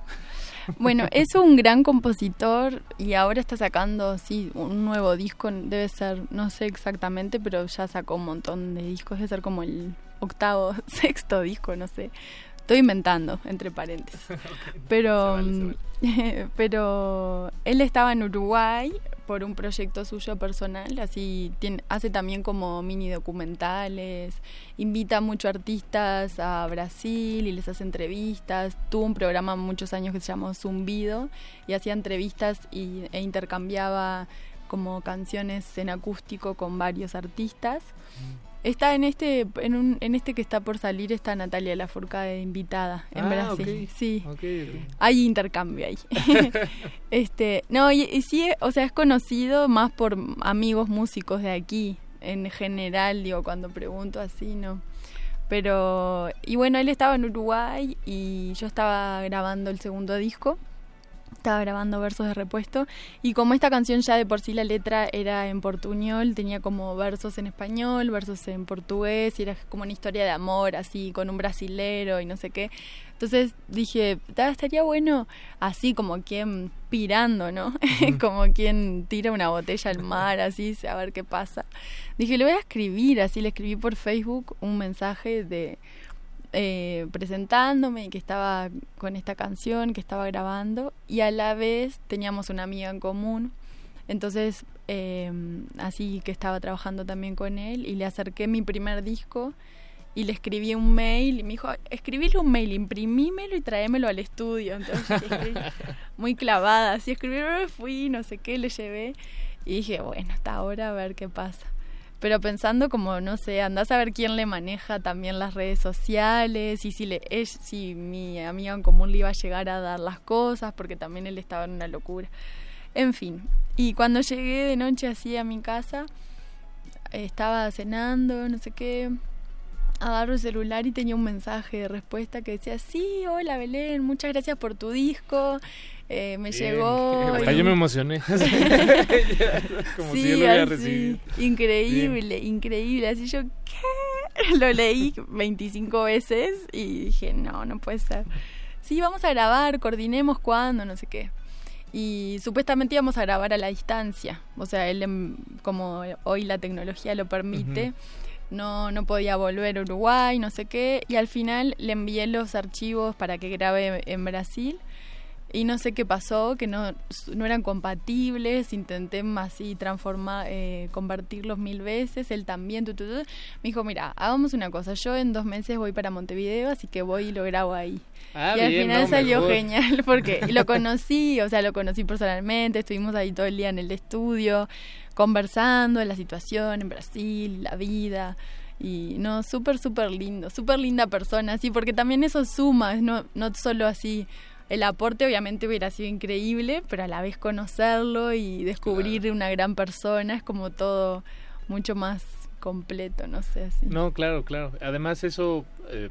Speaker 22: Bueno, es un gran compositor y ahora está sacando, sí, un nuevo disco, debe ser, no sé exactamente, pero ya sacó un montón de discos, debe ser como el octavo, sexto disco, no sé. Estoy inventando, entre paréntesis. Pero, mm, pero él estaba en Uruguay por un proyecto suyo personal, así tiene, hace también como mini documentales, invita mucho artistas a Brasil y les hace entrevistas, tuvo un programa muchos años que se llamó Zumbido y hacía entrevistas y, e intercambiaba como canciones en acústico con varios artistas. Está en este en, un, en este que está por salir está Natalia Lafourcade invitada en
Speaker 16: Ah,
Speaker 22: Brasil. Sí. Hay intercambio ahí. este, no, y, y sí, o sea, es conocido más por amigos músicos de aquí, en general, digo, cuando pregunto así, ¿no? Pero, y bueno, él estaba en Uruguay y yo estaba grabando el segundo disco, estaba grabando versos de repuesto y como esta canción ya de por sí la letra era en portuñol, tenía como versos en español, versos en portugués y era como una historia de amor así con un brasilero y no sé qué. Entonces dije, estaría bueno así como quien pirando, ¿no? como quien tira una botella al mar, así, a ver qué pasa. Dije, le voy a escribir, así le escribí por Facebook un mensaje de eh, presentándome y que estaba con esta canción, que estaba grabando y a la vez teníamos una amiga en común. Entonces, eh, así que estaba trabajando también con él y le acerqué mi primer disco y le escribí un mail y me dijo, escribíle un mail, imprimímelo y tráemelo al estudio. Entonces, muy clavada, así escribí, fui, no sé qué, le llevé y dije, bueno, hasta ahora a ver qué pasa. Pero pensando como, no sé, andás a ver quién le maneja también las redes sociales y si, le, si mi amigo en común le iba a llegar a dar las cosas, porque también él estaba en una locura. En fin, y cuando llegué de noche así a mi casa, estaba cenando, no sé qué, agarro el celular y tenía un mensaje de respuesta que decía, sí, hola Belén, muchas gracias por tu disco. Eh, me llegó.
Speaker 16: Hasta yo me emocioné.
Speaker 22: Como si yo lo hubiera recibido. Increíble, increíble. Así yo, ¿qué? Lo leí 25 veces y dije, no, no puede ser. Sí, vamos a grabar, coordinemos cuándo, no sé qué. Y supuestamente íbamos a grabar a la distancia. O sea, él, em, como hoy la tecnología lo permite no, no podía volver a Uruguay, no sé qué, y al final le envié los archivos para que grabe en Brasil. Y no sé qué pasó, que no, no eran compatibles, intenté así transformar, eh, convertirlos mil veces, él también, me dijo, mira, hagamos una cosa, yo en dos meses voy para Montevideo, así que voy y lo grabo ahí.
Speaker 16: Ah,
Speaker 22: y al final salió genial, porque lo conocí, o sea, lo conocí personalmente, estuvimos ahí todo el día en el estudio, conversando de la situación en Brasil, la vida. Y no, súper, súper lindo, súper linda persona, sí, porque también eso suma, no, no solo así el aporte obviamente hubiera sido increíble, pero a la vez conocerlo y descubrir una gran persona es como todo mucho más completo, no sé. Así.
Speaker 16: No, claro, claro. Además eso, eh,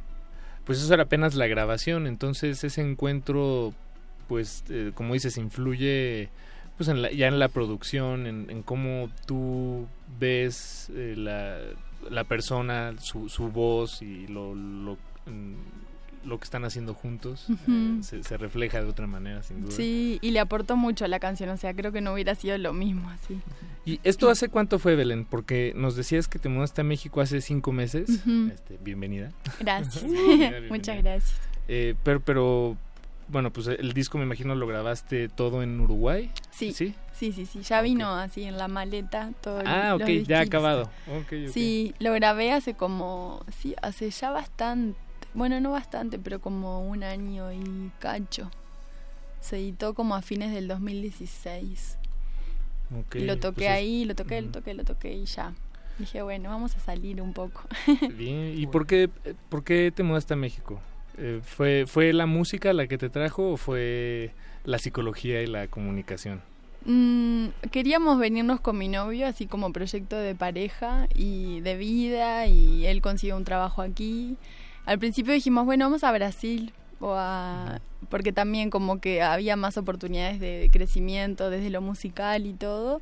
Speaker 16: pues eso era apenas la grabación, entonces ese encuentro, pues eh, como dices, influye pues en ya en la producción, en, cómo tú ves eh, la, la persona, su, su voz y lo, lo lo que están haciendo juntos eh, se, refleja de otra manera, sin duda.
Speaker 22: Sí, y le aportó mucho a la canción, o sea, creo que no hubiera sido lo mismo así.
Speaker 16: ¿Y esto hace cuánto fue, Belén? Porque nos decías que te mudaste a México hace cinco meses. este, bienvenida.
Speaker 22: Gracias, muchas gracias.
Speaker 16: Eh, pero, pero, bueno, pues el disco me imagino lo grabaste todo en Uruguay.
Speaker 22: Sí, sí, sí, sí, sí. ya vino así en la maleta todo.
Speaker 16: Ah, ok, ya acabado.
Speaker 22: Sí, lo grabé hace como, sí, hace ya bastante bueno, no bastante, pero como un año y cacho. Se editó como a fines del 2016. y lo toqué pues ahí, lo toqué, lo toqué, lo toqué y ya. Dije, bueno, vamos a salir un poco.
Speaker 16: Bien, ¿y por qué, por qué te mudaste a México? Eh, ¿fue, ¿Fue la música la que te trajo o fue la psicología y la comunicación?
Speaker 22: Mm, queríamos venirnos con mi novio, así como proyecto de pareja y de vida, y él consiguió un trabajo aquí al principio dijimos, bueno, vamos a Brasil, o a, porque también como que había más oportunidades de crecimiento desde lo musical y todo,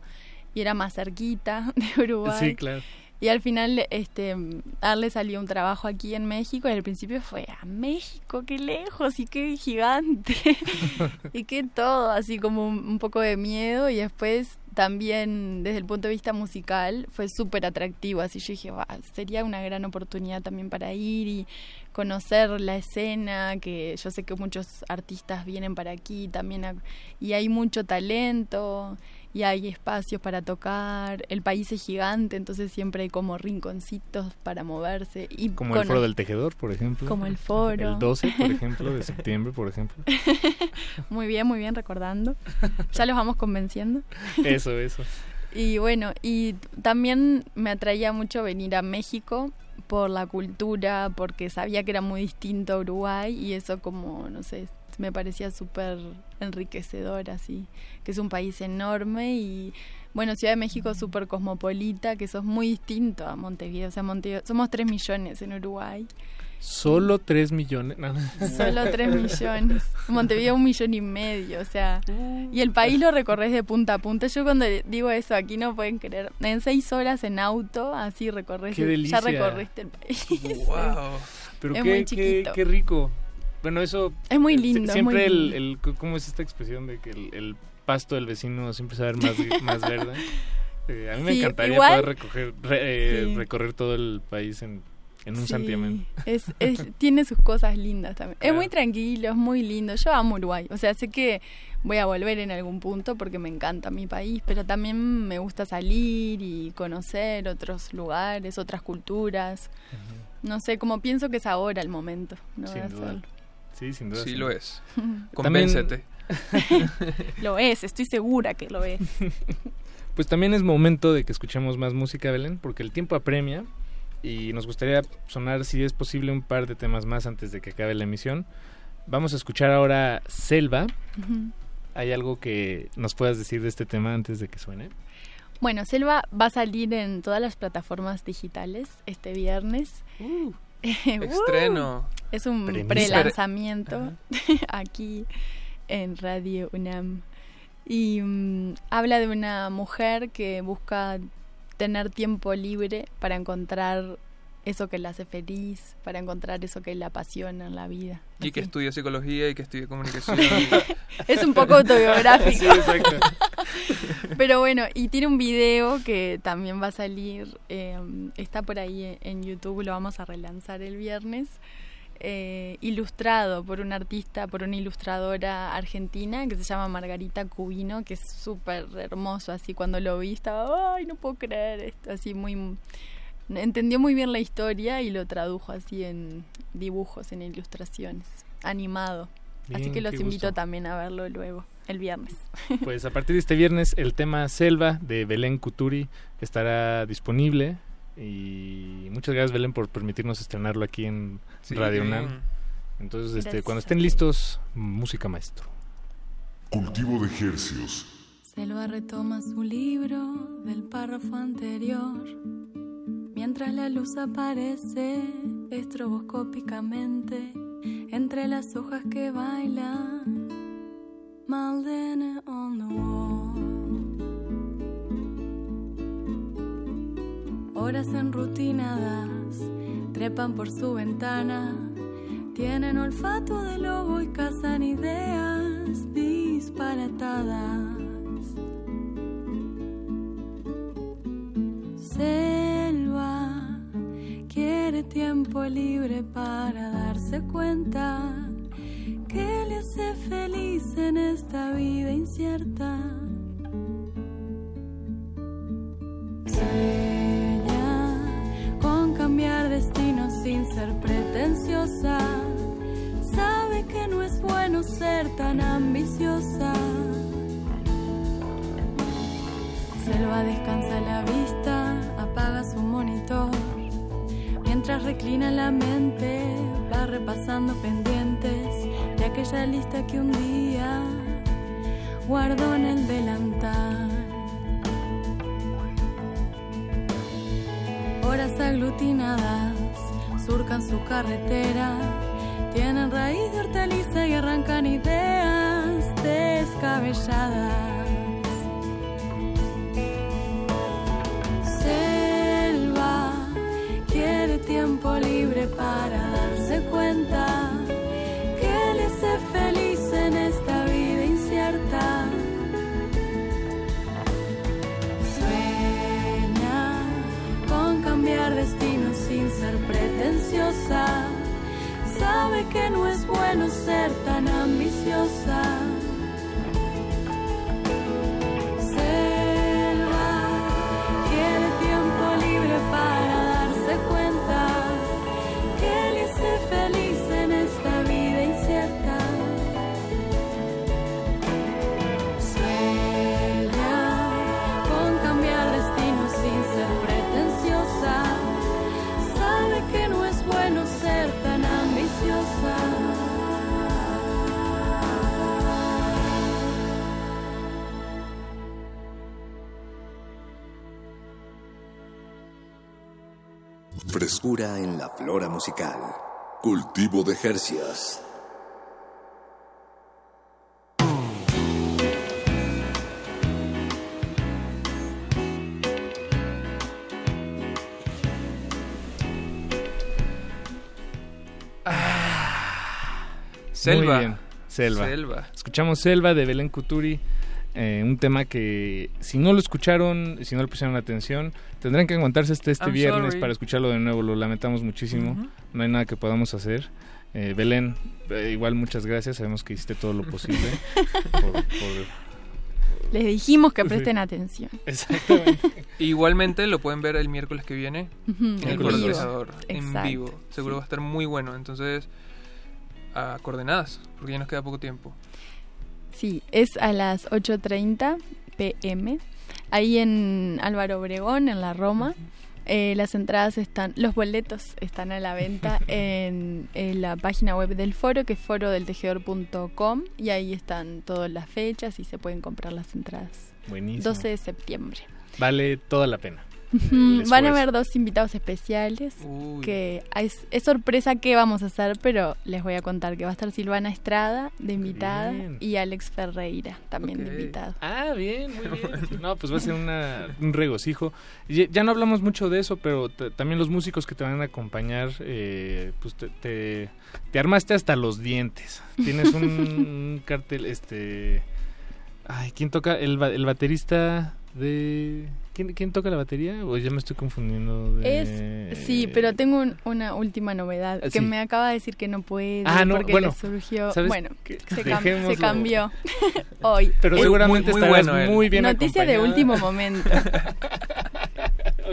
Speaker 22: y era más cerquita de Uruguay.
Speaker 16: Sí, claro.
Speaker 22: Y al final, este, darle salió un trabajo aquí en México y al principio fue a México, qué lejos y qué gigante. Y qué todo, así como un poco de miedo. Y después también desde el punto de vista musical fue súper atractivo, así yo dije, sería una gran oportunidad también para ir y conocer la escena, que yo sé que muchos artistas vienen para aquí también y hay mucho talento y hay espacios para tocar, el país es gigante, entonces siempre hay como rinconcitos para moverse. Y
Speaker 16: como el foro del tejedor, por ejemplo.
Speaker 22: Como el foro.
Speaker 16: El 12, por ejemplo, de septiembre, por ejemplo.
Speaker 22: muy bien, muy bien, recordando. Ya los vamos convenciendo.
Speaker 16: Eso, eso.
Speaker 22: Y bueno, y también me atraía mucho venir a México por la cultura, porque sabía que era muy distinto a Uruguay y eso como, no sé, me parecía súper enriquecedor, así, que es un país enorme y, bueno, Ciudad de México súper cosmopolita, que eso es muy distinto a Montevideo, o sea, Montevideo, somos tres millones en Uruguay
Speaker 16: Solo 3 millones. No, no.
Speaker 22: Solo 3 millones. Montevideo un millón y medio, o sea. Y el país lo recorres de punta a punta. Yo cuando digo eso aquí no pueden creer. En 6 horas en auto, así recorres.
Speaker 16: Qué delicia.
Speaker 22: Ya recorriste el país.
Speaker 16: Wow. Pero
Speaker 22: Es
Speaker 16: qué,
Speaker 22: muy
Speaker 16: qué,
Speaker 22: chiquito.
Speaker 16: qué rico. Bueno, eso...
Speaker 22: Es muy
Speaker 16: eh,
Speaker 22: lindo,
Speaker 16: Siempre
Speaker 22: muy
Speaker 16: el,
Speaker 22: lindo.
Speaker 16: el... ¿Cómo es esta expresión de que el, el pasto del vecino siempre sabe más, más verde? Eh, a mí me encantaría
Speaker 22: igual-
Speaker 16: poder recoger, re- eh,
Speaker 22: Sí.
Speaker 16: recorrer todo el país en, en un
Speaker 22: Sí,
Speaker 16: santiamén.
Speaker 22: Es, es- tiene sus cosas lindas también. Es muy tranquilo, es muy lindo. Yo amo Uruguay. O sea, sé que voy a volver en algún punto porque me encanta mi país, pero también me gusta salir y conocer otros lugares, otras culturas. No sé, como pienso que es ahora el momento. ¿no?
Speaker 16: Sin duda.
Speaker 22: hacerlo.
Speaker 16: Sí, sin duda.
Speaker 18: Sí, lo es. Convéncete.
Speaker 22: Lo es, estoy segura que lo es.
Speaker 16: Pues también es momento de que escuchemos más música, Belén, porque el tiempo apremia y nos gustaría sonar, si es posible, un par de temas más antes de que acabe la emisión. Vamos a escuchar ahora Selva. ¿Hay algo que nos puedas decir de este tema antes de que suene?
Speaker 22: Bueno, Selva va a salir en todas las plataformas digitales este viernes. Uh,
Speaker 18: Estreno.
Speaker 22: Es un
Speaker 18: Premisa.
Speaker 22: pre-lanzamiento aquí en Radio UNAM. Y mm, habla de una mujer que busca tener tiempo libre para encontrar eso que la hace feliz, para encontrar eso que la apasiona en la vida.
Speaker 18: Y que estudia psicología y que estudia comunicación.
Speaker 22: Es un poco autobiográfico.
Speaker 18: Sí, exacto.
Speaker 22: Pero bueno, y tiene un video que también va a salir, eh, está por ahí en YouTube, lo vamos a relanzar el viernes, eh, ilustrado por una artista, por una ilustradora argentina que se llama Margarita Cubino, que es súper hermoso, así cuando lo vi estaba, ay, no puedo creer esto, así muy... Entendió muy bien la historia y lo tradujo así en dibujos, en ilustraciones, animado. así que los invito
Speaker 16: gusto.
Speaker 22: también a verlo luego, el viernes.
Speaker 16: Pues a partir de este viernes el tema Selva de Belén Cuturi estará disponible y muchas gracias Belén por permitirnos estrenarlo aquí en
Speaker 18: Sí.
Speaker 16: Radio UNAM. Entonces, este, cuando estén listos, música maestro.
Speaker 17: Cultivo de hercios.
Speaker 23: Selva retoma su libro del párrafo anterior. Mientras la luz aparece estroboscópicamente entre las hojas que bailan. Maldene on the wall. Horas enrutinadas trepan por su ventana. Tienen olfato de lobo y cazan ideas disparatadas. Selva quiere tiempo libre para darse cuenta que le hace feliz en esta vida incierta. Sueña con cambiar destino sin ser pretenciosa. Sabe que no es bueno ser tan ambiciosa. Selva descansa la vista, apaga su monitor. Mientras reclina la mente, va repasando pendientes de aquella lista que un día guardó en el delantal. Horas aglutinadas surcan su carretera, tienen raíz de hortaliza y arrancan ideas descabelladas. Tiempo libre para darse cuenta que le hace feliz en esta vida incierta. Sueña con cambiar destino sin ser pretenciosa. Sabe que no es bueno ser tan ambiciosa. En
Speaker 21: la flora musical. Cultivo de Jercias.
Speaker 18: Selva.
Speaker 16: Muy bien, Selva.
Speaker 18: Selva.
Speaker 16: Escuchamos Selva de Belén Cuturi. Eh, un tema que si no lo escucharon, si no le pusieron atención, tendrán que aguantarse hasta este
Speaker 18: I'm
Speaker 16: viernes
Speaker 18: sorry.
Speaker 16: para escucharlo de nuevo. Lo lamentamos muchísimo. No hay nada que podamos hacer. Eh, Belén, eh, igual muchas gracias. Sabemos que hiciste todo lo posible. por- por-
Speaker 22: Les dijimos que
Speaker 16: Sí.
Speaker 22: presten atención.
Speaker 16: Exactamente.
Speaker 18: Igualmente lo pueden ver el miércoles que viene en el
Speaker 22: en vivo.
Speaker 18: Tejador, en vivo. Seguro va a estar muy bueno. Entonces, a coordenadas, porque ya nos queda poco tiempo.
Speaker 22: Sí, es a las 8.30 pm, ahí en Álvaro Obregón, en la Roma. Eh, las entradas están, los boletos están a la venta en, en la página web del foro, que es forodeltejedor.com, y ahí están todas las fechas y se pueden comprar las entradas.
Speaker 16: Buenísimo.
Speaker 22: 12 de septiembre.
Speaker 16: Vale toda la pena.
Speaker 22: Van a haber dos invitados especiales que es, es sorpresa qué vamos a hacer, pero les voy a contar que va a estar Silvana Estrada de invitada
Speaker 16: Bien.
Speaker 22: y Alex Ferreira también de invitado.
Speaker 16: Ah, bien, muy bien. No, pues va a ser una- un regocijo. Ya, ya no hablamos mucho de eso, pero también los músicos que te van a acompañar, eh, pues te, te, te armaste hasta los dientes. Tienes un, un cartel, este... Ay, ¿quién toca? El, el baterista de... ¿Quién, quién toca la batería? O ya me estoy confundiendo de...
Speaker 22: Es, sí, pero tengo un- una última novedad
Speaker 16: Ah,
Speaker 22: que
Speaker 16: sí.
Speaker 22: me acaba de decir que no puede
Speaker 16: Ah, no,
Speaker 22: porque
Speaker 16: bueno,
Speaker 22: le surgió,
Speaker 16: ¿sabes
Speaker 22: bueno, se, cam- se
Speaker 16: Dejémoslo.
Speaker 22: cambió hoy.
Speaker 16: Pero
Speaker 22: Es
Speaker 16: seguramente
Speaker 18: muy- muy
Speaker 16: estarás
Speaker 18: bueno
Speaker 16: muy bien
Speaker 22: noticia de último momento.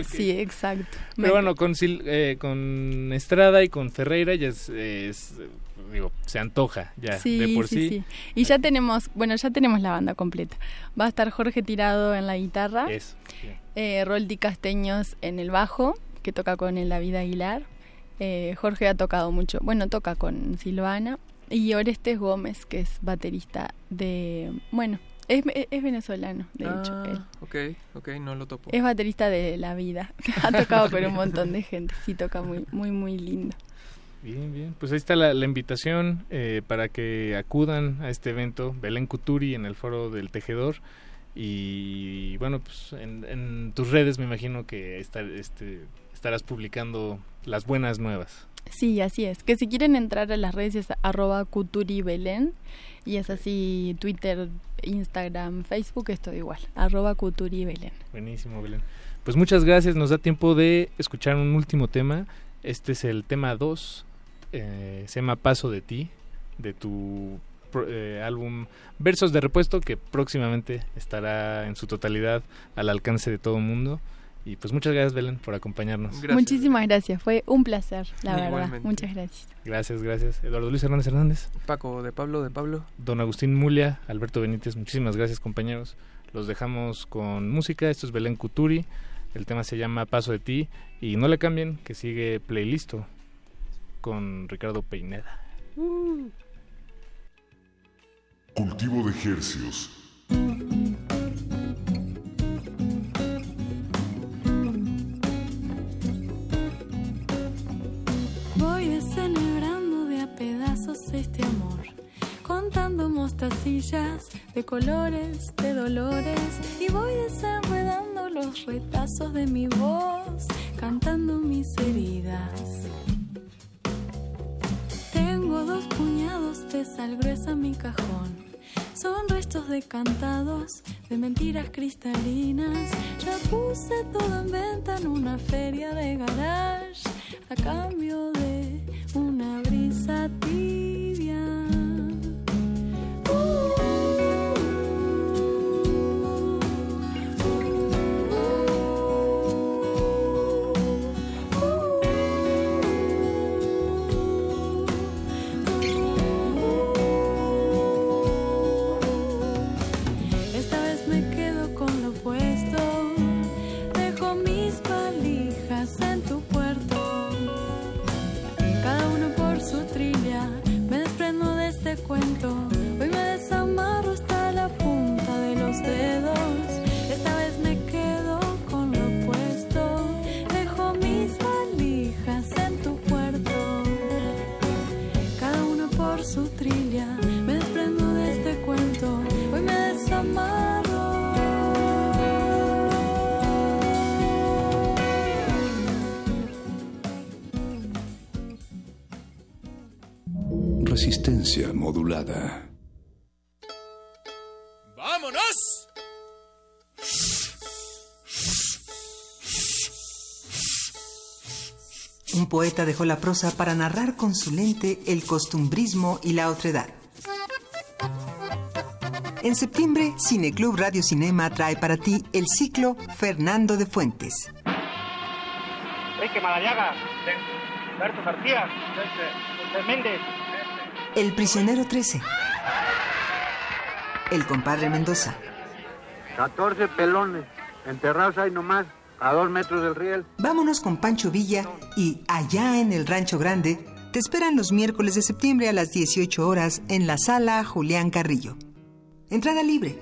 Speaker 22: Sí, exacto. Me-
Speaker 16: Pero bueno, con, Sil- eh, con Estrada y con Ferreira ya es, es, digo, se antoja ya
Speaker 22: Sí,
Speaker 16: de por sí.
Speaker 22: sí, sí. Y ya tenemos, bueno, ya tenemos la banda completa. Va a estar Jorge Tirado en la guitarra,
Speaker 16: Eso,
Speaker 22: eh, Roldi Casteños en el bajo, que toca con el David Aguilar. Eh, Jorge ha tocado mucho, bueno, toca con Silvana. Y Orestes Gómez, que es baterista de, bueno, es, es venezolano, de hecho.
Speaker 18: Ah,
Speaker 22: él.
Speaker 18: ok, ok, no lo topo.
Speaker 22: Es baterista de la vida. ha tocado con un montón de gente. Sí, toca muy, muy, muy lindo.
Speaker 16: Bien, bien. Pues ahí está la, la invitación eh, para que acudan a este evento, Belén Cuturi en el Foro del Tejedor. Y bueno, pues en, en tus redes me imagino que estar, este, estarás publicando las buenas nuevas.
Speaker 22: Sí, así es. Que si quieren entrar a las redes es arroba cuturibelén y es así Twitter, Instagram, Facebook, es todo igual. Arroba cuturibelén.
Speaker 16: Buenísimo, Belén. Pues muchas gracias. Nos da tiempo de escuchar un último tema. Este es el tema 2. Eh, se llama Paso de ti, de tu pro- eh, álbum Versos de Repuesto, que próximamente estará en su totalidad al alcance de todo el mundo. Y pues muchas gracias, Belén, por acompañarnos.
Speaker 22: Muchísimas gracias. Fue un placer, la verdad. Muchas gracias.
Speaker 16: Gracias, gracias. Eduardo Luis Hernández Hernández.
Speaker 18: Paco, de Pablo, de Pablo.
Speaker 16: Don Agustín Mulia, Alberto Benítez, muchísimas gracias compañeros. Los dejamos con música, esto es Belén Cuturi, el tema se llama Paso de ti y no le cambien que sigue Playlisto con Ricardo Peineda.
Speaker 17: Cultivo de Hercios.
Speaker 23: Voy descenebrando de a pedazos este amor, contando mostacillas de colores, de dolores, y voy desenredando los retazos de mi voz, cantando mis heridas. Dos puñados de sal gruesa en mi cajón. Son restos decantados de mentiras cristalinas. Ya puse todo en venta en una feria de garage a cambio de una brisa tibia.
Speaker 24: Resistencia modulada.
Speaker 25: ¡Vámonos!
Speaker 26: Un poeta dejó la prosa para narrar con su lente el costumbrismo y la otredad. En septiembre, Cineclub Radio Cinema trae para ti el ciclo Fernando de Fuentes.
Speaker 27: Enrique Madariaga, Alberto García, José Méndez.
Speaker 26: El prisionero 13. El compadre Mendoza.
Speaker 27: 14 pelones, enterrados ahí nomás, a dos metros del riel.
Speaker 26: Vámonos con Pancho Villa y allá en el Rancho Grande te esperan los miércoles de septiembre a las 18 horas en la sala Julián Carrillo. Entrada libre.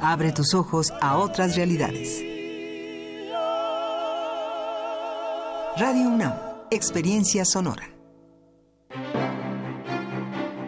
Speaker 26: Abre tus ojos a otras realidades. Radio UNAM, experiencia sonora.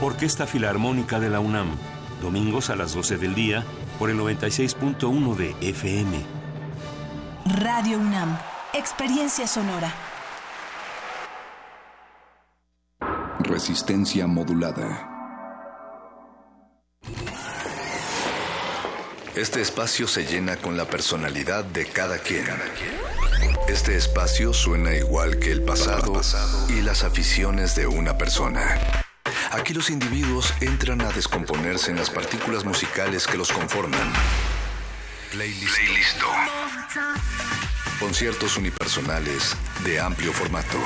Speaker 12: Orquesta Filarmónica de la UNAM, domingos a las 12 del día por el 96.1 de FM.
Speaker 28: Radio UNAM, experiencia sonora.
Speaker 24: Resistencia modulada.
Speaker 5: Este espacio se llena con la personalidad de cada quien. Este espacio suena igual que el pasado y las aficiones de una persona. Aquí los individuos entran a descomponerse en las partículas musicales que los conforman. Playlist. Conciertos unipersonales de amplio formato.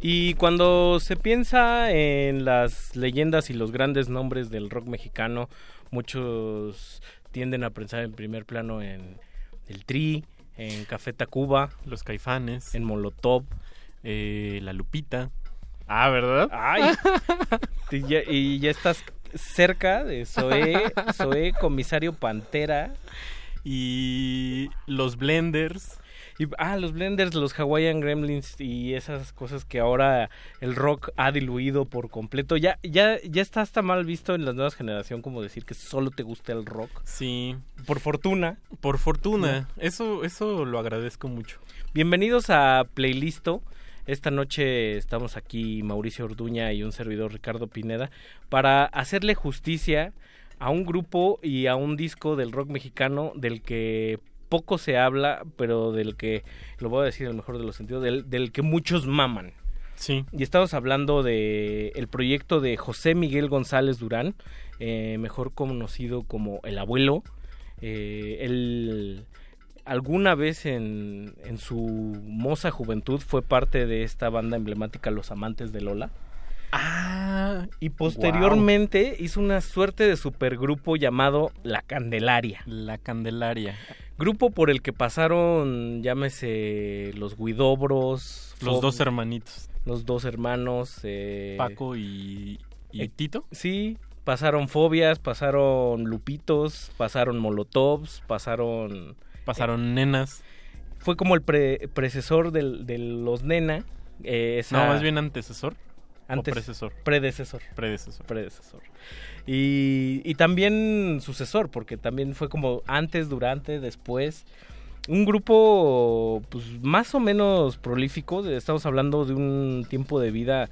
Speaker 29: Y cuando se piensa en las leyendas y los grandes nombres del rock mexicano, muchos tienden a pensar en primer plano en el Tri, en Café Tacuba,
Speaker 30: los Caifanes,
Speaker 29: en Molotov,
Speaker 30: eh, la Lupita.
Speaker 29: Ah, ¿verdad? Ay. y, ya, y ya estás cerca de Zoé, Zoé Comisario Pantera
Speaker 30: y los Blenders.
Speaker 29: Y, ah, los blenders, los Hawaiian Gremlins y esas cosas que ahora el rock ha diluido por completo. Ya, ya, ya está hasta mal visto en la nueva generación como decir que solo te gusta el rock.
Speaker 30: Sí.
Speaker 29: Por fortuna.
Speaker 30: Por fortuna. Eso, eso lo agradezco mucho.
Speaker 29: Bienvenidos a Playlisto. Esta noche estamos aquí Mauricio Orduña y un servidor Ricardo Pineda para hacerle justicia a un grupo y a un disco del rock mexicano del que poco se habla, pero del que, lo voy a decir en el mejor de los sentidos, del, del que muchos maman.
Speaker 30: Sí.
Speaker 29: Y estamos hablando de el proyecto de José Miguel González Durán, eh, mejor conocido como El Abuelo. Eh, él alguna vez en, en su moza juventud fue parte de esta banda emblemática Los Amantes de Lola.
Speaker 30: Ah,
Speaker 29: y posteriormente wow. hizo una suerte de supergrupo llamado La Candelaria.
Speaker 30: La Candelaria.
Speaker 29: Grupo por el que pasaron, llámese, los Guidobros.
Speaker 30: Los dos hermanitos.
Speaker 29: Los dos hermanos. Eh,
Speaker 30: Paco y, y
Speaker 29: eh,
Speaker 30: Tito.
Speaker 29: Sí, pasaron Fobias, pasaron Lupitos, pasaron Molotovs, pasaron...
Speaker 30: Pasaron eh, Nenas.
Speaker 29: Fue como el pre precesor del, de los Nena. Eh, esa...
Speaker 30: No, más bien antecesor. Antes, predecesor.
Speaker 29: Predecesor.
Speaker 30: Predecesor.
Speaker 29: Predecesor. Y, y también sucesor, porque también fue como antes, durante, después. Un grupo, pues, más o menos prolífico. Estamos hablando de un tiempo de vida,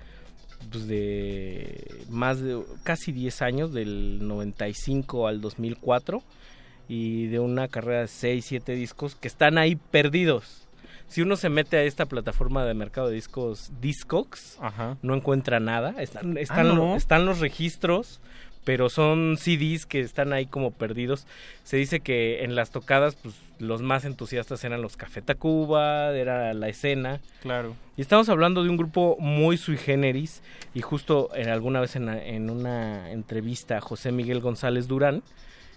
Speaker 29: pues, de más de casi 10 años, del 95 al 2004. Y de una carrera de 6, 7 discos que están ahí perdidos si uno se mete a esta plataforma de mercado de discos Discogs, no encuentra nada. Están, están,
Speaker 30: Ah,
Speaker 29: están los registros, pero son CDs que están ahí como perdidos. Se dice que en las tocadas, pues los más entusiastas eran los Café Tacuba, era la escena.
Speaker 30: Claro.
Speaker 29: Y estamos hablando de un grupo muy sui generis. Y justo en alguna vez en, en una entrevista, José Miguel González Durán,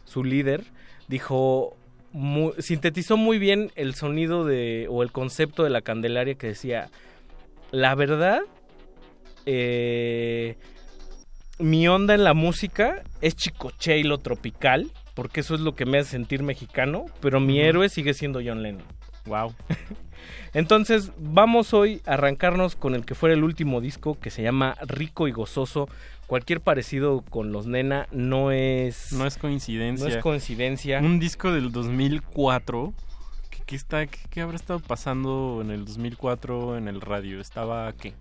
Speaker 29: su líder, dijo muy, sintetizó muy bien el sonido de o el concepto de la Candelaria que decía la verdad eh, mi onda en la música es chicoche y lo tropical porque eso es lo que me hace sentir mexicano pero mi héroe sigue siendo John Lennon
Speaker 30: wow
Speaker 29: entonces vamos hoy a arrancarnos con el que fuera el último disco que se llama Rico y Gozoso cualquier parecido con los Nena no es
Speaker 30: No es coincidencia.
Speaker 29: no es coincidencia
Speaker 30: Un disco del 2004. ¿Qué, qué está, qué, qué habrá estado pasando en el 2004 en el radio? ¿Estaba qué?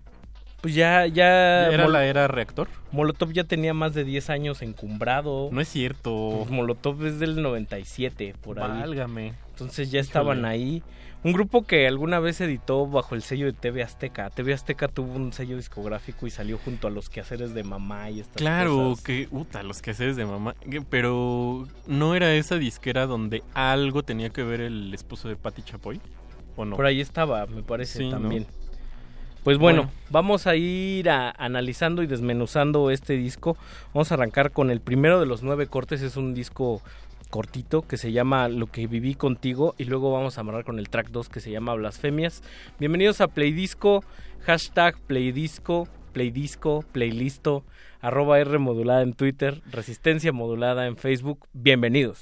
Speaker 29: Pues ya, ya.
Speaker 30: ¿Era
Speaker 29: Mol-
Speaker 30: la era reactor?
Speaker 29: Molotov ya tenía más de 10 años encumbrado.
Speaker 30: No es cierto.
Speaker 29: Pues Molotov es del 97, por ahí.
Speaker 30: Válgame.
Speaker 29: Entonces ya estaban ahí. Un grupo que alguna vez editó bajo el sello de TV Azteca. TV Azteca tuvo un sello discográfico y salió junto a los quehaceres de mamá y estas
Speaker 30: Claro,
Speaker 29: cosas.
Speaker 30: que, puta, los quehaceres de mamá. Pero, ¿no era esa disquera donde algo tenía que ver el esposo de Patti Chapoy? ¿O no?
Speaker 29: Por ahí estaba, me parece
Speaker 30: Sí, ¿no?
Speaker 29: también. Pues bueno,
Speaker 30: Bueno.
Speaker 29: vamos a ir a- analizando y desmenuzando este disco. Vamos a arrancar con el primero de los nueve cortes. Es un disco cortito que se llama Lo que viví contigo y luego vamos a amarrar con el track 2 que se llama Blasfemias. Bienvenidos a Playdisco, hashtag Playdisco, Playdisco, Playlisto, arroba R modulada en Twitter, Resistencia modulada en Facebook. Bienvenidos.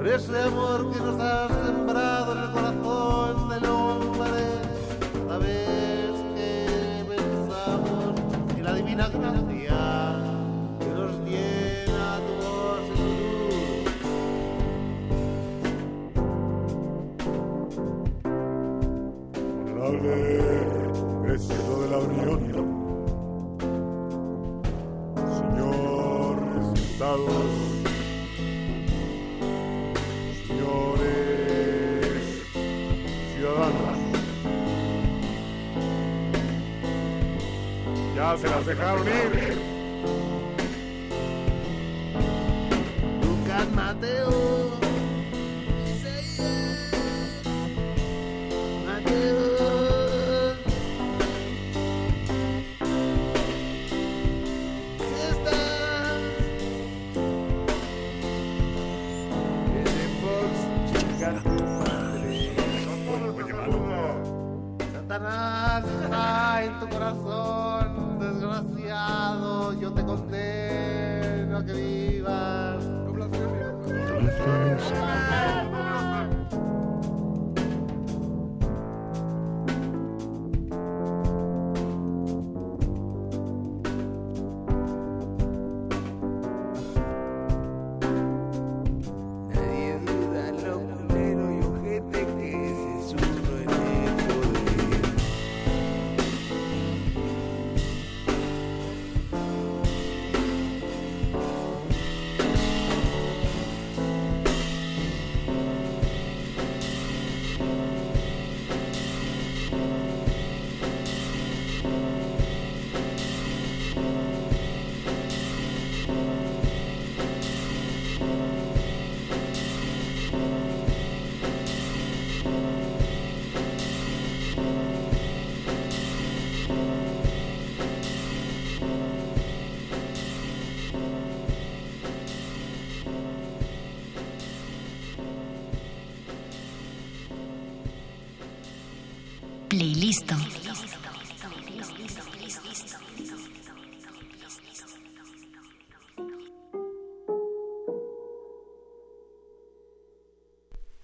Speaker 31: Por
Speaker 27: ese amor que nos has sembrado en el corazón del hombre. Cada vez que pensamos en la divina gracia que nos llena tu voz y tu luz.
Speaker 32: Dale beso de la briota. Señores sentados, Se las dejaron ir.
Speaker 27: Lucas Mateo. Satanás está en tu corazón,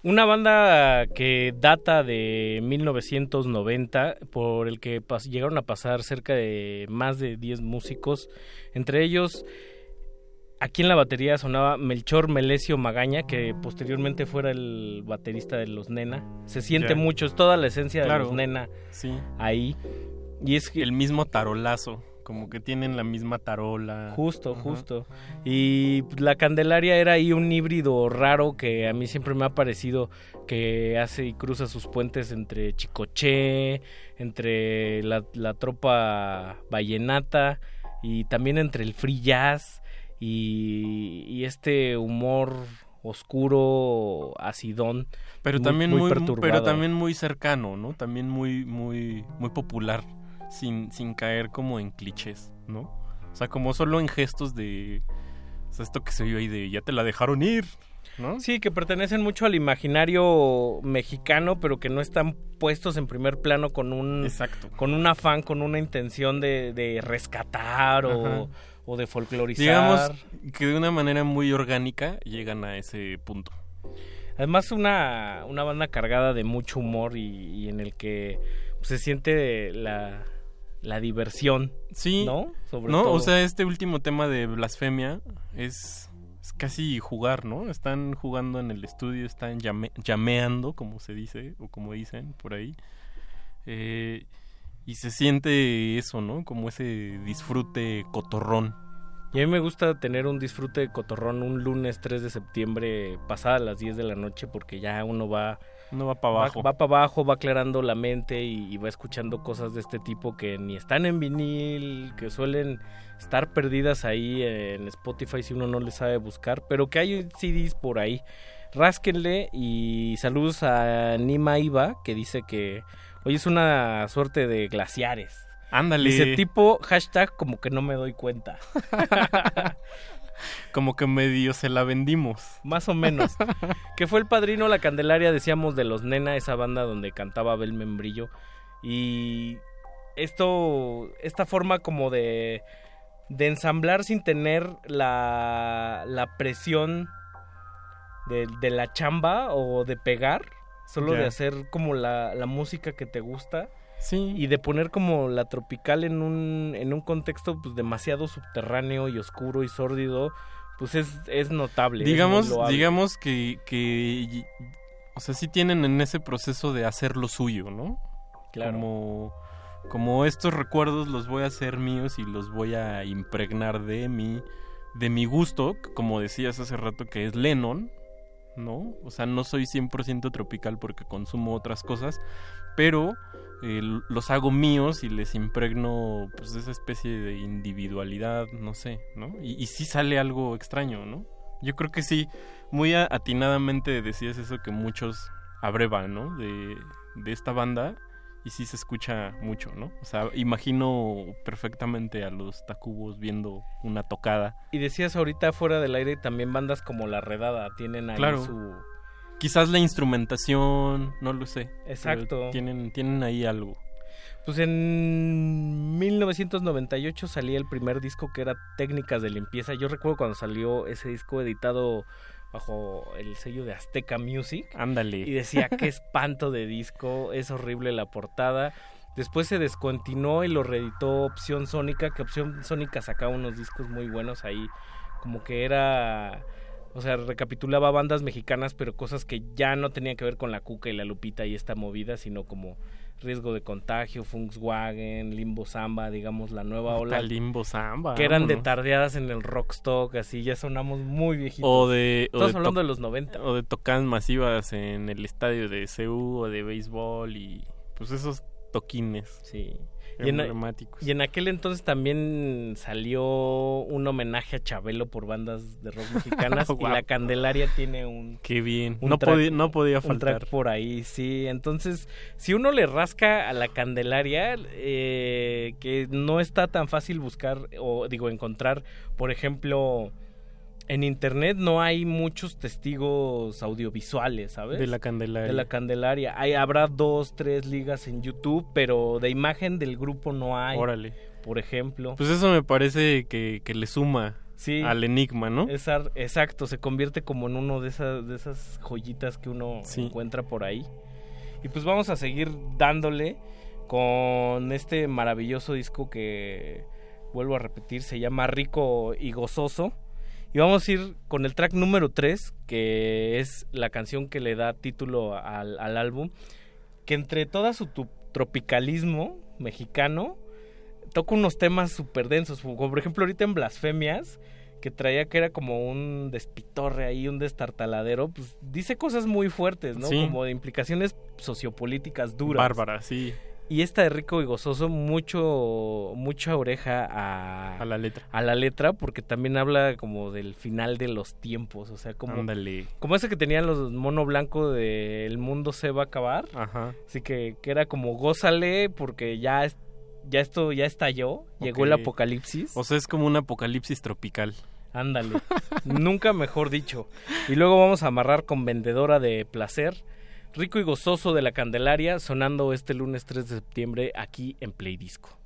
Speaker 29: Una banda que data de 1990, por el que llegaron a pasar cerca de más de 10 músicos, entre ellos aquí en la batería sonaba Melchor Melesio Magaña, que posteriormente fuera el baterista de los Nena. Se siente mucho, es toda la esencia de los Nena
Speaker 30: sí.
Speaker 29: ahí. Y es
Speaker 30: el mismo tarolazo, como que tienen la misma tarola.
Speaker 29: Justo, justo. Y la Candelaria era ahí un híbrido raro que a mí siempre me ha parecido que hace y cruza sus puentes entre Chicoché, entre la, la tropa vallenata y también entre el free jazz y, y este humor oscuro, acidón.
Speaker 30: Pero
Speaker 29: muy-
Speaker 30: también muy, pero
Speaker 29: perturbador.
Speaker 30: también muy cercano, ¿no? También muy, muy, muy popular, sin, sin caer como en clichés, ¿no? O sea, como solo en gestos de, o sea, esto que se vio ahí de ya te la dejaron ir, ¿no?
Speaker 29: Sí, que pertenecen mucho al imaginario mexicano, pero que no están puestos en primer plano con un
Speaker 30: Exacto.
Speaker 29: con un afán, con una intención de, de rescatar o,
Speaker 30: Ajá.
Speaker 29: o de folclorizar.
Speaker 30: Digamos que de una manera muy orgánica llegan a ese punto.
Speaker 29: Además una, una banda cargada de mucho humor y, y en el que se siente la, la diversión.
Speaker 30: Sí.
Speaker 29: ¿No? Sobre
Speaker 30: no,
Speaker 29: todo.
Speaker 30: o sea, este último tema de blasfemia es, es casi jugar, ¿no? Están jugando en el estudio, están llame- llameando, como se dice, o como dicen por ahí. Eh, y se siente eso, ¿no? Como ese disfrute cotorrón.
Speaker 29: Y a mí me gusta tener un disfrute de cotorrón un lunes 3 de septiembre pasada las 10 de la noche porque ya uno va...
Speaker 30: No va para abajo.
Speaker 29: Va, para abajo, va aclarando la mente y, y va escuchando cosas de este tipo que ni están en vinil, que suelen estar perdidas ahí en Spotify si uno no le sabe buscar, pero que hay CDs por ahí. Rásquenle y saludos a Nima Iba que dice que hoy es una suerte de glaciares.
Speaker 30: Ándale.
Speaker 29: Dice tipo hashtag como que no me doy cuenta.
Speaker 30: Como que medio se la vendimos.
Speaker 29: Más o menos. que fue el padrino La Candelaria, decíamos, de los Nena, esa banda donde cantaba Abel Membrillo. Y esto, esta forma como de de ensamblar sin tener la, la presión de, de la chamba o de pegar, solo de hacer como la, la música que te gusta.
Speaker 30: Sí.
Speaker 29: Y de poner como la tropical en un, en un contexto pues demasiado subterráneo y oscuro y sórdido, pues es, es notable. es
Speaker 30: digamos, digamos que, que, o sea, sí tienen en ese proceso de hacer lo suyo, ¿no?
Speaker 29: Claro.
Speaker 30: Como, como estos recuerdos los voy a hacer míos y los voy a impregnar de mi, de mi gusto, como decías hace rato que es Lennon, ¿no? O sea, no soy 100% tropical porque consumo otras cosas, pero eh, los hago míos y les impregno pues esa especie de individualidad, no sé, ¿no? Y, y sí sale algo extraño, ¿no? Yo creo que sí, muy atinadamente decías eso que muchos abrevan, ¿no? De, de esta banda y sí se escucha mucho, ¿no? O sea, imagino perfectamente a los Tacubos viendo una tocada.
Speaker 29: Y decías ahorita fuera del aire también bandas como La Redada tienen ahí
Speaker 30: Claro.
Speaker 29: su...
Speaker 30: Quizás la instrumentación, no lo sé.
Speaker 29: Exacto.
Speaker 30: Tienen, tienen ahí algo.
Speaker 29: Pues en 1998 salía el primer disco que era Técnicas de Limpieza. Yo recuerdo cuando salió ese disco editado bajo el sello de Azteca Music.
Speaker 30: Ándale.
Speaker 29: Y decía, qué espanto de disco, es horrible la portada. Después se descontinuó y lo reeditó Opción Sónica, que Opción Sónica sacaba unos discos muy buenos ahí. Como que era... O sea, recapitulaba bandas mexicanas, pero cosas que ya no tenían que ver con la Cuca y la Lupita y esta movida, sino como Riesgo de Contagio, Volkswagen, Limbo Samba, digamos, la nueva ola.
Speaker 30: Limbo Samba.
Speaker 29: Que eran de tardeadas en el Rockstock, así, ya sonamos muy viejitos.
Speaker 30: O de, o
Speaker 29: Estamos
Speaker 30: de
Speaker 29: hablando de los 90.
Speaker 30: O de tocadas masivas en el estadio de CU o de béisbol y pues esos toquines.
Speaker 29: Sí. Y en, y en aquel entonces también salió un homenaje a Chabelo por bandas de rock mexicanas y la Candelaria tiene un
Speaker 30: Qué bien.
Speaker 29: un
Speaker 30: No,
Speaker 29: track-
Speaker 30: podía, no podía
Speaker 29: un
Speaker 30: faltar.
Speaker 29: track por ahí, sí. Entonces, si uno le rasca a la Candelaria, eh, que no está tan fácil buscar o digo encontrar, por ejemplo, en internet no hay muchos testigos audiovisuales, ¿sabes?
Speaker 30: De la Candelaria.
Speaker 29: De la Candelaria. Hay, habrá dos, tres ligas en YouTube, pero de imagen del grupo no hay.
Speaker 30: Órale.
Speaker 29: Por ejemplo.
Speaker 30: Pues eso me parece que, que le suma
Speaker 29: Sí.
Speaker 30: al enigma, ¿no?
Speaker 29: Exacto, se convierte como en uno de esas, de esas joyitas que uno
Speaker 30: Sí.
Speaker 29: encuentra por ahí. Y pues vamos a seguir dándole con este maravilloso disco que, vuelvo a repetir, se llama Rico y Gozoso. Y vamos a ir con el track número 3, que es la canción que le da título al, al álbum, que entre toda su tropicalismo mexicano, toca unos temas súper densos, como por ejemplo ahorita en Blasfemias, que traía que era como un despitorre ahí, un destartaladero, pues dice cosas muy fuertes, ¿no?
Speaker 30: Sí.
Speaker 29: Como de implicaciones sociopolíticas duras.
Speaker 30: Bárbara, sí.
Speaker 29: Y esta de Rico y Gozoso, mucho, mucha oreja a,
Speaker 30: A la letra.
Speaker 29: a la letra, porque también habla como del final de los tiempos, o sea, como,
Speaker 30: Ándale.
Speaker 29: como ese que tenían los mono blanco de El mundo se va a acabar.
Speaker 30: Ajá.
Speaker 29: Así que, que era como gózale porque ya, es- ya esto ya estalló, llegó el apocalipsis.
Speaker 30: O sea, es como un apocalipsis tropical.
Speaker 29: Ándale, nunca mejor dicho. Y luego vamos a amarrar con Vendedora de Placer, rico y gozoso de la Candelaria, sonando este lunes 3 de septiembre aquí en Play Disco.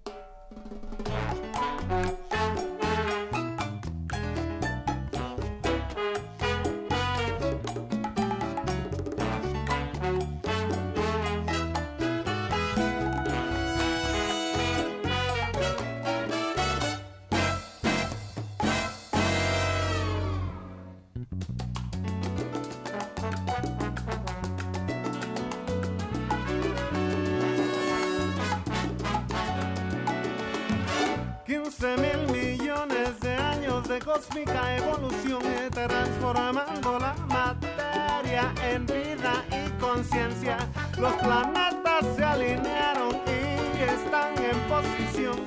Speaker 33: Quince mil millones de años de cósmica evolución eh, transformando la materia en vida y conciencia. Los planetas se alinearon y están en posición,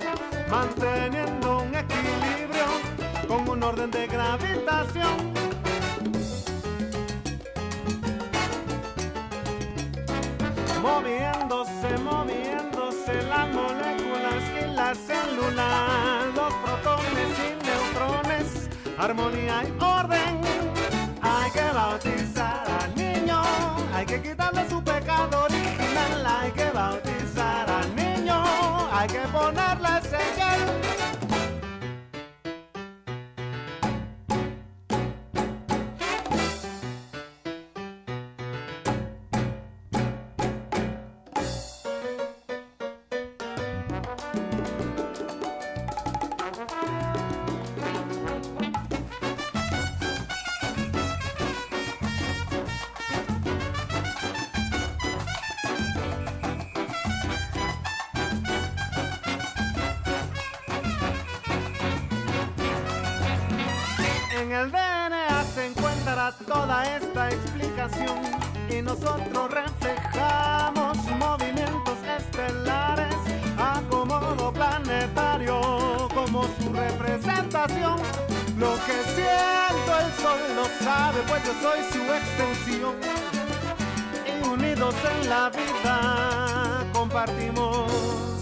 Speaker 33: manteniendo un equilibrio con un orden de gravitación. Moviéndose, moviéndose las moléculas y las células, armonía y orden. Hay que bautizar al niño, hay que quitarle su pecado original, hay que bautizar al niño, hay que ponerle
Speaker 27: sabe, pues yo soy su extensión. Y unidos en la vida compartimos.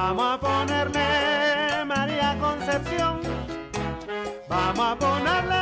Speaker 27: Vamos a ponerle María Concepción. Vamos a ponerle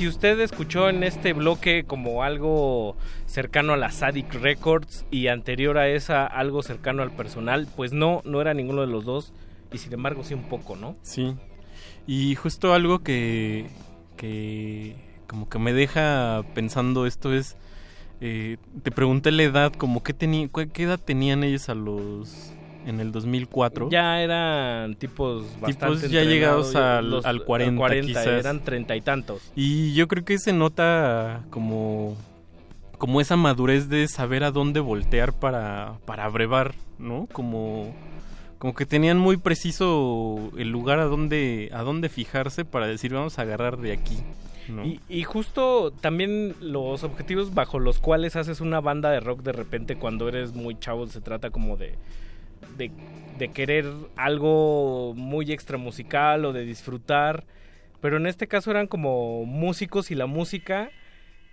Speaker 27: si
Speaker 29: usted escuchó en este bloque como algo cercano a la Sadik Records y anterior a esa algo cercano al personal, pues no, no era ninguno de los dos y sin embargo sí un poco, ¿no?
Speaker 30: Sí. Y justo algo que, que como que me deja pensando esto es, eh, te pregunté la edad, como qué, qué edad tenían ellos a los en el 2004.
Speaker 29: Ya eran tipos bastante
Speaker 30: tipos ya llegados al,
Speaker 29: los-
Speaker 30: al 40,
Speaker 29: 40,
Speaker 30: quizás.
Speaker 29: eran treinta y tantos.
Speaker 30: Y yo creo que se nota como como esa madurez de saber a dónde voltear para para brevar, ¿no? Como como que tenían muy preciso el lugar a dónde a dónde fijarse para decir vamos a agarrar de aquí, ¿no?
Speaker 29: Y, y justo también los objetivos bajo los cuales haces una banda de rock de repente cuando eres muy chavo se trata como de, de, de querer algo muy extra musical o de disfrutar. Pero en este caso eran como músicos y la música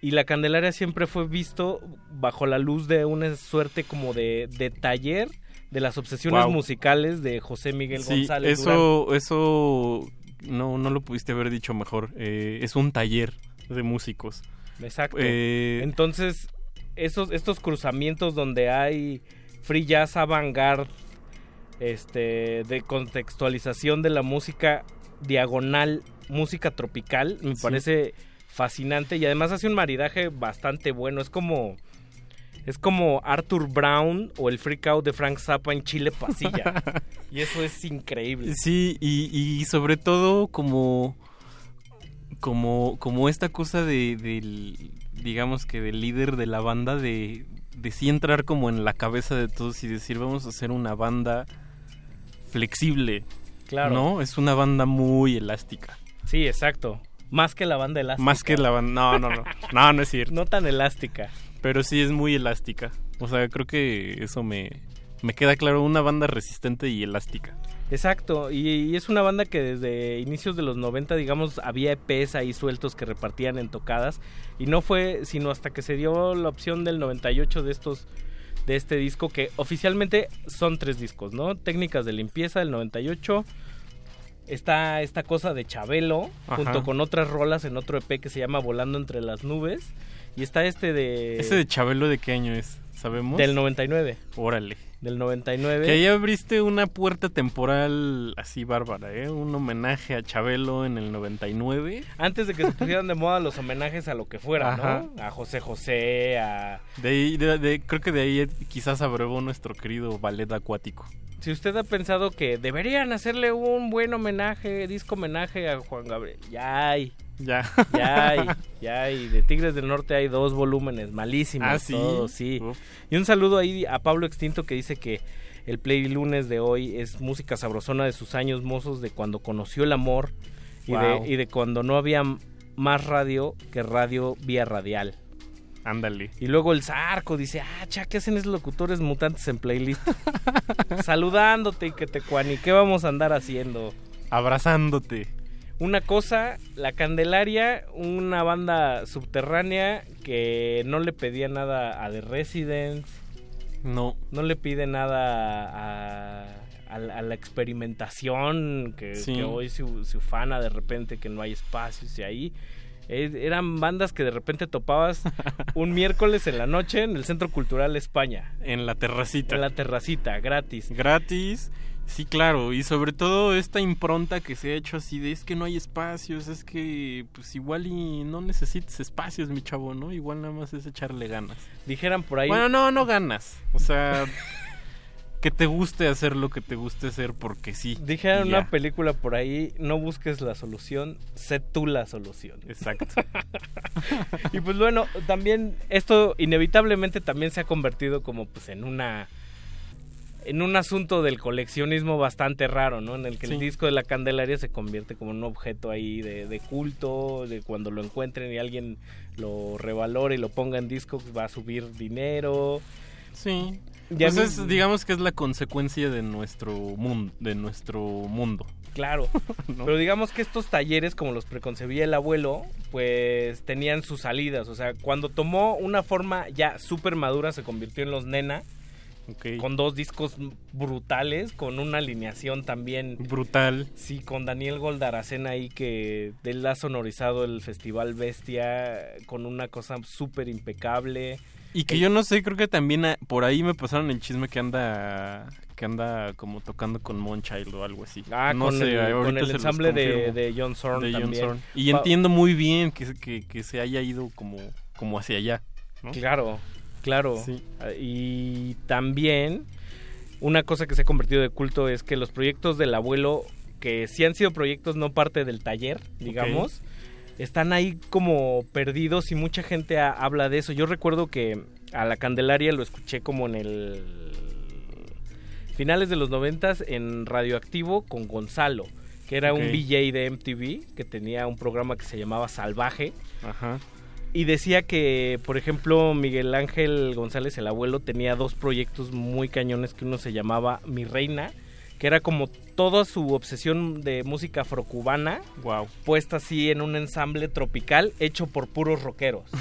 Speaker 29: y la Candelaria siempre fue visto bajo la luz de una suerte como de, de taller de las obsesiones musicales de José Miguel
Speaker 30: Sí,
Speaker 29: González. Durán.
Speaker 30: eso eso no no lo pudiste haber dicho mejor. Eh, es un taller de músicos.
Speaker 29: Exacto.
Speaker 30: Eh,
Speaker 29: Entonces, esos, estos cruzamientos donde hay free jazz avant-garde, este, de contextualización de la música diagonal, música tropical, me
Speaker 30: Sí.
Speaker 29: parece fascinante y además hace un maridaje bastante bueno. Es como es como Arthur Brown o el Freak Out de Frank Zappa en Chile Pasilla. y eso es increíble.
Speaker 30: Sí, y, y sobre todo como como como esta cosa de del digamos que del líder de la banda de de sí entrar como en la cabeza de todos y decir vamos a hacer una banda flexible.
Speaker 29: Claro.
Speaker 30: ¿No? Es una banda muy elástica.
Speaker 29: Sí, exacto. Más que la banda elástica.
Speaker 30: Más que la banda. No, no, no. No, no es cierto.
Speaker 29: No tan elástica.
Speaker 30: Pero sí es muy elástica. O sea, creo que eso me, me queda claro. Una banda resistente y elástica.
Speaker 29: Exacto, y, y es una banda que desde inicios de los 90, digamos, había EPs ahí sueltos que repartían en tocadas y no fue sino hasta que se dio la opción del 98 de estos de este disco que oficialmente son tres discos, ¿no? Técnicas de limpieza del 98 está esta cosa de Chabelo
Speaker 30: Ajá.
Speaker 29: junto con otras rolas en otro EP que se llama Volando entre las nubes y está este de
Speaker 30: ¿Ese de Chabelo de qué año es? ¿Sabemos?
Speaker 29: del 99.
Speaker 30: Órale.
Speaker 29: Del 99.
Speaker 30: Que ahí abriste una puerta temporal así bárbara, ¿eh? Un homenaje a Chabelo en el 99.
Speaker 29: Antes de que se pusieran de moda los homenajes a lo que fuera,
Speaker 30: Ajá.
Speaker 29: ¿no? A José José, a...
Speaker 30: De ahí, de- de- creo que de ahí quizás abrevó nuestro querido ballet acuático.
Speaker 29: Si usted ha pensado que deberían hacerle un buen homenaje, disco homenaje a Juan Gabriel, ya hay.
Speaker 30: Ya.
Speaker 29: Ya hay, ya hay. De Tigres del Norte hay dos volúmenes, malísimos.
Speaker 30: Ah, ¿sí?
Speaker 29: todos, sí. Y un saludo ahí a Pablo Extinto que dice que el play lunes de hoy es música sabrosona de sus años mozos, de cuando conoció el amor y, de, y de cuando no había más radio que radio vía radial.
Speaker 30: Ándale.
Speaker 29: Y luego el Zarco dice, ah, cha, ¿qué hacen esos locutores mutantes en playlist? Saludándote y que te cuani, ¿qué vamos a andar haciendo?
Speaker 30: Abrazándote.
Speaker 29: Una cosa, la Candelaria, una banda subterránea que no le pedía nada a The Residents.
Speaker 30: No.
Speaker 29: No le pide nada a, a la- a la experimentación que,
Speaker 30: Sí.
Speaker 29: que hoy se, se ufana de repente que no hay espacios y ahí. Eran bandas que de repente topabas un miércoles en la noche en el Centro Cultural España.
Speaker 30: En la terracita.
Speaker 29: En la terracita, gratis.
Speaker 30: Gratis. Sí, claro, y sobre todo esta impronta que se ha hecho así de es que no hay espacios, es que pues igual y no necesitas espacios, mi chavo, ¿no? Igual nada más es echarle ganas.
Speaker 29: Dijeran por ahí.
Speaker 30: Bueno, no, no ganas. O sea, que te guste hacer lo que te guste hacer porque sí.
Speaker 29: Dijeron
Speaker 30: y
Speaker 29: una película por ahí, no busques la solución, sé tú la solución.
Speaker 30: Exacto.
Speaker 29: y pues bueno, también esto inevitablemente también se ha convertido como pues en una en un asunto del coleccionismo bastante raro, ¿no? En el que el disco de la Candelaria se convierte como un objeto ahí de, de culto, de cuando lo encuentren y alguien lo revalore y lo ponga en disco, va a subir dinero.
Speaker 30: Sí.
Speaker 29: Y a
Speaker 30: Pues
Speaker 29: mí-
Speaker 30: es, digamos que es la consecuencia de nuestro mundo, de nuestro mundo.
Speaker 29: Claro.
Speaker 30: ¿no?
Speaker 29: Pero digamos que estos talleres, como los preconcebía el abuelo, pues tenían sus salidas. O sea, cuando tomó una forma ya súper madura, se convirtió en los nena. Con dos discos brutales, con una alineación también
Speaker 30: Brutal.
Speaker 29: Sí, con Daniel Goldaracena ahí que él ha sonorizado el Festival Bestia con una cosa súper impecable.
Speaker 30: Y que yo no sé, creo que también ah, por ahí me pasaron el chisme que anda que anda como tocando con Monchild o algo así.
Speaker 29: Ah,
Speaker 30: no
Speaker 29: con
Speaker 30: sé,
Speaker 29: el- con el ensamble de- de John Zorn
Speaker 30: De John
Speaker 29: también.
Speaker 30: Zorn. Y
Speaker 29: Pa-
Speaker 30: entiendo muy bien que, se- que, que se haya ido como, como hacia allá. ¿no?
Speaker 29: Claro, claro.
Speaker 30: Sí.
Speaker 29: Ah, Y también una cosa que se ha convertido de culto es que los proyectos del abuelo, que sí han sido proyectos no parte del taller, digamos, están ahí como perdidos y mucha gente ha- habla de eso. Yo recuerdo que a la Candelaria lo escuché como en el finales de los noventas en Radioactivo con Gonzalo, que era un. VJ de MTV, que tenía un programa que se llamaba Salvaje.
Speaker 30: Ajá.
Speaker 29: Y decía que, por ejemplo, Miguel Ángel González, el abuelo, tenía dos proyectos muy cañones que uno se llamaba Mi Reina, que era como toda su obsesión de música afrocubana,
Speaker 30: wow.
Speaker 29: puesta así en un ensamble tropical hecho por puros rockeros.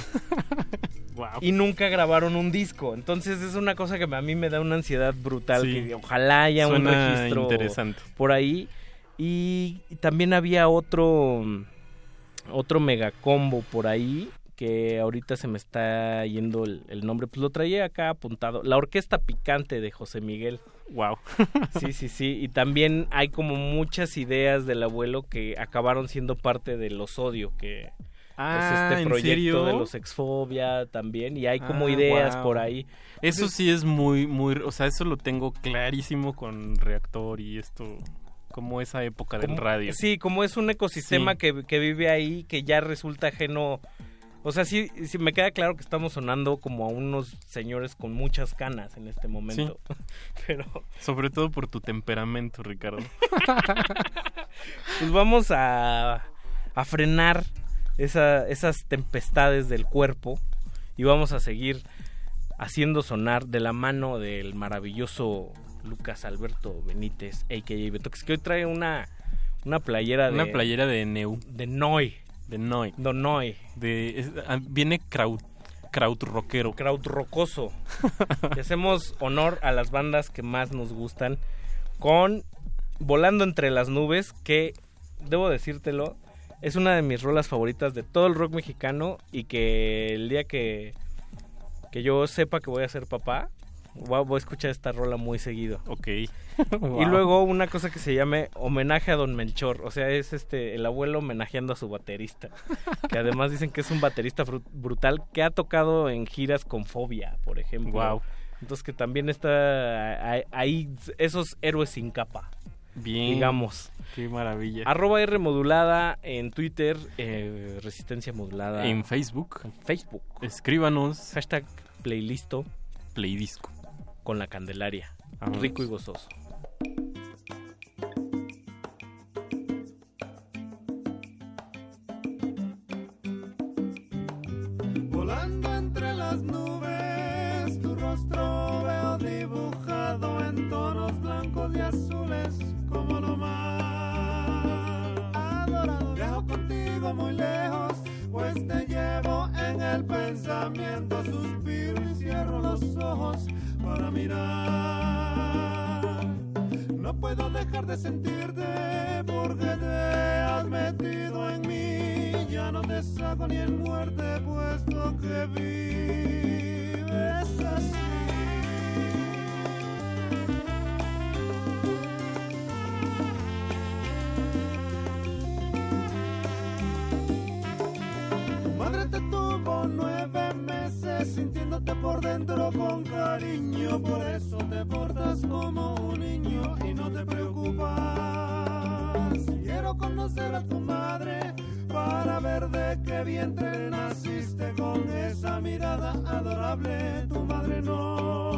Speaker 30: Wow.
Speaker 29: Y nunca grabaron un disco. Entonces es una cosa que a mí me da una ansiedad brutal.
Speaker 30: Sí.
Speaker 29: Que ojalá haya un registro
Speaker 30: interesante.
Speaker 29: por ahí. Y también había otro otro mega combo por ahí que ahorita se me está yendo el, el nombre, pues lo traía acá apuntado. La Orquesta Picante de José Miguel.
Speaker 30: Wow.
Speaker 29: sí, sí, sí. Y también hay como muchas ideas del abuelo que acabaron siendo parte de los odio que
Speaker 30: Ah,
Speaker 29: es este
Speaker 30: ¿en
Speaker 29: proyecto
Speaker 30: serio?
Speaker 29: de los exfobia también y hay como
Speaker 30: Ah,
Speaker 29: ideas
Speaker 30: wow.
Speaker 29: por ahí.
Speaker 30: Eso sí es muy, muy, o sea, eso lo tengo clarísimo con Reactor y esto, como esa época del
Speaker 29: Como-
Speaker 30: radio.
Speaker 29: Sí, como es un ecosistema
Speaker 30: Sí.
Speaker 29: que, que vive ahí, que ya resulta ajeno. O sea, sí, sí me queda claro que estamos sonando como a unos señores con muchas canas en este momento. Pero
Speaker 30: Sobre todo por tu temperamento, Ricardo.
Speaker 29: pues vamos a, a frenar esa- esas tempestades del cuerpo y vamos a seguir haciendo sonar de la mano del maravilloso Lucas Alberto Benítez, a.k.a. Betox, que hoy trae una, una playera de...
Speaker 30: Una playera de Neu.
Speaker 29: De Noi.
Speaker 30: De Noi.
Speaker 29: De Noi.
Speaker 30: De, es- ah, viene kraut, kraut rockero.
Speaker 29: Kraut rocoso. Le hacemos honor a las bandas que más nos gustan con Volando entre las nubes, que debo decírtelo, es una de mis rolas favoritas de todo el rock mexicano y que el día que, que yo sepa que voy a ser papá, voy a, voy a escuchar esta rola muy seguido.
Speaker 30: Ok.
Speaker 29: Y
Speaker 30: Wow.
Speaker 29: luego una cosa que se llame homenaje a Don Melchor, o sea, es este el abuelo homenajeando a su baterista, que además dicen que es un baterista brutal que ha tocado en giras con Fobia, por ejemplo.
Speaker 30: Guau.
Speaker 29: Entonces que también está ahí- ahí esos héroes sin capa.
Speaker 30: Bien.
Speaker 29: Digamos.
Speaker 30: Qué maravilla.
Speaker 29: Arroba R modulada en Twitter, eh, Resistencia modulada.
Speaker 30: En Facebook.
Speaker 29: En Facebook.
Speaker 30: Escríbanos.
Speaker 29: Hashtag playlisto.
Speaker 30: Playdisco.
Speaker 29: Con la Candelaria.
Speaker 30: Vámonos.
Speaker 29: Rico y gozoso.
Speaker 27: Volando entre las nubes, tu rostro veo dibujado en tonos blancos y azules como lo más adorado. Viajo contigo muy lejos, pues te llevo en el pensamiento, suspiro y cierro los ojos para mirar. No puedo dejar de sentirte porque te has metido en mí. Ya no te saco ni en muerte, puesto que vives así. Madre te tuvo nueve sintiéndote por dentro con cariño, por eso te portas como un niño y no te preocupas. Quiero conocer a tu madre para ver de qué vientre naciste con esa mirada adorable. Tu madre no,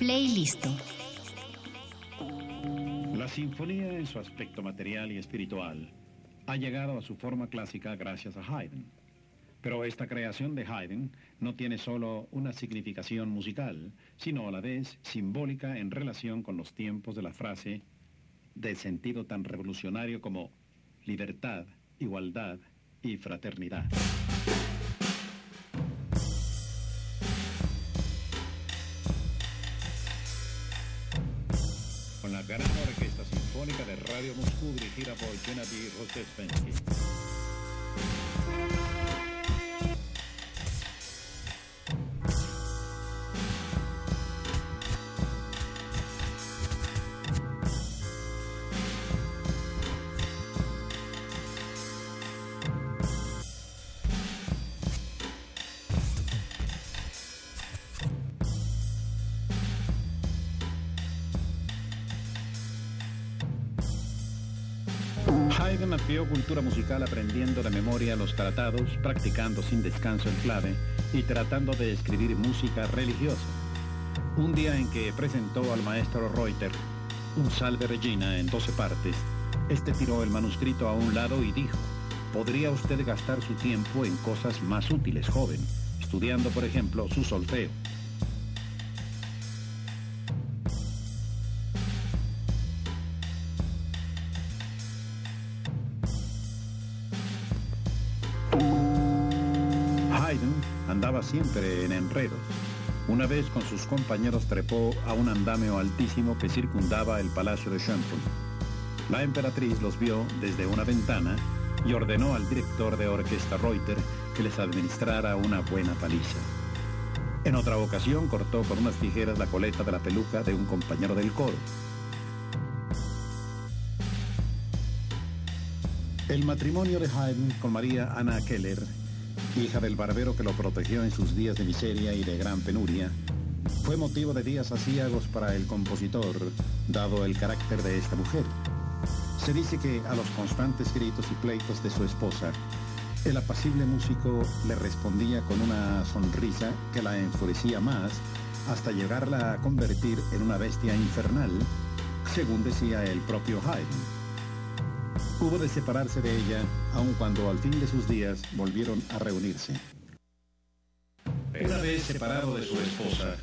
Speaker 6: Playlist.
Speaker 34: La sinfonía en su aspecto material y espiritual ha llegado a su forma clásica gracias a Haydn. Pero esta creación de Haydn no tiene solo una significación musical, sino a la vez simbólica en relación con los tiempos de la frase de sentido tan revolucionario como libertad, igualdad y fraternidad. Tiravoj Gennady Rozhdestvensky. Amplió cultura musical aprendiendo de memoria los tratados, practicando sin descanso el clave y tratando de escribir música religiosa. Un día en que presentó al maestro Reuter un Salve Regina en 12 partes, este tiró el manuscrito a un lado y dijo, podría usted gastar su tiempo en cosas más útiles, joven, estudiando, por ejemplo, su solfeo. Siempre en enredos. Una vez con sus compañeros trepó a un andamio altísimo que circundaba el palacio de Schönbrunn. La emperatriz los vio desde una ventana y ordenó al director de orquesta Reuter que les administrara una buena paliza. En otra ocasión cortó con unas tijeras la coleta de la peluca de un compañero del coro. El matrimonio de Haydn con María Anna Keller, hija del barbero que lo protegió en sus días de miseria y de gran penuria, fue motivo de días aciagos para el compositor, dado el carácter de esta mujer. Se dice que a los constantes gritos y pleitos de su esposa, el apacible músico le respondía con una sonrisa que la enfurecía más hasta llegarla a convertir en una bestia infernal, según decía el propio Haydn. Hubo de separarse de ella, aun cuando al fin de sus días volvieron a reunirse. Una vez separado de su esposa,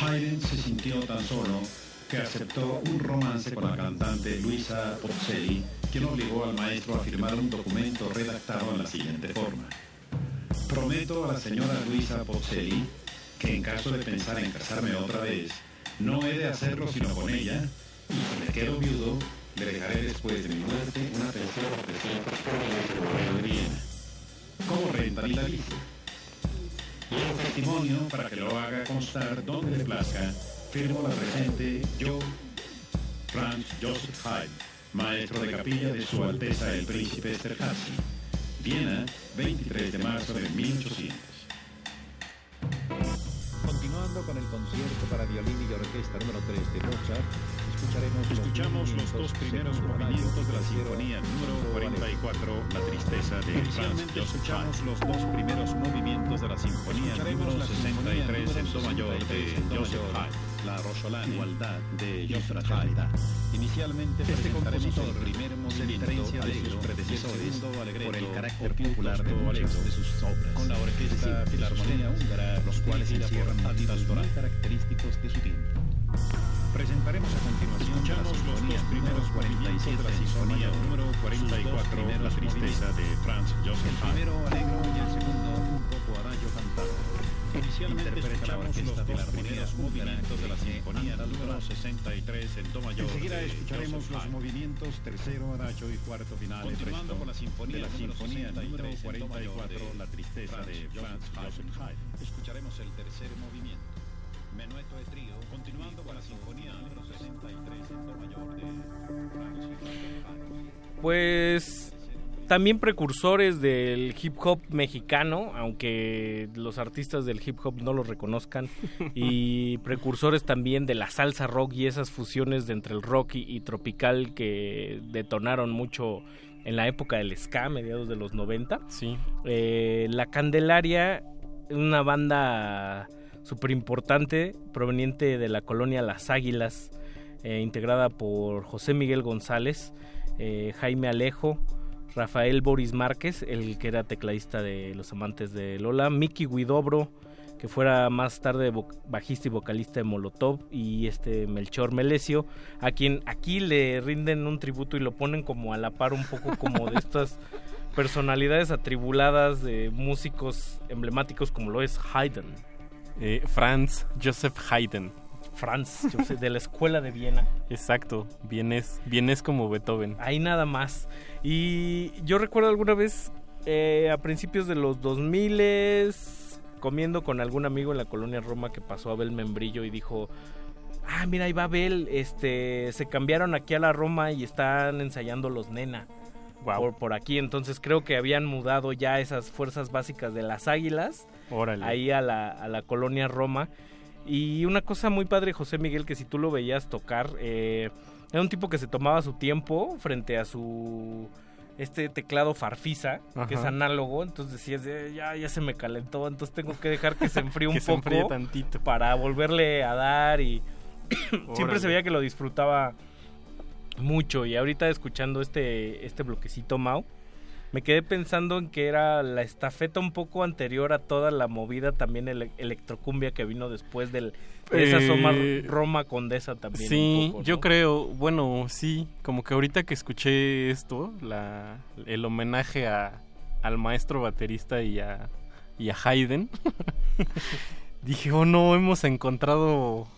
Speaker 34: Haydn se sintió tan solo que aceptó un romance con la cantante Luisa Pozzelli, quien obligó al maestro a firmar un documento redactado en la siguiente forma. Prometo a la señora Luisa Pozzelli que en caso de pensar en casarme otra vez, no he de hacerlo sino con ella, y me quedo viudo, le dejaré después de mi muerte una pensión de de Viena. Como renta vitalicia. Y en testimonio, para que lo haga constar donde le plazca, firmo la presente yo, Franz Joseph Haydn, maestro de capilla de Su Alteza el Príncipe Esterházy, Viena, 23 de marzo de 1800. Continuando con el concierto para violín y orquesta número 3 de Mozart, escucharemos Escuchamos los, dos primeros movimientos de la sinfonía número 44, La tristeza de Inicialmente escuchamos los dos primeros movimientos de la sinfonía número 63 en do mayor de Joseph Haydn la Rosolana, igualdad de Joseph Haydn. Inicialmente este compositor primer diferencia de sus predecesores por el carácter popular de muchas de sus obras, con la orquesta Filarmonía Húngara, los cuales encierran motivos muy característicos de su tiempo. Presentaremos a continuación Escuchamos los dos primeros 47 de la sinfonía número 44, La tristeza de Franz Joseph Haydn. El primero alegro y el segundo un poco adagio cantado. Inicialmente escuchamos los dos primeros movimientos de la sinfonía número 63 en do mayor. Enseguida escucharemos los movimientos tercero adagio y cuarto final Continuando con la sinfonía, de la sinfonía número 44, La tristeza de Franz Joseph Haydn. Escucharemos el tercer movimiento. Menueto de trío, continuando con la sinfonía número 63 en do mayor de.
Speaker 29: Pues también precursores del hip hop mexicano, aunque los artistas del hip hop no los reconozcan, y precursores también de la salsa rock y esas fusiones de entre el rock y, y tropical que detonaron mucho en la época del ska, mediados de los 90.
Speaker 30: Sí.
Speaker 29: Eh, la Candelaria, una banda súper importante, proveniente de la colonia Las Águilas, eh, integrada por José Miguel González, eh, Jaime Alejo, Rafael Boris Márquez, el que era tecladista de Los Amantes de Lola, Miki Guidobro, que fuera más tarde bajista y vocalista de Molotov, y este Melchor Melesio, a quien aquí le rinden un tributo y lo ponen como a la par un poco como de estas personalidades atribuladas de músicos emblemáticos como lo es Haydn.
Speaker 30: Eh, Franz Joseph Haydn.
Speaker 29: Franz Joseph, de la escuela de Viena.
Speaker 30: Exacto, vienes, vienes como Beethoven.
Speaker 29: Ahí nada más. Y yo recuerdo alguna vez eh, a principios de los 2000 comiendo con algún amigo en la colonia Roma que pasó a Abel Membrillo y dijo, ah, mira, ahí va Abel, este, se cambiaron aquí a la Roma y están ensayando los Nena. Por, por aquí, entonces creo que habían mudado ya esas fuerzas básicas de las águilas
Speaker 30: Órale.
Speaker 29: ahí a la, a la colonia Roma. Y una cosa muy padre, José Miguel, que si tú lo veías tocar, eh, era un tipo que se tomaba su tiempo frente a su este teclado farfisa, que es análogo, entonces decías, "Eh, ya, ya se me calentó, entonces tengo que dejar que se enfríe un
Speaker 30: Que se
Speaker 29: poco
Speaker 30: enfríe tantito.
Speaker 29: para volverle a dar y siempre se veía que lo disfrutaba mucho y ahorita escuchando este, este bloquecito Mau, me quedé pensando en que era la estafeta un poco anterior a toda la movida también ele- electrocumbia que vino después del, de esa
Speaker 30: Eh,
Speaker 29: Soma Roma Condesa también.
Speaker 30: Sí, yo creo, bueno, sí, como que ahorita que escuché esto, la, el homenaje a, al maestro baterista y a, y a Haydn, dije, oh no, hemos encontrado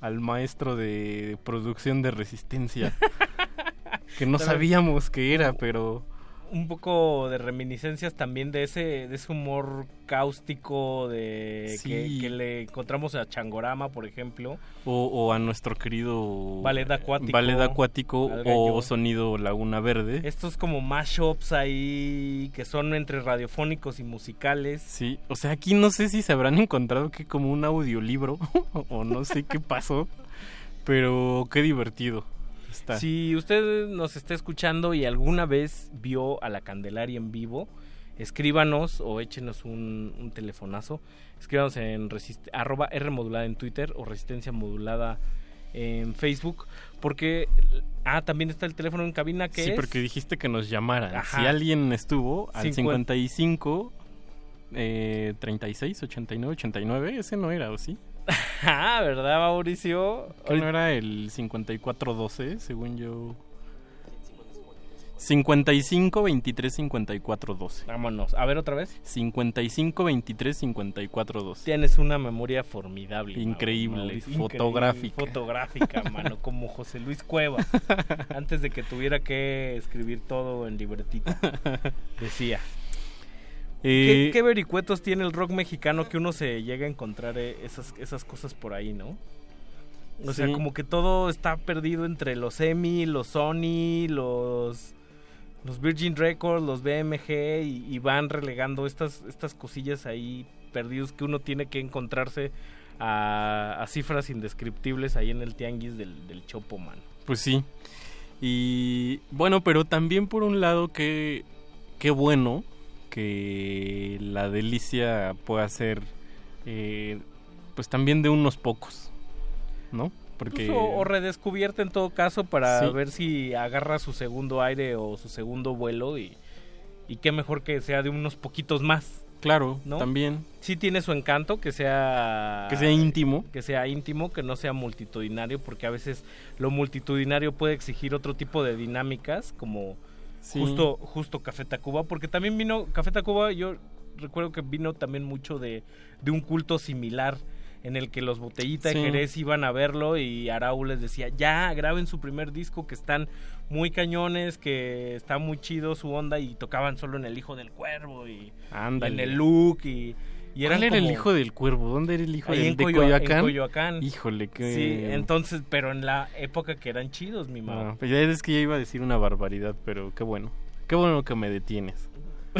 Speaker 30: al maestro de producción de resistencia, que no sabíamos que era, pero...
Speaker 29: un poco de reminiscencias también de ese de ese humor cáustico de
Speaker 30: Sí.
Speaker 29: que, que le encontramos a Changorama por ejemplo
Speaker 30: O, o a nuestro querido
Speaker 29: Ballet Acuático,
Speaker 30: Ballet Acuático o. Sonido Laguna Verde.
Speaker 29: estos como mashups ahí que son entre radiofónicos y musicales
Speaker 30: Sí, o sea, aquí no sé si se habrán encontrado que como un audiolibro o no sé qué pasó, pero qué divertido está.
Speaker 29: Si usted nos está escuchando y alguna vez vio a la Candelaria en vivo, escríbanos o échenos un, un telefonazo. Escríbanos en arroba R modulada en Twitter o resistencia modulada en Facebook. Porque, ah, también está el teléfono en cabina que
Speaker 30: Sí,
Speaker 29: es...
Speaker 30: porque dijiste que nos llamaran.
Speaker 29: Ajá.
Speaker 30: Si alguien estuvo al
Speaker 29: Cincuen-
Speaker 30: 55 eh, 36 89 89, ese no era, ¿o sí?
Speaker 29: Ah, ¿verdad, Mauricio?
Speaker 30: ¿Que no era el 54 12, según yo? 55 23 54 12.
Speaker 29: Vámonos. A ver otra vez.
Speaker 30: 55 23 54 12.
Speaker 29: Tienes una memoria formidable.
Speaker 30: Increíble,
Speaker 29: Mauricio.
Speaker 30: fotográfica.
Speaker 29: Fotográfica, mano, como José Luis Cuevas. antes de que tuviera que escribir todo en libretita. Decía. ¿Qué, qué vericuetos tiene el rock mexicano que uno se llega a encontrar eh, esas, esas cosas por ahí, no? O sea, como que todo está perdido entre los EMI, los Sony, los, los Virgin Records, los BMG y, y van relegando estas, estas cosillas ahí perdidos que uno tiene que encontrarse a, a cifras indescriptibles ahí en el tianguis del, del Chopo, man.
Speaker 30: Pues sí. Y bueno, pero también por un lado que qué bueno que la delicia pueda ser eh, pues también de unos pocos, ¿no? Porque
Speaker 29: Pues, o, o redescubierta en todo caso para
Speaker 30: Sí.
Speaker 29: ver si agarra su segundo aire o su segundo vuelo y, y qué mejor que sea de unos poquitos más.
Speaker 30: claro,
Speaker 29: ¿no?
Speaker 30: también
Speaker 29: Sí tiene su encanto que sea
Speaker 30: que sea íntimo.
Speaker 29: que sea íntimo, que no sea multitudinario, porque a veces lo multitudinario puede exigir otro tipo de dinámicas, como
Speaker 30: Sí.
Speaker 29: justo justo Café Tacuba, porque también vino Café Tacuba, yo recuerdo que vino también mucho de, de un culto similar en el que los Botellita
Speaker 30: Sí.
Speaker 29: de Jerez iban a verlo y Arau les decía, ya, graben su primer disco que están muy cañones, que está muy chido su onda y tocaban solo en El Hijo del Cuervo y
Speaker 30: Ándale.
Speaker 29: en el look y, y eran
Speaker 30: ¿Cuál era el hijo del cuervo? ¿Dónde era el hijo del
Speaker 29: en
Speaker 30: de
Speaker 29: Coyo-
Speaker 30: Coyoacán?
Speaker 29: en Coyoacán.
Speaker 30: Híjole, que
Speaker 29: Sí, entonces, pero en la época que eran chidos, mi mamá.
Speaker 30: Ah, pues ya es que ya iba a decir una barbaridad, pero qué bueno. Qué bueno que me detienes.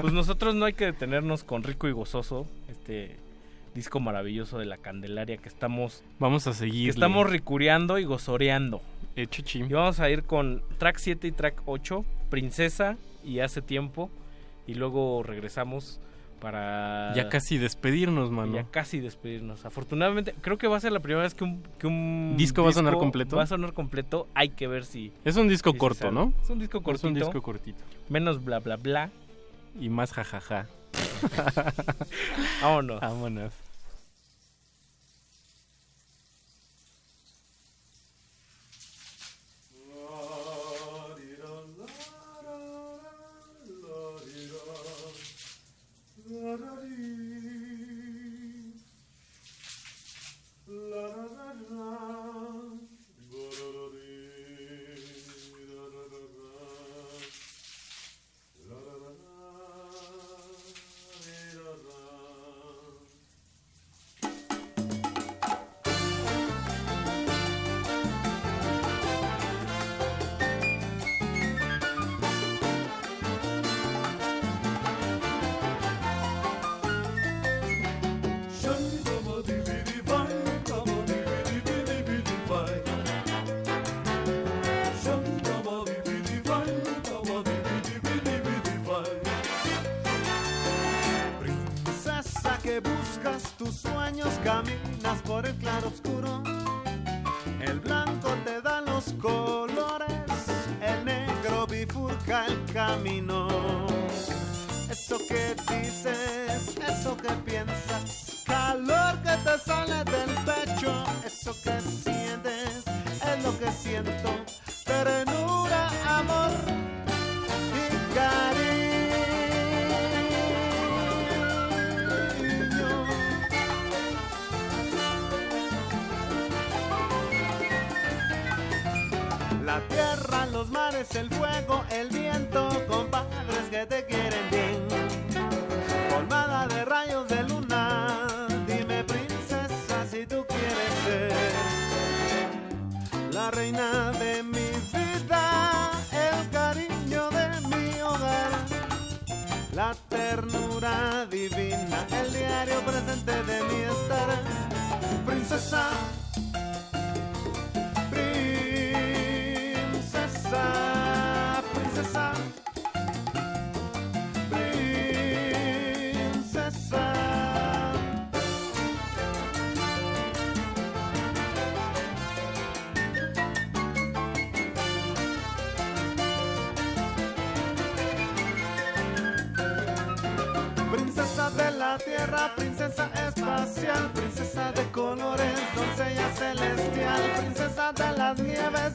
Speaker 29: Pues nosotros no hay que detenernos con Rico y Gozoso, este disco maravilloso de la Candelaria que estamos
Speaker 30: Vamos a seguir.
Speaker 29: que estamos ricureando y gozoreando.
Speaker 30: Hecho
Speaker 29: Y vamos a ir con track 7 y track 8, Princesa y Hace Tiempo y luego regresamos para
Speaker 30: Ya casi despedirnos, mano.
Speaker 29: ya casi despedirnos. Afortunadamente, creo que va a ser la primera vez que un, que un
Speaker 30: ¿Disco va a sonar completo?
Speaker 29: Va a sonar completo, hay que ver si
Speaker 30: Es un disco
Speaker 29: si
Speaker 30: corto. ¿no?
Speaker 29: Es un disco cortito.
Speaker 30: Es un disco cortito.
Speaker 29: Menos bla bla bla.
Speaker 30: Y más jajaja.
Speaker 29: Vámonos.
Speaker 30: Vámonos.
Speaker 27: Tus sueños, caminas por el claro oscuro. El blanco te da los colores, el negro bifurca el camino. Eso que dices, eso que piensas, calor que te sale del pecho, eso que sientes, es lo que siento, el viento, compadres que te quieren bien. Colmada de rayos de luna, dime princesa si tú quieres ser la reina de mi vida, el cariño de mi hogar, la ternura divina, el diario presente de mi estar. Princesa.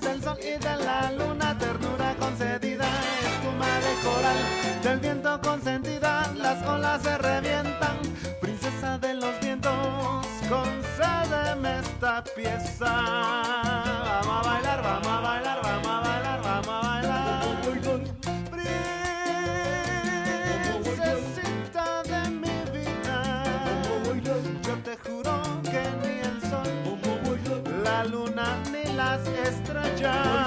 Speaker 27: Del sol y de la luna, ternura concedida, espuma de coral, del viento consentida, las olas se revientan,
Speaker 35: sunshine.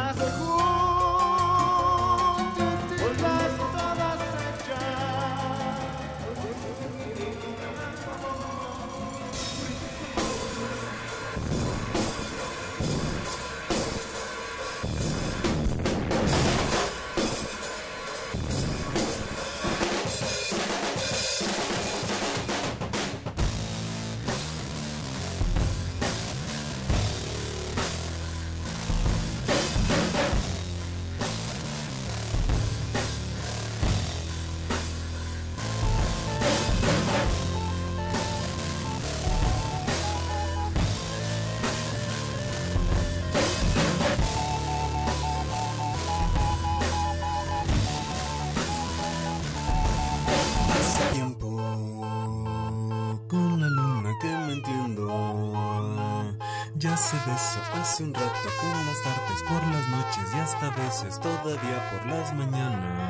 Speaker 35: Se hace un rato con las tardes por las noches y hasta veces todavía por las mañanas.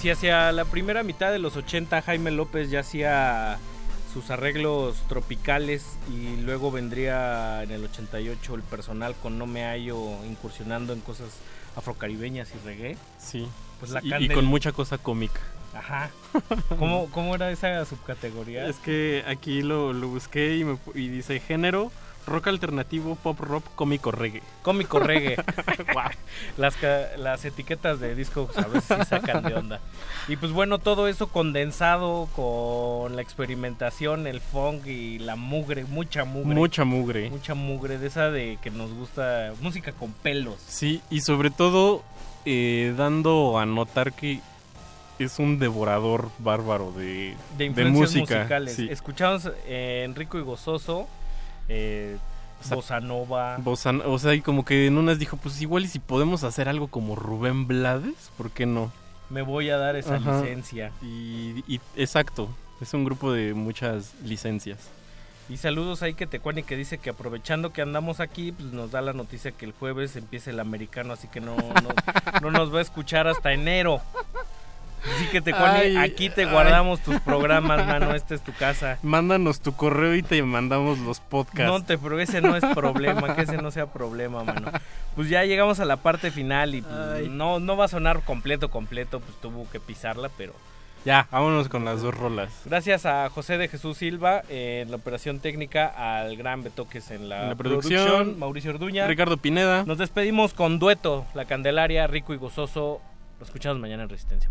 Speaker 29: Si hacia la primera mitad de los 80 Jaime López ya hacía sus arreglos tropicales y luego vendría en el 88 el personal con No Me Hallo incursionando en cosas afrocaribeñas y reggae.
Speaker 30: Sí.
Speaker 29: Pues la
Speaker 30: y, y con mucha cosa cómica.
Speaker 29: Ajá. ¿Cómo, cómo era esa subcategoría?
Speaker 30: Es que aquí lo, lo busqué y, me y dice género, rock alternativo, pop rock, cómico reggae.
Speaker 29: Cómico reggae. las, las etiquetas de discos a veces sí sacan de onda. Y pues bueno, todo eso condensado con la experimentación, el funk y la mugre, mucha mugre.
Speaker 30: Mucha mugre.
Speaker 29: Mucha mugre, de esa de que nos gusta música con pelos.
Speaker 30: Sí, y sobre todo eh, dando a notar que es un devorador bárbaro de,
Speaker 29: De influencias
Speaker 30: música.
Speaker 29: musicales.
Speaker 30: sí.
Speaker 29: Escuchamos eh, Enrico y Gozoso, eh,
Speaker 30: sea,
Speaker 29: Bossa Nova.
Speaker 30: Bossa- o sea, y como que en unas dijo, pues igual y si podemos hacer algo como Rubén Blades, ¿por qué no?
Speaker 29: Me voy a dar esa
Speaker 30: Ajá.
Speaker 29: licencia.
Speaker 30: Y, y- exacto, es un grupo de muchas licencias.
Speaker 29: Y saludos ahí que Tecuani que dice que aprovechando que andamos aquí, pues nos da la noticia que el jueves empieza el americano, así que no, no, no nos va a escuchar hasta enero. Así que Tecuani,
Speaker 30: Ay,
Speaker 29: aquí te
Speaker 30: ay.
Speaker 29: guardamos tus programas, mano, esta es tu casa.
Speaker 30: Mándanos tu correo y te mandamos los podcasts.
Speaker 29: No te, pero ese no es problema, que ese no sea problema, mano. Pues ya llegamos a la parte final y pues,
Speaker 30: Ay.
Speaker 29: no, no va a sonar completo, completo, pues tuvo que pisarla, pero
Speaker 30: Ya, vámonos con las dos rolas.
Speaker 29: Gracias a José de Jesús Silva en la operación técnica, al gran Betoques en la,
Speaker 30: En la producción,
Speaker 29: Mauricio Orduña.
Speaker 30: Ricardo Pineda.
Speaker 29: Nos despedimos con dueto, La Candelaria, rico y gozoso. Lo escuchamos mañana en Resistencia.